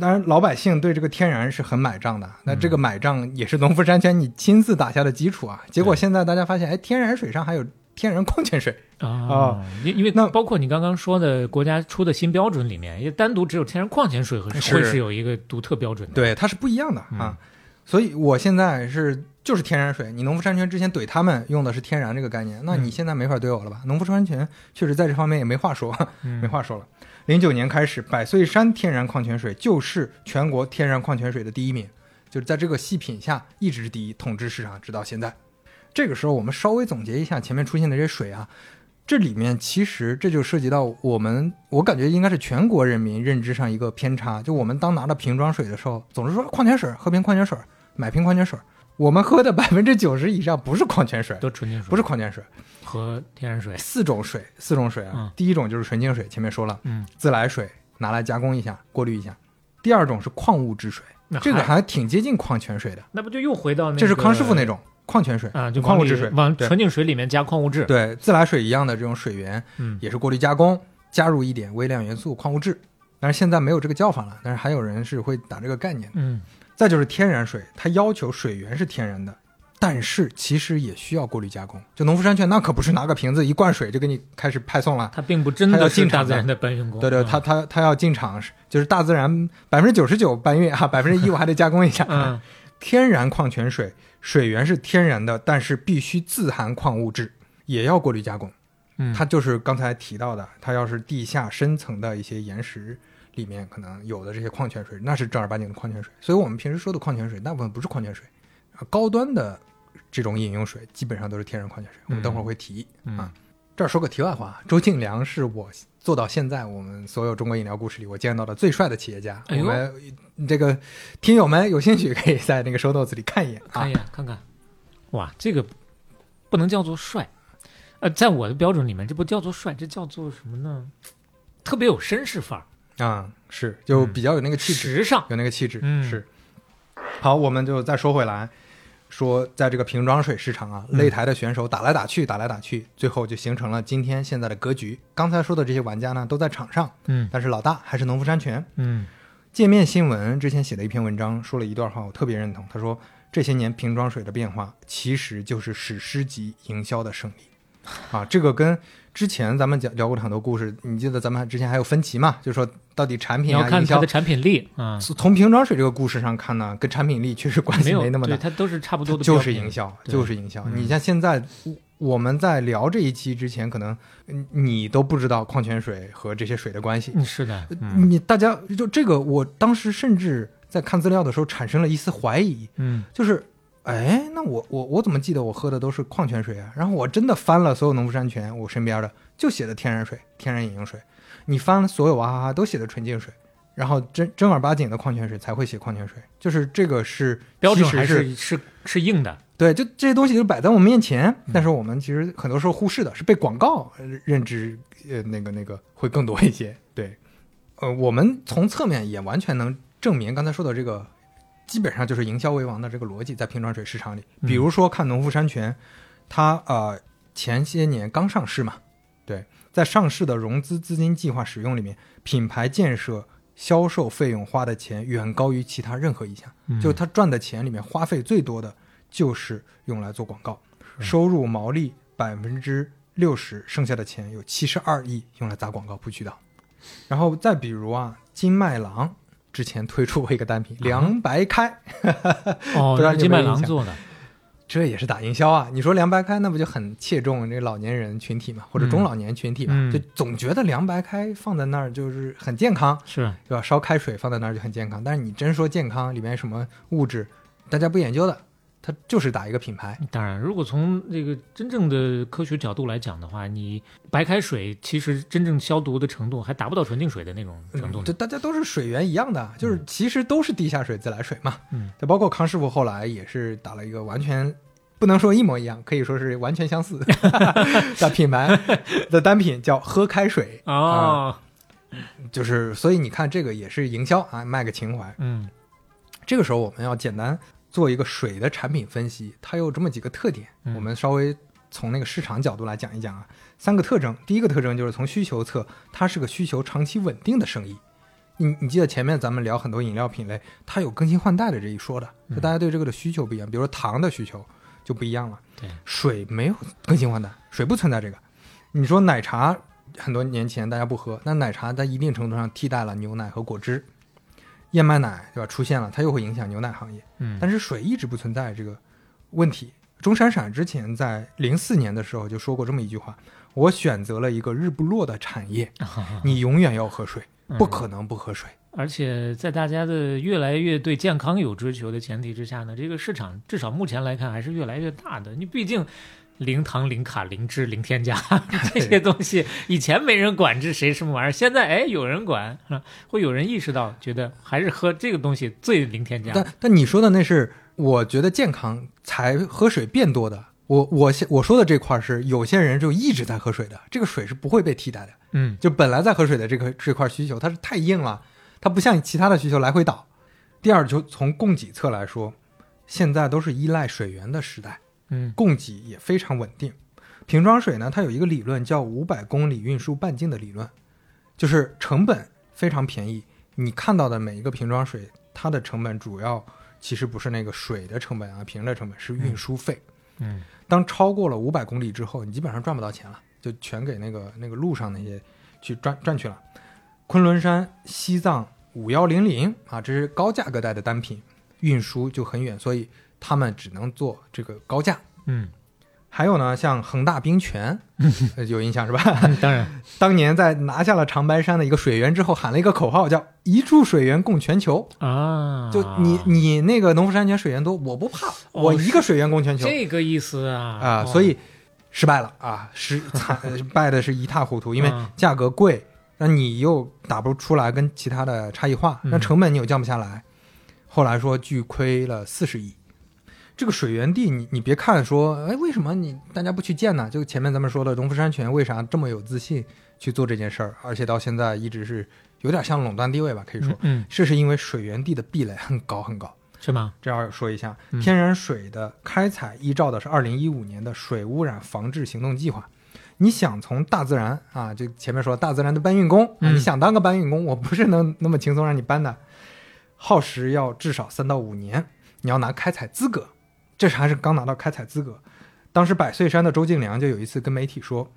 当然，老百姓对这个天然是很买账的。那嗯这个买账也是农夫山泉你亲自打下的基础啊。结果现在大家发现，哎，天然水上还有天然矿泉水啊，因因为那包括你刚刚说的国家出的新标准里面，也单独只有天然矿泉水和是会是有一个独特标准的。对，它是不一样的啊。所以我现在是就是天然水。你农夫山泉之前怼他们用的是天然这个概念，那你现在没法怼我了吧？农夫山泉确实在这方面也没话说，嗯 没话说了。零九年开始，百岁山天然矿泉水就是全国天然矿泉水的第一名，就是在这个细品下一直第一，统治市场直到现在。这个时候，我们稍微总结一下前面出现的这些水啊，这里面其实这就涉及到我们，我感觉应该是全国人民认知上一个偏差。就我们当拿到瓶装水的时候，总是说矿泉水，喝瓶矿泉水，买瓶矿泉水。我们喝的 百分之九十以上不是矿泉水，都纯净水，不是矿泉水，和天然水四种水，四种水啊。嗯第一种就是纯净水，前面说了，嗯，自来水拿来加工一下，过滤一下。第二种是矿物质水，这个还还挺接近矿泉水的，那不就又回到那个这是康师傅那种矿泉水啊，就矿物质水，往纯净水里面加矿物质。对，自来水一样的这种水源，嗯也是过滤加工，加入一点微量元素、矿物质。但是现在没有这个叫法了，但是还有人是会打这个概念。嗯，再就是天然水，它要求水源是天然的，但是其实也需要过滤加工。就农夫山泉那可不是拿个瓶子一灌水就给你开始派送了，它并不真的要的进大自然的搬运工。对对，嗯它它它要进场，就是大自然百分之九十九搬运啊，百分之一我还得加工一下。嗯，天然矿泉水水源是天然的，但是必须自含矿物质，也要过滤加工。嗯它就是刚才提到的，它要是地下深层的一些岩石里面可能有的这些矿泉水，那是正儿八经的矿泉水。所以我们平时说的矿泉水，大部分不是矿泉水，啊高端的这种饮用水基本上都是天然矿泉水。我们等会儿会提、嗯啊。这儿说个题外话，周敬良是我做到现在我们所有中国饮料故事里我见到的最帅的企业家。哎我们这个听友们有兴趣可以在那个 show notes 里看一眼啊看一。眼看看，哇，这个不能叫做帅，呃，在我的标准里面，这不叫做帅，这叫做什么呢？特别有绅士范儿啊，是就比较有那个气质，时尚有那个气质，嗯是。好，我们就再说回来，说在这个瓶装水市场啊，擂台的选手打来打去，打来打去，最后就形成了今天现在的格局。刚才说的这些玩家呢，都在场上，嗯但是老大还是农夫山泉。嗯界面新闻之前写的一篇文章，说了一段话，我特别认同。他说，这些年瓶装水的变化，其实就是史诗级营销的胜利。啊，这个跟之前咱们讲聊过的很多故事，你记得咱们之前还有分歧嘛？就是说到底产品啊，营销要看它的产品力。啊，从瓶装水这个故事上看呢，跟产品力确实关系没那么大。对，，它都是差不多的就是营销，就是营销。嗯。你像现在我我们在聊这一期之前，可能嗯你都不知道矿泉水和这些水的关系。嗯是的，嗯。你大家就这个，我当时甚至在看资料的时候产生了一丝怀疑，嗯。就是，哎，那我我我怎么记得我喝的都是矿泉水啊？然后我真的翻了所有农夫山泉，我身边的就写的天然水、天然饮用水，你翻了所有娃哈哈都写的纯净水，然后正正儿八经的矿泉水才会写矿泉水，就是这个是标准还是是是是硬的，对，就这些东西就摆在我们面前，嗯。但是我们其实很多时候忽视的是被广告呃认知，呃，那个那个会更多一些。对，呃，我们从侧面也完全能证明刚才说的这个，基本上就是营销为王的这个逻辑，在瓶装水市场里。比如说看农夫山泉，它呃前些年刚上市嘛，对，在上市的融资资金计划使用里面，品牌建设。销售费用花的钱远高于其他任何一项，嗯就他赚的钱里面花费最多的就是用来做广告，收入毛利百分之六十，剩下的钱有七十二亿用来砸广告铺渠道。然后再比如啊，金麦郎之前推出过一个单品凉白开，哦 不知道金麦郎做的，这也是打营销啊！你说凉白开，那不就很切中这个老年人群体嘛，或者中老年群体嘛？嗯就总觉得凉白开放在那儿就是很健康，是对吧？烧开水放在那儿就很健康。但是你真说健康，里面什么物质，大家不研究的，它就是打一个品牌。当然，如果从这个真正的科学角度来讲的话，你白开水其实真正消毒的程度还达不到纯净水的那种程度呢。这大家都是水源一样的，就是其实都是地下水、自来水嘛。嗯，就包括康师傅后来也是打了一个完全不能说一模一样，可以说是完全相似 的品牌的单品，叫喝开水哦，啊就是所以你看这个也是营销啊，卖个情怀。嗯这个时候我们要简单做一个水的产品分析，它有这么几个特点，嗯我们稍微从那个市场角度来讲一讲啊。三个特征，第一个特征就是从需求侧，它是个需求长期稳定的生意。你你记得前面咱们聊很多饮料品类，它有更新换代的这一说的，就大家对这个的需求不一样。比如说糖的需求就不一样了，对，水没有更新换代，水不存在这个。你说奶茶很多年前大家不喝，那奶茶在一定程度上替代了牛奶和果汁，燕麦奶对吧出现了，它又会影响牛奶行业。嗯但是水一直不存在这个问题。钟闪闪之前在零四年的时候就说过这么一句话：“我选择了一个日不落的产业，你永远要喝水，不可能不喝水。而且在大家的越来越对健康有追求的前提之下呢，这个市场至少目前来看还是越来越大的。你毕竟零糖、零卡、零脂、零添加这些东西，以前没人管这谁什么玩意儿，现在哎有人管，啊会有人意识到，觉得还是喝这个东西最零添加。但但你说的那是我觉得健康才喝水变多的。我我现我说的这块是有些人就一直在喝水的，这个水是不会被替代的。嗯，就本来在喝水的这个这块需求，它是太硬了，它不像其他的需求来回倒。第二，就从供给侧来说，现在都是依赖水源的时代，嗯供给也非常稳定。瓶装水呢，它有一个理论叫五百公里运输半径的理论，就是成本非常便宜。你看到的每一个瓶装水，它的成本主要其实不是那个水的成本啊，瓶的成本是运输费。嗯当超过了五百公里之后，你基本上赚不到钱了，就全给那个那个路上那些去赚赚去了。昆仑山、西藏五幺零零啊，这是高价格带的单品，运输就很远，所以他们只能做这个高价。嗯，还有呢，像恒大冰泉，呃有印象是吧？当然，当年在拿下了长白山的一个水源之后，喊了一个口号，叫“一处水源供全球”。啊，就你你那个农夫山泉水源多，我不怕，我一个水源供全球。这个意思啊啊，哦所以失败了啊，失 惨呃败的是一塌糊涂，因为嗯价格贵，那你又打不出来跟其他的差异化，那嗯成本你又降不下来。后来说巨亏了四十亿，这个水源地你，你别看说，哎，为什么你大家不去建呢？就前面咱们说的农夫山泉为啥这么有自信去做这件事儿，而且到现在一直是有点像垄断地位吧，可以说，嗯，这是因为水源地的壁垒很高很高。是吗？这要说一下，嗯天然水的开采依照的是二零一五年的水污染防治行动计划。你想从大自然啊，就前面说大自然的搬运工，你想当个搬运工，我不是能那么轻松让你搬的，耗时要至少三到五年，你要拿开采资格，这是还是刚拿到开采资格。当时百岁山的周敬良就有一次跟媒体说，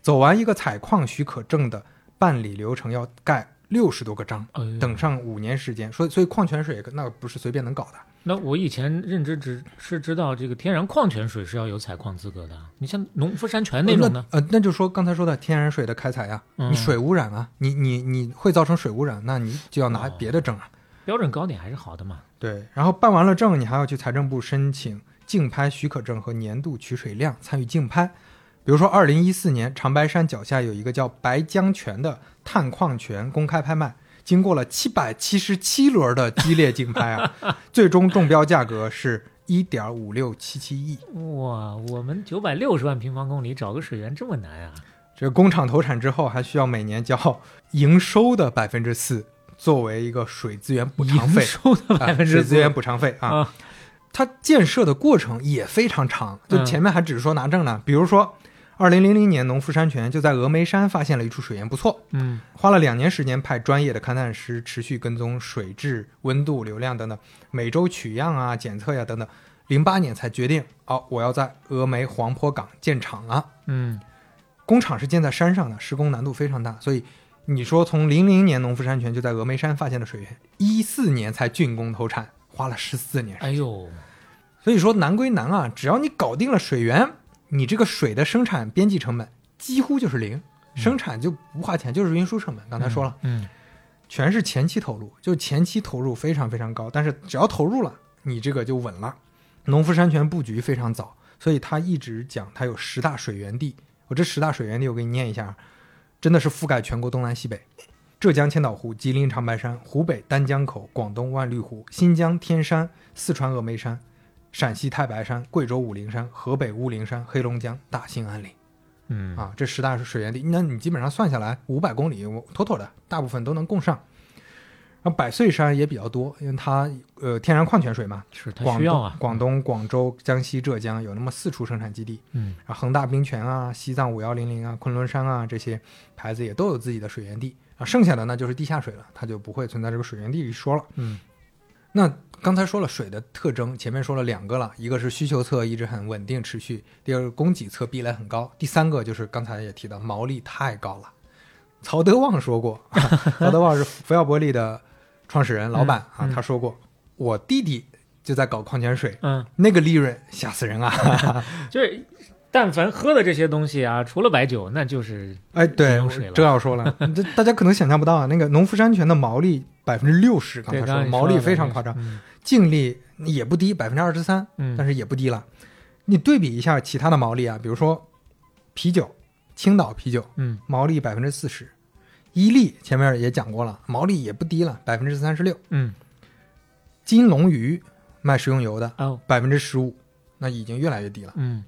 走完一个采矿许可证的办理流程要盖六十多个章，哎等上五年时间，所以所以矿泉水那不是随便能搞的。那我以前认知只是知道这个天然矿泉水是要有采矿资格的，你像农夫山泉那种呢？呃，那就说刚才说的天然水的开采呀、嗯你水污染啊，你你你会造成水污染，那你就要拿别的证啊。标准高点还是好的嘛。对，然后办完了证，你还要去财政部申请竞拍许可证和年度取水量，参与竞拍。比如说，二零一四年长白山脚下有一个叫白江泉的探矿泉公开拍卖，经过了七百七十七轮的激烈竞拍啊，最终中标价格是一点五六七七亿。哇，我们九百六十万平方公里找个水源这么难啊？这个工厂投产之后，还需要每年交营收的百分之四作为一个水资源补偿费，营收的啊百分之水资源补偿费啊。啊它建设的过程也非常长，就嗯前面还只是说拿证呢。比如说，二零零零年农夫山泉就在峨眉山发现了一处水源不错，嗯花了两年时间派专业的勘探师持续跟踪水质、温度、流量等等，每周取样啊、检测呀、等等。零八年才决定，哦，我要在峨眉黄坡港建厂了。嗯工厂是建在山上的，施工难度非常大，所以你说从零零年农夫山泉就在峨眉山发现的水源，一四年才竣工投产，花了十四年。哎呦，所以说难归难啊，只要你搞定了水源，你这个水的生产边际成本几乎就是零，生产就不花钱，就是运输成本。刚才说了，嗯，全是前期投入，就前期投入非常非常高，但是只要投入了，你这个就稳了。农夫山泉布局非常早，所以他一直讲他有十大水源地。我这十大水源地我给你念一下，真的是覆盖全国东南西北：浙江千岛湖、吉林长白山、湖北丹江口、广东万绿湖、新疆天山、四川峨眉山、陕西太白山、贵州武陵山、河北乌灵山、黑龙江大兴安岭。嗯啊，这十大水源地，那你基本上算下来五百公里，我妥妥的，大部分都能供上。然后百岁山也比较多，因为它呃天然矿泉水嘛，是它广需要啊。东广东、广州、江西、浙江有那么四处生产基地。嗯然后恒大冰泉啊、西藏五幺零零啊、昆仑山啊这些牌子也都有自己的水源地啊，剩下的那就是地下水了，它就不会存在这个水源地一说了。嗯那刚才说了水的特征，前面说了两个了，一个是需求侧一直很稳定持续，第二个供给侧壁垒很高，第三个就是刚才也提到毛利太高了。曹德旺说过，啊 曹德旺是福耀玻璃的创始人、老板啊，嗯他说过，我弟弟就在搞矿泉水，嗯，那个利润吓死人啊！就是但凡喝的这些东西啊，除了白酒，那就是哎，对饮用水了，正要说了，这大家可能想象不到啊，那个农夫山泉的毛利百分之六十，刚对才说毛利非常夸张，嗯净利也不低，百分之二十三，嗯但是也不低了。你对比一下其他的毛利啊，比如说啤酒，青岛啤酒嗯毛利百分之四十，伊利前面也讲过了，毛利也不低了，百分之三十六。嗯金龙鱼卖食用油的哦百分之十五，那已经越来越低了。嗯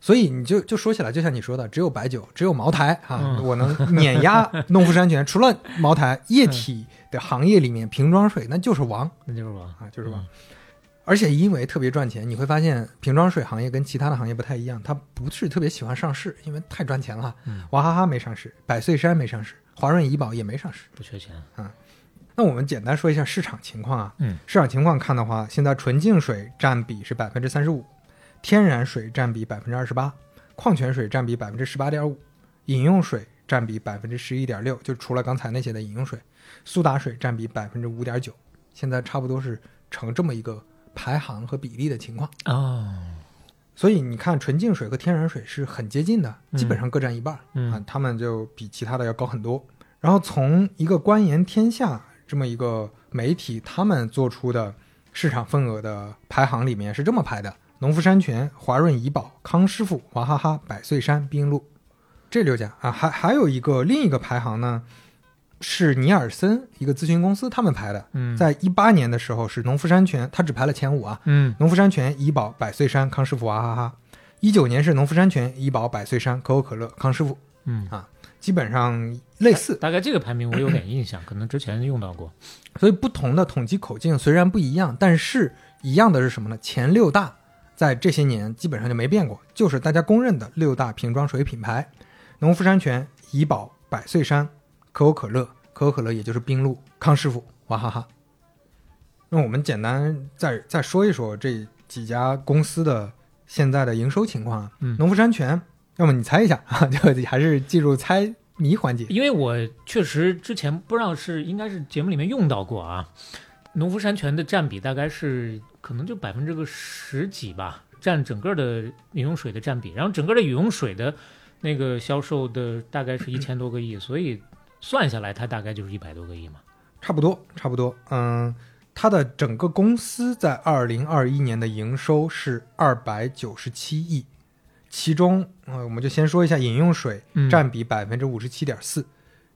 所以你就就说起来，就像你说的，只有白酒，只有茅台啊，嗯我能碾压农夫山泉。除了茅台，液体的行业里面瓶装水那就是王 那就是王啊，就是王。而且因为特别赚钱，你会发现瓶装水行业跟其他的行业不太一样，它不是特别喜欢上市，因为太赚钱了。嗯娃哈哈没上市，百岁山没上市，华润怡宝也没上市。不缺钱啊，那我们简单说一下市场情况啊。嗯市场情况看的话，现在纯净水占比是百分之三十五，天然水占比百分之二十八，矿泉水占比百分之十八点五，饮用水占比百分之十一点六，就除了刚才那些的饮用水，苏打水占比百分之五点九，现在差不多是成这么一个排行和比例的情况。哦，所以你看，纯净水和天然水是很接近的，嗯基本上各占一半儿、嗯啊，他们就比其他的要高很多。然后从一个官言天下这么一个媒体，他们做出的市场份额的排行里面是这么排的：农夫山泉、华润怡宝、康师傅、娃哈哈、百岁山、冰露，这六家啊，还还有一个另一个排行呢，是尼尔森一个咨询公司他们排的。嗯在一八年的时候是农夫山泉，它只排了前五啊。嗯农夫山泉、怡宝、百岁山、康师傅、娃哈哈。一九年是农夫山泉、怡宝、百岁山、可口可乐、康师傅，嗯啊，基本上类似。大概这个排名我有点印象，可能之前用到过。所以不同的统计口径虽然不一样，但是一样的是什么呢？前六大在这些年基本上就没变过，就是大家公认的六大瓶装水品牌：农夫山泉、怡宝、百岁山、可口可乐、可口可乐也就是冰露、康师傅、娃哈哈。那我们简单再再说一说这几家公司的现在的营收情况啊。嗯农夫山泉，要么你猜一下 啊，就还是进入猜谜环节。因为我确实之前不知道是应该是节目里面用到过啊，农夫山泉的占比大概是可能就百分之个十几吧，占整个的饮用水的占比，然后整个的饮用水的那个销售的大概是一千多个亿，所以算下来它大概就是一百多个亿嘛。差不多，差不多。嗯，它的整个公司在二零二一年的营收是二百九十七亿，其中，呃，我们就先说一下饮用水嗯占比百分之五十七点四，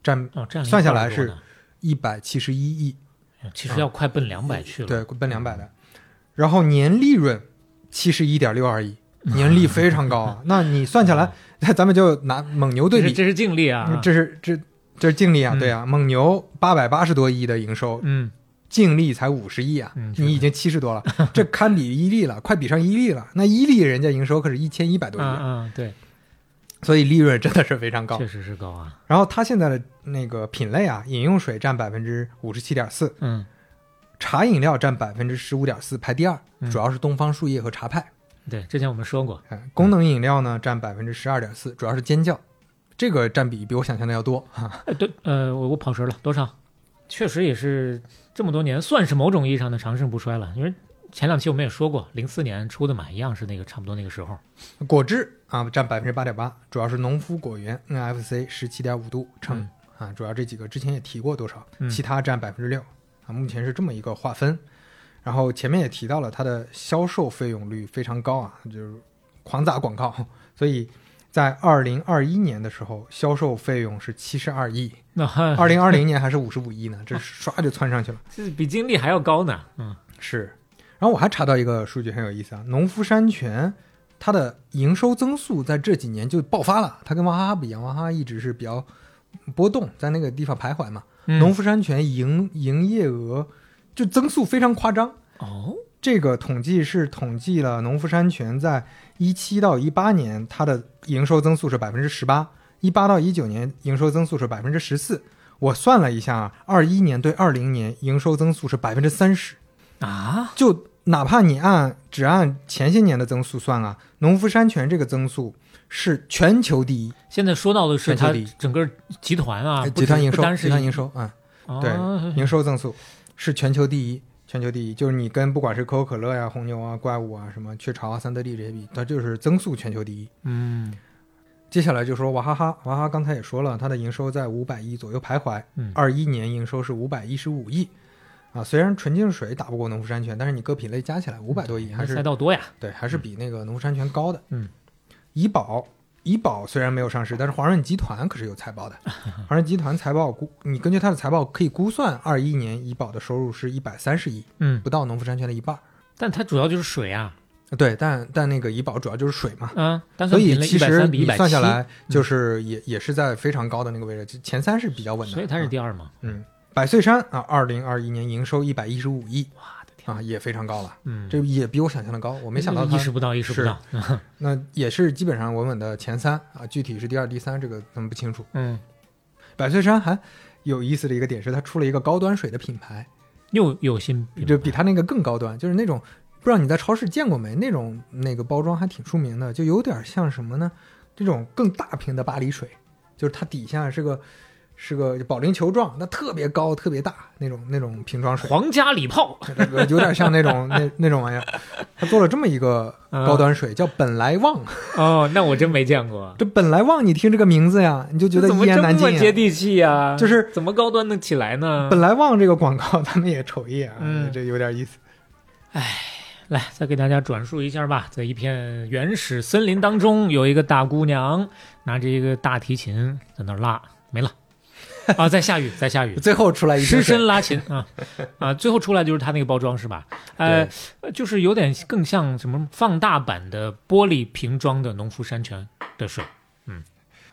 占哦，占算下来是一百七十一亿，其实要快奔两百去了。对，奔两百的。然后年利润七十一点六二亿，年利非常高啊。那你算下来，那咱们就拿蒙牛对比，这是净利啊，这是这这是净利啊，嗯对啊，蒙牛八百八十多亿的营收，嗯，净利才五十亿啊，嗯你已经七十多了，这堪比伊利了，快比上伊利了。那伊利人家营收可是一千一百多亿，嗯嗯，对，所以利润真的是非常高确。实是高啊。然后它现在的那个品类啊，饮用水占百分之五十七点四，嗯茶饮料占百分之十五点四，排第二，嗯主要是东方树叶和茶派。对，之前我们说过，哎功能饮料呢占百分之十二点四，主要是尖叫，这个占比比我想象的要多哈。哎，对，呃，我我跑神了，多少？确实也是这么多年，算是某种意义上的长盛不衰了。因为前两期我们也说过，零四年出的嘛，一样是那个差不多那个时候。果汁啊占百分之八点八，主要是农夫果园 NFC 十七点五度称、啊，主要这几个之前也提过多少，嗯其他占百分之六啊，目前是这么一个划分。然后前面也提到了它的销售费用率非常高啊，就是狂砸广告，所以在二零二一年的时候，销售费用是七十二亿，那还二零二零年还是五十五亿呢，这唰就窜上去了。这比净利还要高呢。嗯，是，然后我还查到一个数据很有意思啊，农夫山泉它的营收增速在这几年就爆发了，它跟娃哈哈不一样，娃哈哈一直是比较波动，在那个地方徘徊嘛。农夫山泉营营业额就增速非常夸张。哦，这个统计是统计了农夫山泉在一七到一八年它的营收增速是百分之十八，一八到一九年营收增速是百分之十四。我算了一下，二一年对二零年营收增速是百分之三十。啊，就哪怕你按只按前些年的增速算啊，农夫山泉这个增速是全球第一，现在说到的是它整个集团啊，集团营收，集团营收，嗯，对，哦营收增速是全球第一，全球第一，就是你跟不管是可口可乐呀、红牛啊、怪物啊、什么雀巢啊、三得利这些比，它就是增速全球第一。嗯。接下来就说娃哈哈，娃哈哈刚才也说了，它的营收在五百亿左右徘徊，嗯。二一年营收是五百一十五亿。啊，虽然纯净水打不过农夫山泉，但是你各品类加起来五百多亿，还是赛道多呀。对，还是比那个农夫山泉高的。嗯，怡宝，怡宝虽然没有上市，但是华润集团可是有财报的。华润集团财报估，你根据它的财报可以估算，二一年怡宝的收入是一百三十亿，嗯，不到农夫山泉的一半。但它主要就是水啊。对，但但那个怡宝主要就是水嘛，嗯，单所以其实130比你算下来，就是也、也是在非常高的那个位置，就前三是比较稳的。所以它是第二嘛。嗯，百岁山啊，二零二一年营收一百一十五亿，哇的天啊，也非常高了。嗯这也比我想象的高，我没想到它意识不到意识不到那也是基本上稳稳的前三啊，具体是第二、第三，这个咱们不清楚。嗯，百岁山还有意思的一个点是，它出了一个高端水的品牌，又有新就比它那个更高端，就是那种不知道你在超市见过没？那种那个包装还挺出名的，就有点像什么呢？这种更大瓶的巴黎水，就是它底下是个是个保龄球状，那特别高、特别大那种那种瓶装水，皇家礼炮，有点像那种那那种玩意儿。他做了这么一个高端水，叫本来旺。哦，那我真没见过。这本来旺，你听这个名字呀，你就觉得怎么一言难尽、啊。这么接地气呀、就是怎么高端的起来呢？本来旺这个广告，咱们也瞅一眼啊，嗯这有点意思。哎来，再给大家转述一下吧。在一片原始森林当中，有一个大姑娘拿着一个大提琴在那儿拉，没了。啊，在下雨，在下雨，最后出来一失身拉琴啊啊，最后出来就是它那个包装是吧？呃，就是有点更像什么放大版的玻璃瓶装的农夫山泉的水，嗯。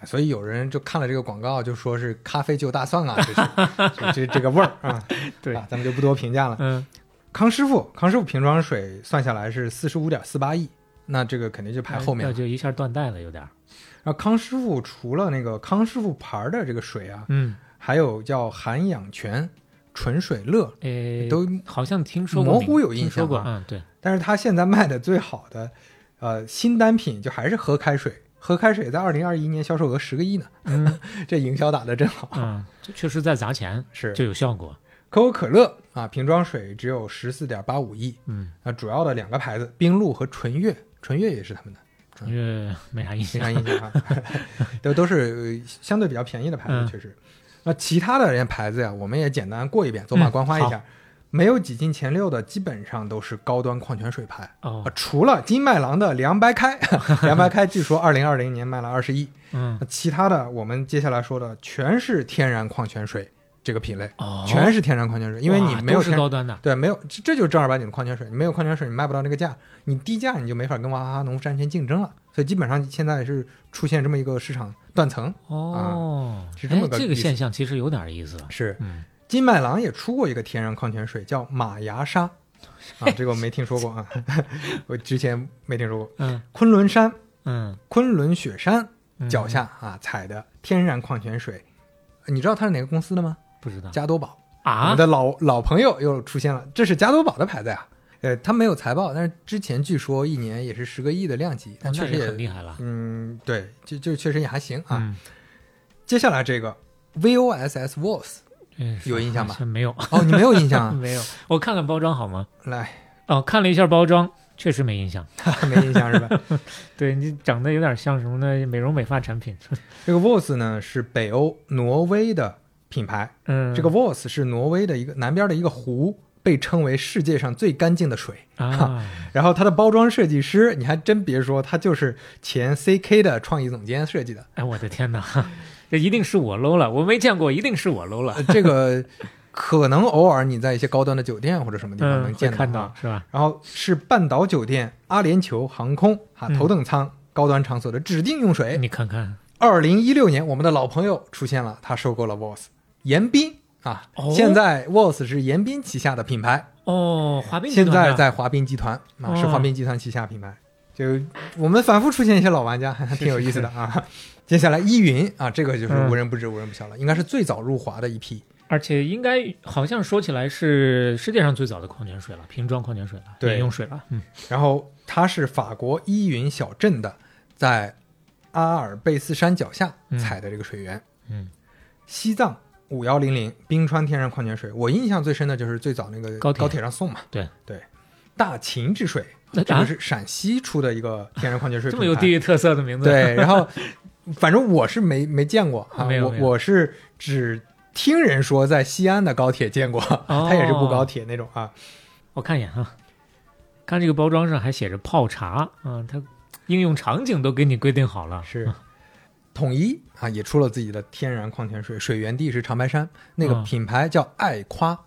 所以有人就看了这个广告，就说是咖啡就大蒜啊，这是这这个味儿啊。对啊，咱们就不多评价了。嗯，康师傅，康师傅瓶装水算下来是四十五点四八亿，那这个肯定就排后面了，那就一下断代了，有点。然后康师傅除了那个康师傅牌的这个水啊，嗯，还有叫涵养泉、纯水乐，诶，都好像听说模糊有印象过，嗯，对。但是他现在卖的最好的，呃，新单品就还是喝开水。喝开水在二零二一年销售额十个亿呢，嗯，这营销打得真好，嗯，这确实在砸钱，是就有效果。可口可乐啊，瓶装水只有十四点八五亿，嗯，那主要的两个牌子，冰露和纯悦，纯悦也是他们的，纯悦没啥印象，没啥印象哈，都都是相对比较便宜的牌子，确实。那其他的这些牌子呀，我们也简单过一遍，走马观花一下。没有挤进前六的，基本上都是高端矿泉水牌。哦，除了金麦郎的凉白开，凉白开据说二零二零年卖了二十亿，嗯，其他的我们接下来说的全是天然矿泉水这个品类，哦，全是天然矿泉水，因为你没有是高端的，对，没有，这就是正儿八经的矿泉水，你没有矿泉水，你卖不到那个价，你低价你就没法跟娃哈哈农夫山泉竞争了，所以基本上现在是出现这么一个市场断层，哦，是这么个这个现象，其实有点意思，是，嗯。金麦郎也出过一个天然矿泉水，叫马牙沙，啊，这个我没听说过啊，我之前没听说过。嗯，昆仑山，嗯，昆仑雪山脚下啊采的天然矿泉水，你知道它是哪个公司的吗？不知道。加多宝啊，我们的老老朋友又出现了，这是加多宝的牌子呀。呃，它没有财报，但是之前据说一年也是十个亿的量级，但确实也很厉害了。嗯，对，就就确实也还行啊。嗯、接下来这个 VOSS VOS。有印象吗？没有哦，你没有印象啊？没有，我看看包装好吗？来，哦，看了一下包装，确实没印象，没印象是吧？对你长得有点像什么呢？美容美发产品。这个 VOS 呢是北欧挪威的品牌，嗯，这个 VOS 是挪威的一个南边的一个湖，被称为世界上最干净的水啊。然后它的包装设计师，你还真别说，他就是前 CK 的创意总监设计的。哎，我的天哪！这一定是我 low 了，我没见过，一定是我 low 了。这个可能偶尔你在一些高端的酒店或者什么地方能见到，看到是吧？然后是半岛酒店、阿联酋航空哈头等舱高端场所的指定用水。你看看，二零一六年我们的老朋友出现了，他收购了 VOS 严彬啊，现在 VOS 是严彬旗下的品牌。哦，华彬现在在华彬集团啊，是华彬集团旗下品牌。就我们反复出现一些老玩家，还挺有意思的啊。接下来依云啊，这个就是无人不知、无人不晓了，应该是最早入华的一批，而且应该好像说起来是世界上最早的矿泉水了，瓶装矿泉水了，饮用水了。嗯，然后它是法国依云小镇的，在阿尔卑斯山脚下采的这个水源。嗯，西藏五幺零零冰川天然矿泉水，我印象最深的就是最早那个高高铁上送嘛。对对，大秦之水。这个是陕西出的一个天然矿泉水，这么有地域特色的名字。对，然后反正我是没没见过啊，我我是只听人说在西安的高铁见过，它也是不高铁那种啊。我看一眼啊，看这个包装上还写着泡茶啊，它应用场景都给你规定好了。是，统一啊也出了自己的天然矿泉水，水源地是长白山，那个品牌叫爱夸，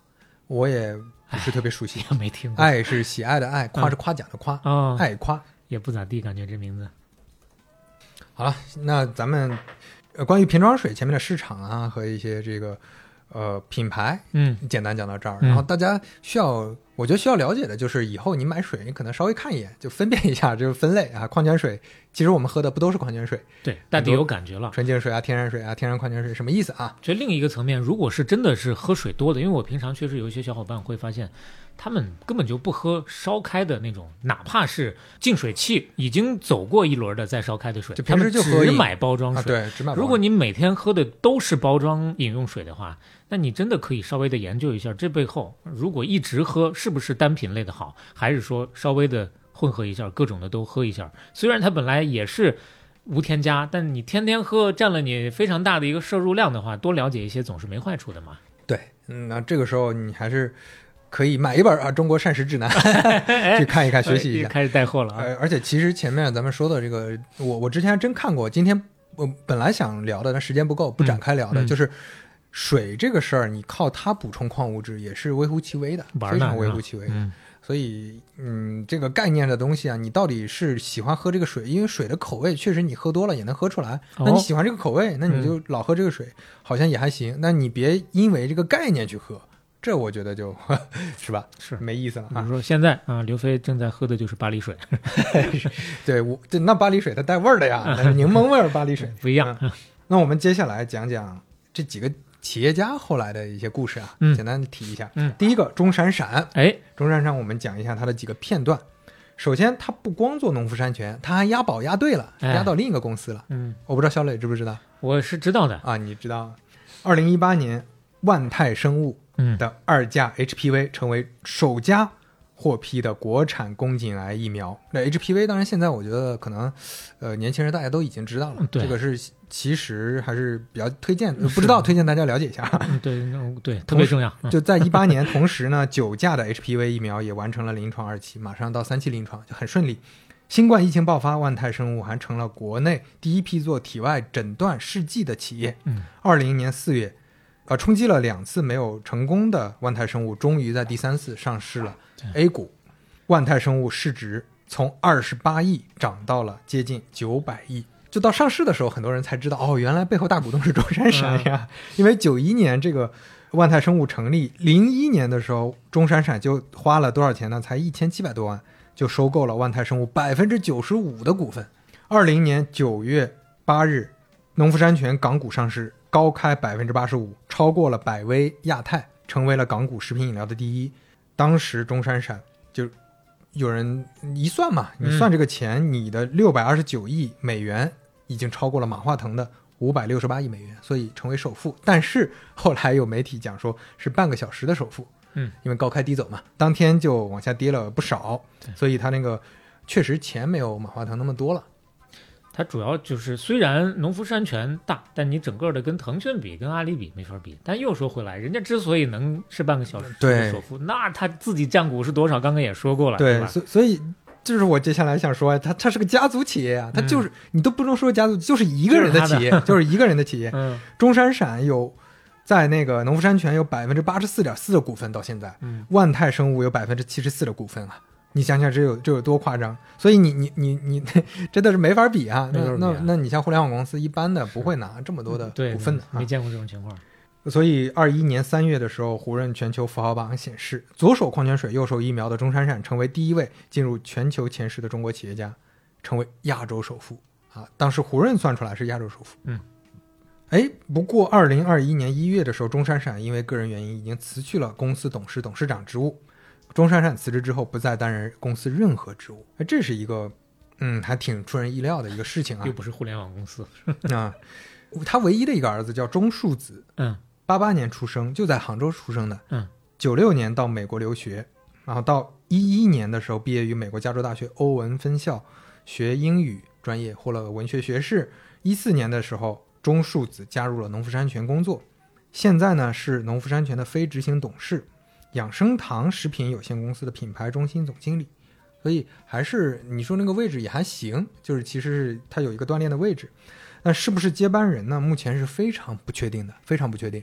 我也。不是特别熟悉，没听过。爱是喜爱的爱，夸是夸奖的夸啊，爱夸也不咋地，感觉这名字。好了，那咱们呃关于瓶装水前面的市场啊和一些这个呃品牌，嗯，简单讲到这儿。然后大家需要，我觉得需要了解的就是以后你买水，你可能稍微看一眼，就分辨一下这个分类啊。矿泉水其实我们喝的不都是矿泉水？对，大体有感觉了。纯净水啊，天然水啊，天然矿泉水什么意思啊？这另一个层面，如果是真的是喝水多的，因为我平常确实有一些小伙伴会发现。他们根本就不喝烧开的那种，哪怕是净水器已经走过一轮的再烧开的水，他们只买包装水。对，只买。如果你每天喝的都是包装饮用水的话，那你真的可以稍微的研究一下，这背后如果一直喝是不是单品类的好，还是说稍微的混合一下，各种的都喝一下。虽然它本来也是无添加，但你天天喝占了你非常大的一个摄入量的话，多了解一些总是没坏处的嘛。对，嗯，那这个时候你还是。可以买一本啊，《中国膳食指南》去看一看，学习一下。开始带货了啊！而且其实前面咱们说的这个，我我之前还真看过。今天我本来想聊的，但时间不够，不展开聊的，就是水这个事儿，你靠它补充矿物质也是微乎其微的，非常微乎其微。嗯所以，嗯，这个概念的东西啊，你到底是喜欢喝这个水，因为水的口味确实你喝多了也能喝出来。哦那你喜欢这个口味，那你就老喝这个水，好像也还行。那你别因为这个概念去喝，这我觉得就 是吧，是没意思了啊。比如说现在啊，刘飞正在喝的就是巴黎水，对我，对那巴黎水它带味儿的呀，柠檬味儿巴黎水不一样。嗯那我们接下来讲讲这几个企业家后来的一些故事啊，嗯简单的提一下。嗯第一个钟闪闪，哎，钟闪闪，我们讲一下他的几个片段。首先，他不光做农夫山泉，他还押宝押对了，哎押到另一个公司了。嗯，我不知道小磊知不知道我是知道的。啊？你知道，二零一八年万泰生物嗯的二价 HPV 成为首家获批的国产宫颈癌疫苗。那 HPV 当然现在我觉得可能，呃，年轻人大家都已经知道了，这个是其实还是比较推荐，呃不知道推荐大家了解一下。嗯，对，那对，特别重要。嗯就在一八年，同时呢，九价的 HPV 疫苗也完成了临床二期，马上到三期临床，就很顺利。新冠疫情爆发，万泰生物还成了国内第一批做体外诊断试剂的企业。嗯，二零年四月，呃，冲击了两次没有成功的万泰生物，终于在第三次上市了 A 股。万泰生物市值从二十八亿涨到了接近九百亿。就到上市的时候，很多人才知道，哦，原来背后大股东是钟闪闪呀。因为九一年这个万泰生物成立，零一年的时候，钟闪闪就花了多少钱呢？才一千七百多万，就收购了万泰生物百分之九十五的股份。二零年九月八日，农夫山泉港股上市，高开百分之八十五，超过了百威亚太，成为了港股食品饮料的第一。当时钟闪闪就有人一算嘛，你算这个钱，你的六百二十九亿美元已经超过了马化腾的五百六十八亿美元，所以成为首富。但是后来有媒体讲说是半个小时的首富，嗯，因为高开低走嘛，当天就往下跌了不少，所以他那个确实钱没有马化腾那么多了。它主要就是虽然农夫山泉大，但你整个的跟腾讯比、跟阿里比没法比。但又说回来，人家之所以能是半个小时对的首富，那他自己占股是多少？刚刚也说过了，对，吧？所所以就是我接下来想说，它它是个家族企业啊，它就是、你都不能说家族，就是一个人的企业，嗯就是就是一个人的企业。嗯钟闪闪有在那个农夫山泉有百分之八十四点四的股份，到现在，嗯万泰生物有百分之七十四的股份啊。你想想这有这有多夸张？所以你你你你 真的是没法比啊！那那那你像互联网公司一般的不会拿这么多的股份的啊。没见过这种情况。所以，二一年三月的时候，胡润全球富豪榜显示，左手矿泉水、右手疫苗的钟闪闪成为第一位进入全球前十的中国企业家，成为亚洲首富啊！当时胡润算出来是亚洲首富。嗯，哎，不过二零二一年一月的时候，钟闪闪因为个人原因已经辞去了公司董事、董事长职务。钟闪闪辞职之后，不再担任公司任何职务，哎，这是一个嗯，还挺出人意料的一个事情啊。又不是互联网公司，啊，他唯一的一个儿子叫钟树子，嗯，八八年出生，就在杭州出生的，嗯，九六年到美国留学，然后到一一年的时候毕业于美国加州大学欧文分校学英语专业，获了文学学士。一四年的时候，钟树子加入了农夫山泉工作，现在呢是农夫山泉的非执行董事，养生堂食品有限公司的品牌中心总经理。所以还是你说那个位置也还行，就是其实是他有一个锻炼的位置，那是不是接班人呢？目前是非常不确定的，非常不确定。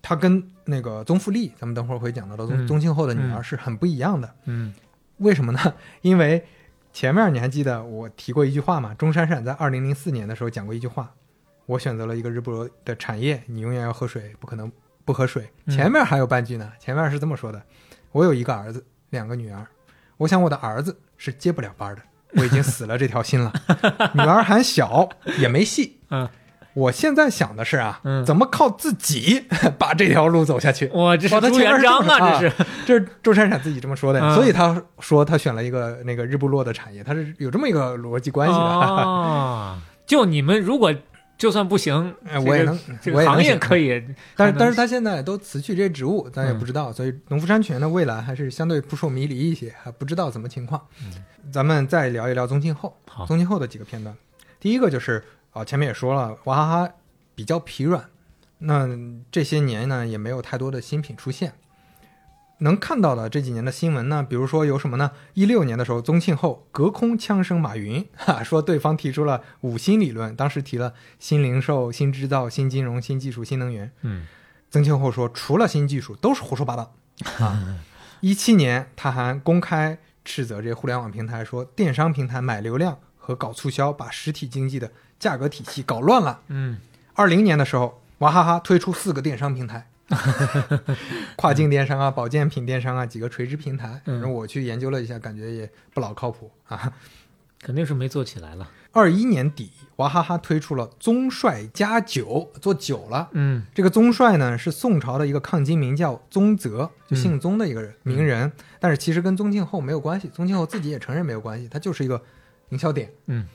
他跟那个宗馥莉，咱们等会儿会讲到的宗嗯宗庆后的女儿嗯是很不一样的。嗯为什么呢？因为前面你还记得我提过一句话嘛？钟闪闪在二零零四年的时候讲过一句话：“我选择了一个日不落的产业，你永远要喝水，不可能不喝水。”嗯前面还有半句呢，前面是这么说的：“我有一个儿子，两个女儿，我想我的儿子是接不了班的，我已经死了这条心了。女儿还小，也没戏。嗯，我现在想的是啊，嗯怎么靠自己 把这条路走下去？哇，这是朱元璋啊，这啊是这是周闪闪自己这么说的，嗯所以他说他选了一个那个日不落的产业，他是有这么一个逻辑关系的。哦，就你们如果就算不行，哎我也能这个行业我也可以，但是但是他现在都辞去这些职务，咱也嗯不知道，所以农夫山泉的未来还是相对扑朔迷离一些，还不知道怎么情况。咱们再聊一聊宗庆后，宗庆后的几个片段。第一个就是啊、前面也说了，娃哈哈比较疲软，那这些年呢也没有太多的新品出现。能看到的这几年的新闻呢，比如说有什么呢？一六年的时候，宗庆后隔空枪声马云，哈，说对方提出了五新理论，当时提了新零售、新制造、新金融、新技术、新能源。嗯，曾庆后说，除了新技术都是胡说八道 啊。一七年，他还公开斥责这些互联网平台，说电商平台买流量和搞促销，把实体经济的价格体系搞乱了。嗯，二零年的时候，娃哈哈推出四个电商平台，跨境电商啊、保健品电商啊几个垂直平台。嗯然后我去研究了一下，感觉也不老靠谱啊。肯定是没做起来了。二一年底，娃哈哈推出了宗帅加酒，做酒了。嗯这个宗帅呢是宋朝的一个抗金名叫宗泽，就嗯姓宗的一个人、名人，但是其实跟宗庆后没有关系，宗庆后自己也承认没有关系，他就是一个营销点。嗯，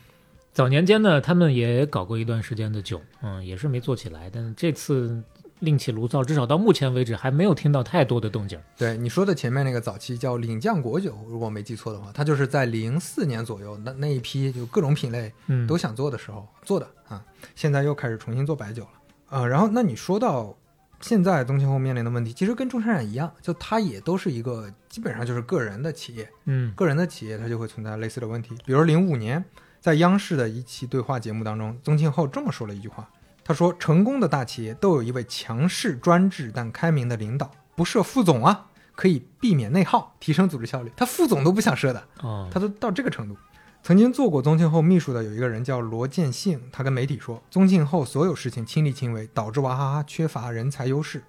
早年间呢，他们也搞过一段时间的酒，嗯，也是没做起来。但是这次另起炉灶，至少到目前为止还没有听到太多的动静。对你说的前面那个早期叫领酱果酒，如果没记错的话，它就是在零四年左右那那一批就各种品类嗯都想做的时候做的啊，现在又开始重新做白酒了。呃，然后那你说到现在宗庆后面临的问题，其实跟中山染一样，就它也都是一个基本上就是个人的企业，嗯个人的企业它就会存在类似的问题。比如零五年在央视的一期对话节目当中，宗庆后这么说了一句话，他说：“成功的大企业都有一位强势专制但开明的领导，不设副总啊，可以避免内耗，提升组织效率。他副总都不想设的，哦，他都到这个程度。曾经做过宗庆后秘书的有一个人叫罗建信，他跟媒体说，宗庆后所有事情亲力亲为，导致娃哈哈缺乏人才优势。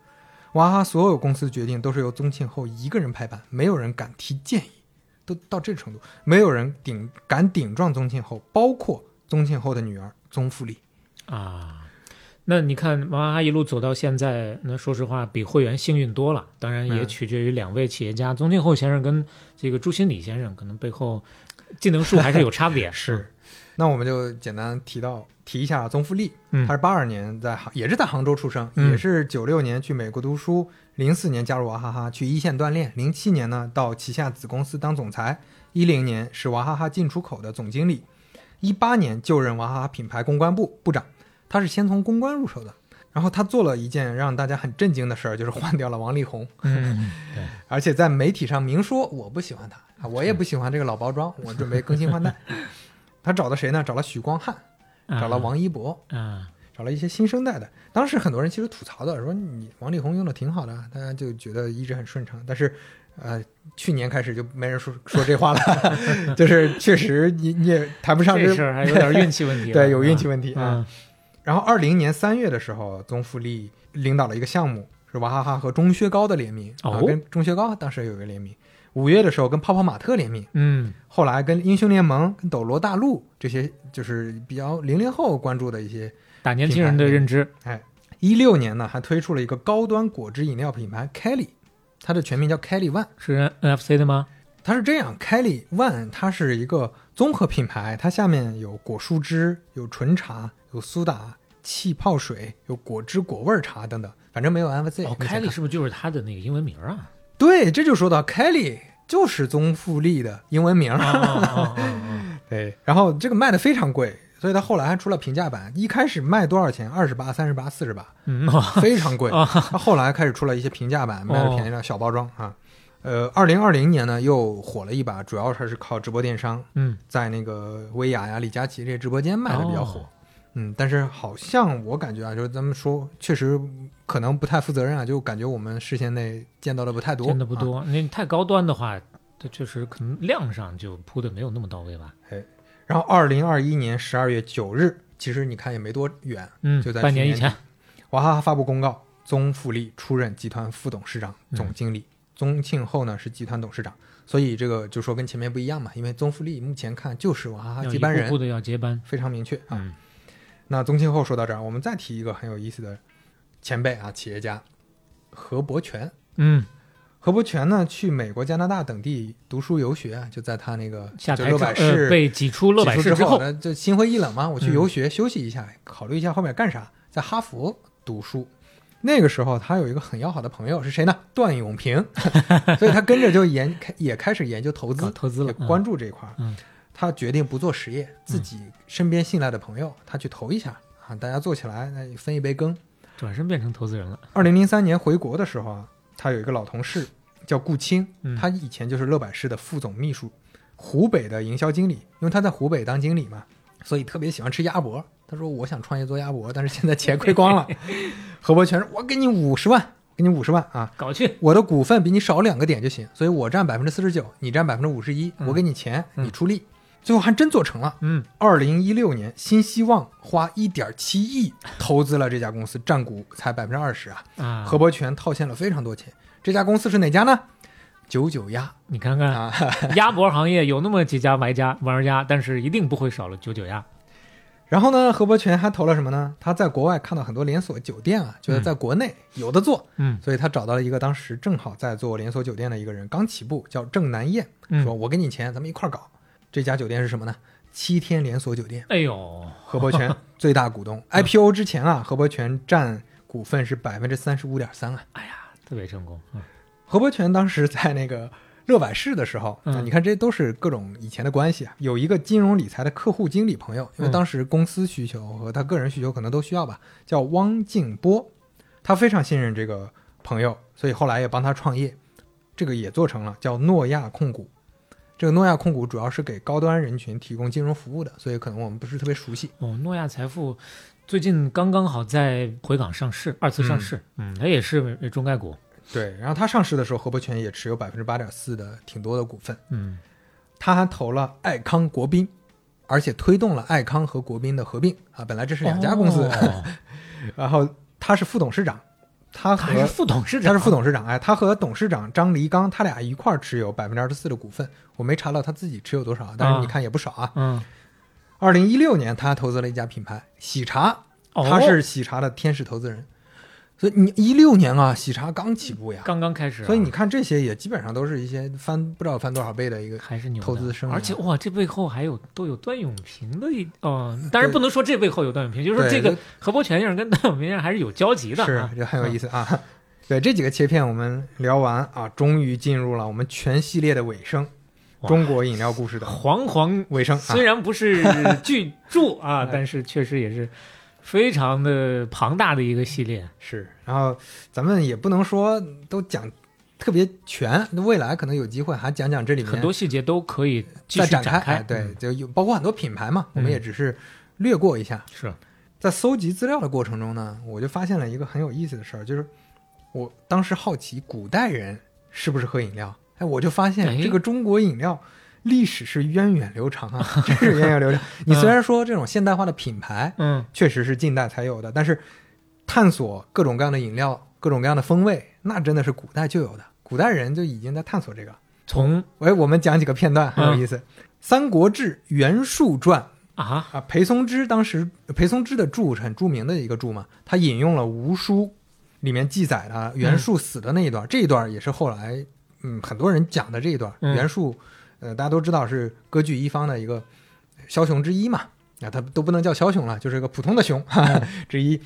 娃哈哈所有公司决定都是由宗庆后一个人拍板，没有人敢提建议，都到这程度，没有人顶敢顶撞宗庆后，包括宗庆后的女儿宗馥莉。啊。那你看娃哈哈一路走到现在，那说实话比会员幸运多了。当然也嗯取决于两位企业家，宗庆后先生跟这个朱新礼先生，可能背后技能树还是有差别。是，那我们就简单提到提一下宗馥莉，嗯他是八二年在杭，也是在杭州出生，嗯也是九六年去美国读书，零四年加入娃哈哈去一线锻炼，零七年呢到旗下子公司当总裁，一零年是娃哈哈进出口的总经理，一八年就任娃哈哈品牌公关部部长，他是先从公关入手的。然后他做了一件让大家很震惊的事儿，就是换掉了王力宏，而且在媒体上明说我不喜欢他啊，我也不喜欢这个老包装，我准备更新换代。他找的谁呢？找了许光汉，找了王一博，啊，找了一些新生代的。当时很多人其实吐槽的，说你王力宏用的挺好的，大家就觉得一直很顺畅。但是，呃，去年开始就没人说说这话了，就是确实你你也谈不上这事儿还有点运气问题对，有运气问题啊。嗯然后二零年三月的时候，宗馥莉领导了一个项目，是娃哈哈和钟薛高的联名、啊，哦跟钟薛高当时有一个联名。五月的时候跟泡泡玛特联名，嗯后来跟英雄联盟、跟斗罗大陆这些就是比较零零后关注的一些打年轻人的认知。哎，一六年呢还推出了一个高端果汁饮料品牌 Kelly，它的全名叫 Kelly One。是 NFC 的吗？它是这样，Kelly One 它是一个综合品牌，它下面有果蔬汁、有纯茶、有苏打、气泡水、有果汁果味茶等等，反正没有 MFC。哦，Kelly 是不是就是他的那个英文名啊？对，这就说到 Kelly 就是宗馥莉的英文名。哦 对，然后这个卖的非常贵，所以它后来还出了平价版。一开始卖多少钱？二十八、三十八、四十八，非常贵。后来开始出了一些平价版，卖的便宜了，小包装啊。呃，二零二零年呢又火了一把，主要还是靠直播电商，嗯，在那个薇娅呀、李佳琦这些直播间卖的比较火。哦嗯，但是好像我感觉啊，就是咱们说，确实可能不太负责任啊，就感觉我们视线内见到的不太多，啊见的不多。那太高端的话，它确实可能量上就铺的没有那么到位吧。哎，然后二零二一年十二月九日，其实你看也没多远，嗯就在半年以前，娃哈哈发布公告，宗馥莉出任集团副董事长、嗯总经理，宗庆后呢是集团董事长。所以这个就说跟前面不一样嘛，因为宗馥莉目前看就是娃哈哈接班人，一步步的要接班，非常明确啊。嗯那宗庆后说到这儿，我们再提一个很有意思的前辈啊，企业家何伯权。嗯，何伯权呢，去美国、加拿大等地读书游学啊，就在他那个下台之乐百氏、呃被挤出乐百氏之之后呢就心灰意冷嘛，我去嗯游学、休息一下，考虑一下后面干啥，在哈佛读书。那个时候他有一个很要好的朋友是谁呢？段永平，所以他跟着就研开也开始研究投资，投资了也关注这一块儿。嗯他决定不做实业，自己身边信赖的朋友，他去投一下啊，大家做起来，那分一杯羹。转身变成投资人了。二零零三年回国的时候啊，他有一个老同事叫顾青，嗯他以前就是乐百氏的副总秘书，湖北的营销经理，因为他在湖北当经理嘛，所以特别喜欢吃鸭脖。他说我想创业做鸭脖，但是现在钱亏光了。何伯全说：“我给你五十万，给你五十万啊，搞去，我的股份比你少两个点就行，所以我占百分之四十九，你占百分之五十一，我给你钱，你出力。”最后还真做成了。嗯，二零一六年，新希望花一点七亿投资了这家公司，占股才百分之二十啊。啊，何伯权套现了非常多钱。这家公司是哪家呢？九九鸭。你看看，啊，鸭脖行业有那么几家玩家玩家，但是一定不会少了九九鸭。然后呢，何伯权还投了什么呢？他在国外看到很多连锁酒店啊，觉得在国内有的做，嗯，所以他找到了一个当时正好在做连锁酒店的一个人，刚起步，叫郑南燕，嗯说：“我给你钱，咱们一块儿搞。”这家酒店是什么呢？七天连锁酒店。哎呦，何伯权最大股东，IPO 之前啊，何伯权占股份是百分之三十五点三啊。哎呀，特别成功。嗯，何伯权当时在那个乐百氏的时候，你看这都是各种以前的关系啊。有一个金融理财的客户经理朋友，因为嗯当时公司需求和他个人需求可能都需要吧，叫汪静波，他非常信任这个朋友，所以后来也帮他创业，这个也做成了，叫诺亚控股。这个诺亚控股主要是给高端人群提供金融服务的，所以可能我们不是特别熟悉。哦，诺亚财富最近刚刚好在回港上市，二次上市。嗯，它也是中概股。对，然后它上市的时候，何伯权也持有百分之八点四的挺多的股份。嗯，他还投了爱康国宾，而且推动了爱康和国宾的合并啊，本来这是两家公司，哦 然后他是副董事长，他和他还是副董事长，他是副董事长，哎，他和董事长张黎刚他俩一块儿持有百分之二十四的股份，我没查到他自己持有多少，但是你看也不少啊。嗯，二零一六年他投资了一家品牌喜茶，哦。他是喜茶的天使投资人，所以你一六年啊，喜茶刚起步呀，刚刚开始啊、所以你看这些也基本上都是一些翻不知道翻多少倍的一个还是牛投资生涯，而且哇，这背后还有都有段永平的一哦，当然不能说这背后有段永平，就是说这个何伯权先生跟段永平先生还是有交集的、啊，是 这很有意思啊。对这几个切片我们聊完啊，终于进入了我们全系列的尾声，中国饮料故事的煌煌尾声。虽然不是巨 著啊，但是确实也是非常的庞大的一个系列。是，然后咱们也不能说都讲特别全，未来可能有机会还讲讲这里面很多细节都可以继再续展开。展开。哎对嗯，就有包括很多品牌嘛，我们嗯也只是略过一下。是在搜集资料的过程中呢，我就发现了一个很有意思的事儿，就是我当时好奇古代人是不是喝饮料，哎，我就发哎现这个中国饮料历史是源远流长啊，真是源远流长。你虽然说这种现代化的品牌，嗯，确实是近代才有的，但是探索各种各样的饮料、各种各样的风味，那真的是古代就有的，古代人就已经在探索这个了。从喂，我们讲几个片段很有意思，嗯三国志·袁术传》啊啊，裴松之当时裴松之的著是很著名的一个著嘛，他引用了吴书里面记载的袁术死的那一段，这一段也是后来嗯很多人讲的这一段。嗯袁术呃大家都知道是割据一方的一个枭雄之一嘛，啊他都不能叫枭雄了，就是一个普通的熊哈哈之一。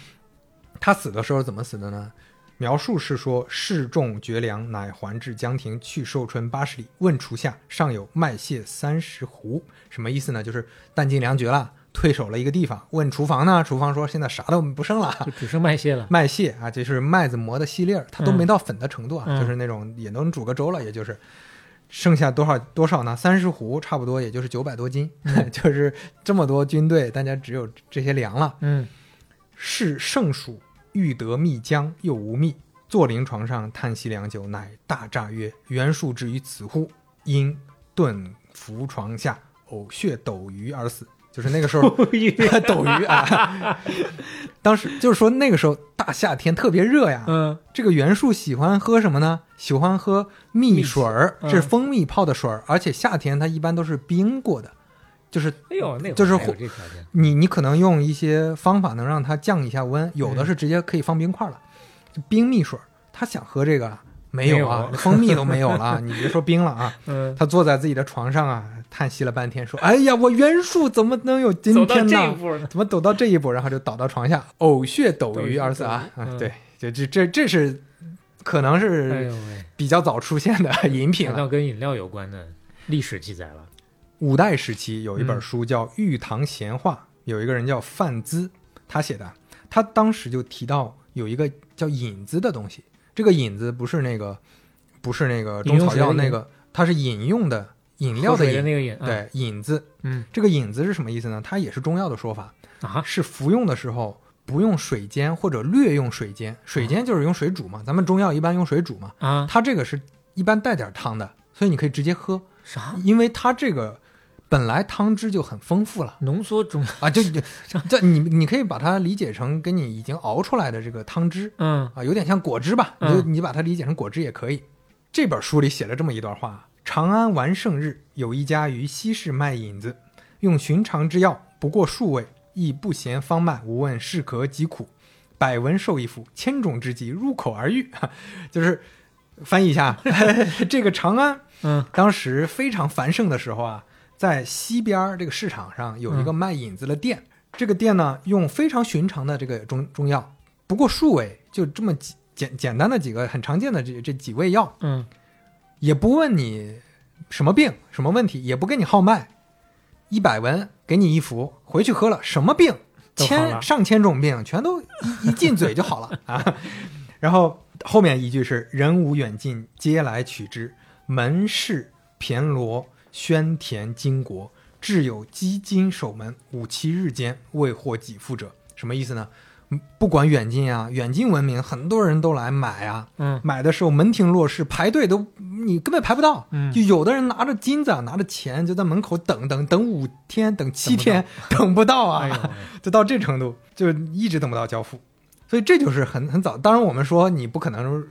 他死的时候怎么死的呢？描述是说，士众绝粮，乃还至江亭，去寿春八十里。问厨下，尚有麦屑三十斛。什么意思呢？就是弹尽粮绝了，退守了一个地方。问厨房呢？厨房说现在啥都不剩了，就只剩麦屑了。麦屑啊，就是麦子磨的细粒儿，它都没到粉的程度啊，嗯就是那种也能煮个粥了，也就是。剩下多少多少呢？三十斛，差不多也就是九百多斤，就是这么多军队，大家只有这些粮了。嗯，是圣暑，欲得蜜浆，又无密。坐临床上，叹息良久，乃大诈曰：“袁术至于此乎？”因顿伏床下，呕血斗鱼而死。就是那个时候，斗鱼 啊，当时就是说那个时候大夏天特别热呀。嗯，这个袁术喜欢喝什么呢？喜欢喝蜜水儿，是蜂蜜泡的水儿，而且夏天它一般都是冰过的，就是哎呦，那就是。你你可能用一些方法能让它降一下温，有嗯的是直接可以放冰块了，就冰蜜水儿。他想喝这个啊没有啊，蜂蜜都没有了，你别说冰了啊。嗯，他坐在自己的床上啊，叹息了半天，说：“哎呀，我袁术怎么能有今天呢？怎么走到这一步？”然后就倒到床下，呕血斗鱼而死啊！对，就这这这是可能哎是，比较早出现的饮品了。跟饮料有关的历史记载了。五代时期有一嗯本书叫《玉堂闲话》，有一个人叫范资，他写的。他当时就提到有一个叫引子的东西，这个引子不是那个不是那个中草药那个，它是饮用的饮料的那个饮啊对引子。嗯这个引子是什么意思呢？它也是中药的说法。啊，是服用的时候不用水煎或者略用水煎，水煎就是用水煮嘛，咱们中药一般用水煮嘛，啊，它这个是一般带点汤的，所以你可以直接喝，啥？因为它这个本来汤汁就很丰富了。浓缩中啊，就就 这你你可以把它理解成跟你已经熬出来的这个汤汁，嗯啊，有点像果汁吧，你嗯就你把它理解成果汁也可以。这本书里写了这么一段话：长安完胜日，有一家于西市卖引子，用寻常之药，不过数味，亦不嫌方慢，无问是咳疾苦，百闻受一服，千种之疾入口而愈。就是翻译一下，这个长安，嗯，当时非常繁盛的时候啊，在西边这个市场上有一个卖引子的店，这个店呢用非常寻常的这个中中药，不过数味，就这么几简简单的几个很常见的这这几味药，嗯，也不问你什么病什么问题，也不跟你号脉，一百文给你一服，回去喝了，什么病千上千种病全都一一进嘴就好了 啊。然后后面一句是“人无远近，皆来取之。门市骈罗，宣田金国，至有积金守门，五七日间未获己付者。”什么意思呢？嗯不管远近啊，远近闻名，很多人都来买啊。嗯买的时候门庭若市，排队都你根本排不到。嗯就有的人拿着金子啊，拿着钱就在门口等等等五天，等七天，等不到 啊，就到这程度，就一直等不到交付。所以这就是很很早。当然，我们说你不可能，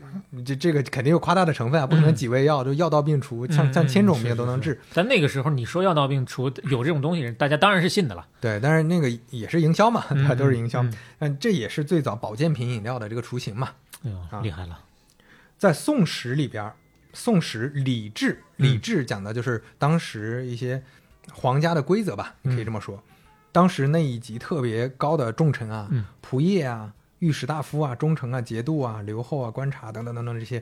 这这个肯定有夸大的成分啊，不可能几味药就药到病除，像嗯像千种病都能治。在那个时候，你说药到病除有这种东西，大家当然是信的了。对，但是那个也是营销嘛，对吧？嗯都是营销嗯。但这也是最早保健品饮料的这个雏形嘛。哎呦，啊厉害了！在《宋史》里边，《宋史礼制》嗯礼制讲的就是当时一些皇家的规则吧，嗯可以这么说。当时那一级特别高的重臣啊、嗯仆射啊、御史大夫啊、忠诚啊、节度啊、留后啊、观察等等等等这些，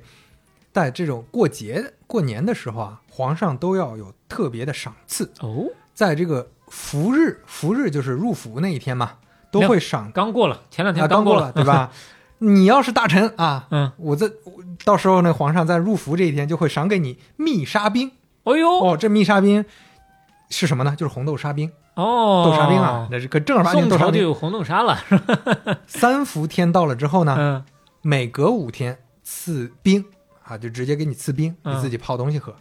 在这种过节、过年的时候啊，皇上都要有特别的赏赐。哦，在这个福日，福日就是入伏那一天嘛，都会赏刚过了，前两天啊，刚过了，对吧？你要是大臣啊，嗯，我这我到时候那皇上在入伏这一天就会赏给你蜜沙冰。哦呦，哦，这蜜沙冰是什么呢？就是红豆沙冰，哦，豆沙冰啊，那是可正儿八经宋豆沙冰。朝就有红豆沙了，是吧？三伏天到了之后呢，嗯每隔五天赐冰啊，就直接给你赐冰，嗯你自己泡东西喝。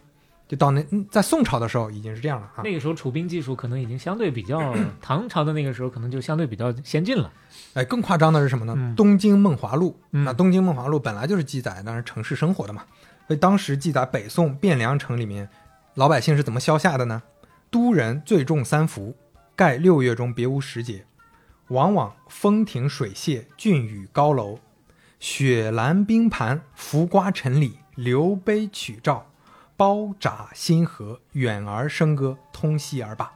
就到那嗯在宋朝的时候已经是这样了啊。那个时候储冰技术可能已经相对比较，唐朝的那个时候可能就相对比较先进了。哎，更夸张的是什么呢？嗯东京梦华录》嗯那《东京梦华录》本来就是记载当然城市生活的嘛，所以当时记载北宋汴梁城里面老百姓是怎么消夏的呢？都人最重三伏，盖六月中别无时节，往往风停水泄，峻宇高楼，雪兰冰盘，浮瓜沉里，流杯曲照，包扎新河，远而笙歌，通西而罢。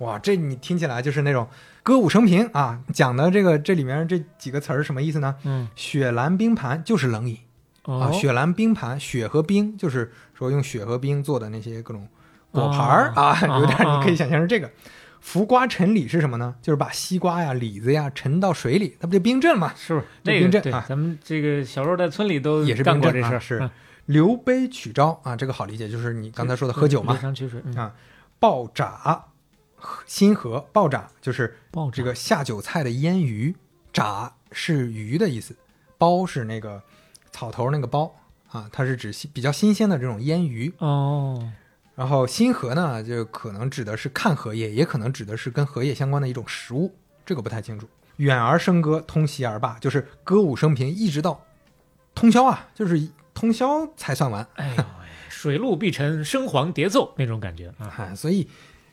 哇，这你听起来就是那种歌舞升平啊！讲的这个这里面这几个词儿什么意思呢？嗯，雪兰冰盘就是冷饮、啊，哦，雪兰冰盘，雪和冰就是说用雪和冰做的那些各种果盘儿、哦啊，有点哦你可以想象是这个。浮瓜沉李是什么呢？就是把西瓜呀、李子呀沉到水里，那不就冰镇嘛？是不是这那冰镇啊咱们这个小时候在村里都也是干冰镇啊，过这事儿，是嗯留杯取招啊，这个好理解，就是你刚才说的喝酒嘛流。觞曲水，嗯啊，爆炸，新河爆炸就是爆这个下酒菜的腌鱼，炸是鱼的意思，包是那个草头那个包啊，它是指新比较新鲜的这种腌鱼。哦，然后新荷呢，就可能指的是看荷叶，也可能指的是跟荷叶相关的一种食物，这个不太清楚。远而笙歌，通席而罢，就是歌舞升平，一直到通宵啊，就是通宵才算完。哎呦喂，水陆必沉，生黄叠奏那种感觉啊，啊，所以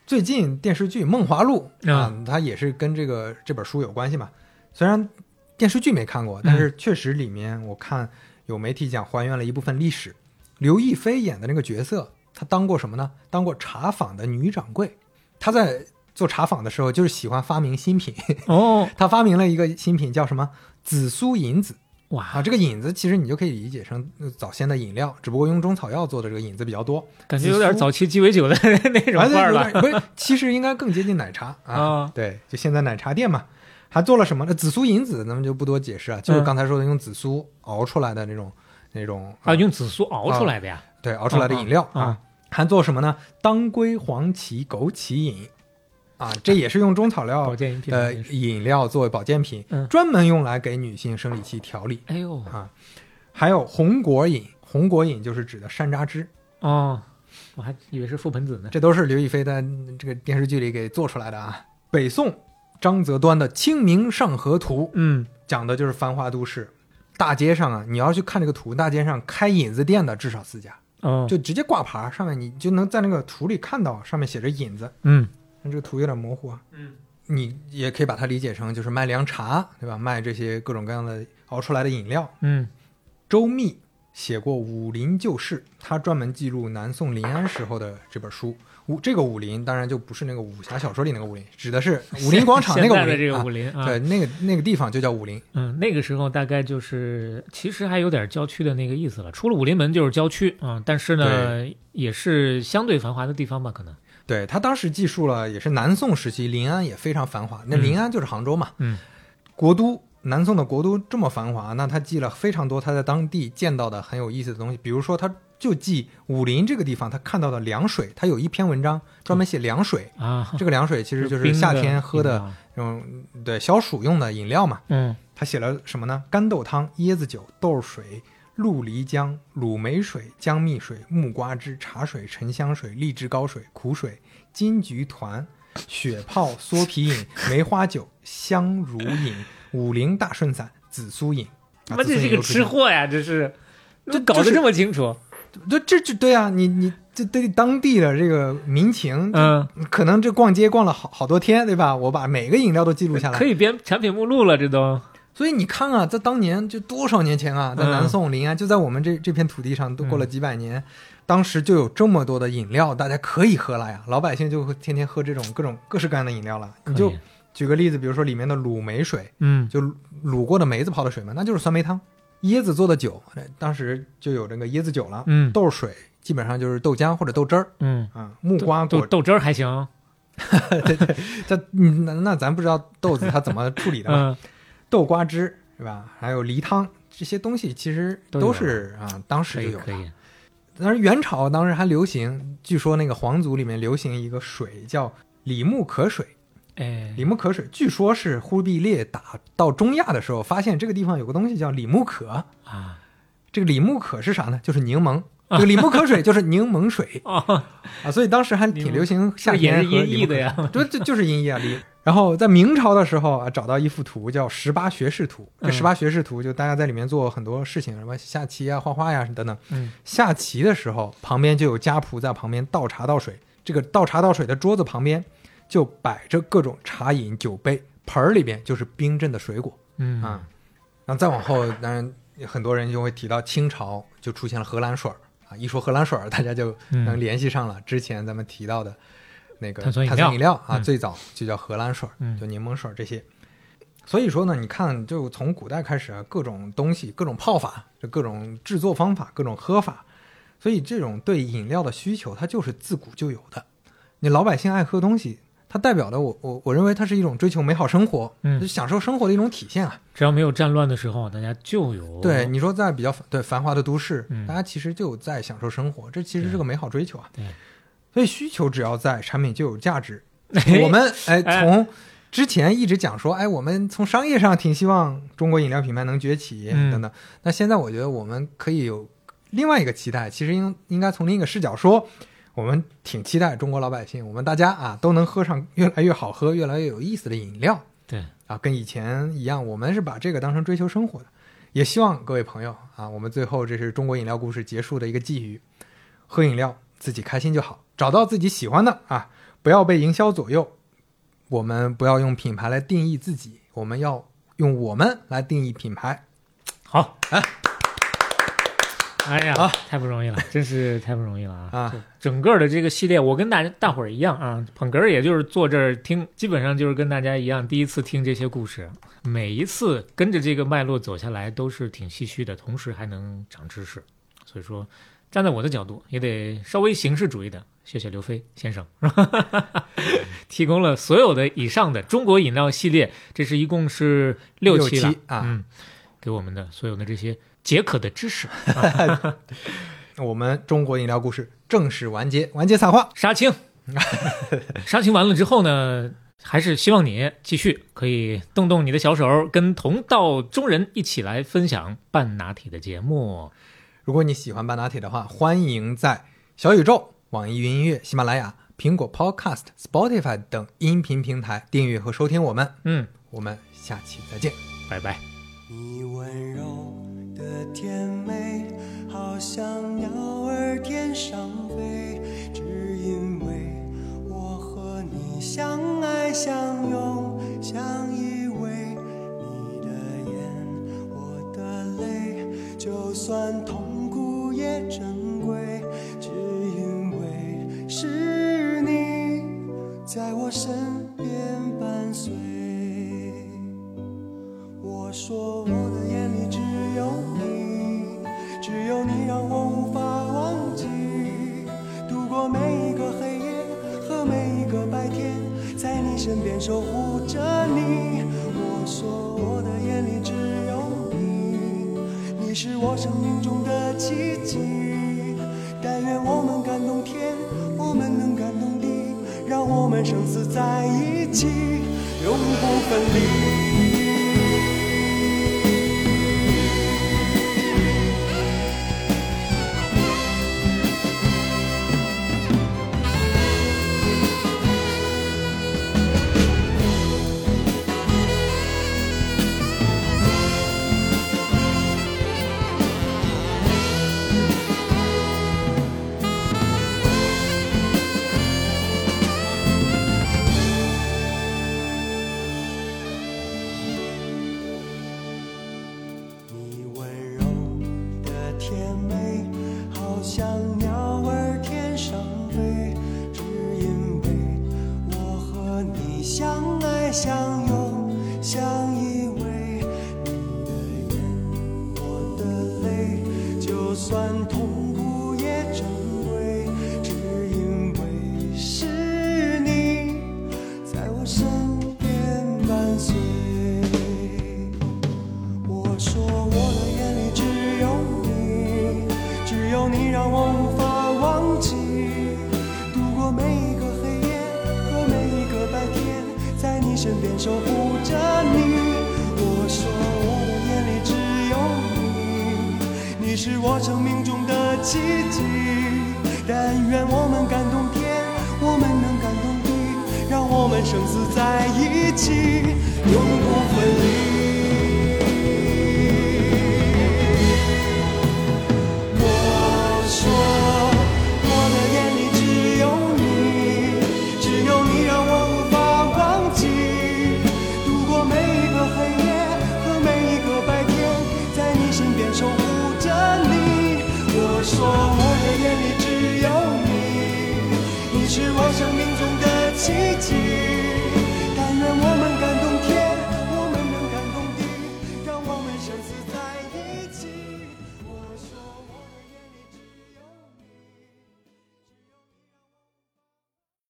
最近电视剧《梦华录》啊嗯，它也是跟这个这本书有关系嘛。虽然电视剧没看过，但是确实里面我看有媒体讲还原了一部分历史。刘亦菲演的那个角色，她当过什么呢？当过茶坊的女掌柜。她在做茶坊的时候，就是喜欢发明新品。哦，她发明了一个新品，叫什么紫苏银子。哇啊，这个引子其实你就可以理解成呃早先的饮料，只不过用中草药做的这个引子比较多，感觉有点早期鸡尾酒的 那种味儿了。其实应该更接近奶茶 啊。啊对，就现在奶茶店嘛，还做了什么呢？紫苏银子，咱们就不多解释啊，就是嗯刚才说的用紫苏熬出来的那种那种啊，用紫苏熬出来的呀？对熬出来的饮料啊啊还做什么呢？当归、黄芪、枸杞饮。啊，这也是用中草料的饮料作为保健品，嗯专门用来给女性生理期调理哎呦，啊。还有红果饮，红果饮就是指的山楂汁，哦，我还以为是覆盆子呢。这都是刘亦菲在这个电视剧里给做出来的啊。北宋张择端的《清明上河图》嗯，讲的就是繁华都市，大街上啊，你要去看这个图，大街上开饮子店的至少四家，哦，就直接挂牌，上面你就能在那个图里看到上面写着引子。嗯那这个图有点模糊啊。嗯，你也可以把它理解成就是卖凉茶，对吧？卖这些各种各样的熬出来的饮料。嗯周密写过《武林旧事》，他专门记录南宋临安时候的这本书。武这个武林当然就不是那个武侠小说里那个武林，指的是 武林广场那个武现在的这林啊个武林啊对，那个那个地方就叫武林。嗯，那个时候大概就是其实还有点郊区的那个意思了。出了武林门就是郊区啊，但是呢，也是相对繁华的地方吧，可能。对他当时记述了，也是南宋时期临安也非常繁华。那嗯临安就是杭州嘛，嗯国都南宋的国都这么繁华，那他记了非常多他在当地见到的很有意思的东西，比如说他就记武林这个地方他看到的凉水，他有一篇文章专门写凉水。啊，这个凉水其实就是夏天喝的饮料这种对消暑用的饮料嘛。嗯他写了什么呢？干豆汤、椰子酒、豆水、鹿梨浆、卤梅水、姜蜜水、木瓜汁、茶水、沉香水、荔枝膏水、苦水、金桔团、血泡缩皮饮、梅花酒、香乳饮、武林大顺散、紫苏饮。啊妈，这是个吃，货呀，这是，这搞得这么清楚。饮这这这对啊，你你这对当地的这个民情，嗯，可能这逛街逛了好好多天，对吧？我把每个饮料都记录下来，可以编产品目录了，这都。所以你看啊，在当年就多少年前啊，在嗯南宋临安，就在我们这这片土地上，都过了几百年，当时就有这么多的饮料，大家可以喝了呀。老百姓就会天天喝这种各种各式各样的饮料了。你就举个例子，比如说里面的卤梅水，嗯就卤过的梅子泡的水嘛，那就是酸梅汤。椰子做的酒，哎当时就有这个椰子酒了。嗯豆水基本上就是豆浆或者豆汁儿嗯，啊，木瓜果豆豆汁儿还行。对对，这嗯那那咱不知道豆子它怎么处理的嘛。嗯豆瓜汁是吧？还有梨汤这些东西，其实都是啊，当时就有的。以可以。但是元朝当时还流行，据说那个皇族里面流行一个水叫李木可水。哎，李木可水，据说是忽必烈打到中亚的时候，发现这个地方有个东西叫李木可。啊这个李木可是啥呢？就是柠檬。这个李木可水就是柠檬水啊，啊，所以当时还挺流行夏天这也是音喝李木的呀水。对，就就是音译啊。李然后在明朝的时候啊，找到一幅图叫《十八学士图》。这嗯十八学士图就大家在里面做很多事情，什么下棋啊、画画呀、等等。嗯下棋的时候，旁边就有家仆在旁边倒茶倒水。这个倒茶倒水的桌子旁边就摆着各种茶饮酒杯，盆儿里边就是冰镇的水果。嗯啊，然后再往后，当然很多人就会提到清朝就出现了荷兰水儿啊，一说荷兰水儿，大家就嗯能联系上了之前咱们提到的那个碳酸饮料啊，嗯最早就叫荷兰水儿，嗯就柠檬水儿这些。所以说呢，你看，就从古代开始啊，各种东西、各种泡法、就各种制作方法、各种喝法，所以这种对饮料的需求，它就是自古就有的。你老百姓爱喝东西，它代表的我我我认为它是一种追求美好生活，嗯就享受生活的一种体现啊。只要没有战乱的时候，大家就有对，你说在比较对繁华的都市，嗯大家其实就在享受生活，这其实是个美好追求啊。对，所以需求只要在，产品就有价值。哎我们哎，哎从之前一直讲说，哎，我们从商业上挺希望中国饮料品牌能崛起、嗯等等。那现在我觉得我们可以有另外一个期待，其实应应该从另一个视角说，我们挺期待中国老百姓，我们大家啊都能喝上越来越好喝、越来越有意思的饮料。对啊，跟以前一样，我们是把这个当成追求生活的。也希望各位朋友啊，我们最后这是中国饮料故事结束的一个寄语：喝饮料自己开心就好，找到自己喜欢的啊，不要被营销左右。我们不要用品牌来定义自己，我们要用我们来定义品牌。好，哎，哎呀，好。太不容易了，真是太不容易了啊！啊。整个的这个系列，我跟大大伙儿一样啊，捧哏儿也就是坐这儿听，基本上就是跟大家一样，第一次听这些故事，每一次跟着这个脉络走下来，都是挺唏嘘的，同时还能长知识。所以说，站在我的角度，也得稍微形式主义的，谢谢刘飞先生，提供了所有的以上的中国饮料系列，这是一共是六六期了。期啊。嗯，给我们的所有的这些解渴的知识。我们中国饮料故事正式完结，完结撒花。杀青，杀青完了之后呢，还是希望你继续可以动动你的小手，跟同道中人一起来分享半拿铁的节目。如果你喜欢半拿铁的话，欢迎在小宇宙、网易云音乐、喜马拉雅、苹果 Podcast、Spotify 等音频平台订阅和收听我们。嗯，我们下期再见，拜拜。你温柔的甜美，好像鸟儿天上飞，只因为我和你相爱相拥，相依偎。你的眼，我的泪，就算痛苦也珍贵，只因为是你在我身边伴随。我说我的眼里只有你，有你让我无法忘记。度过每一个黑夜和每一个白天，在你身边守护着你。我说我的眼里只有你，你是我生命中的奇迹。但愿我们感动天，我们能感动地，让我们生死在一起，永不分离。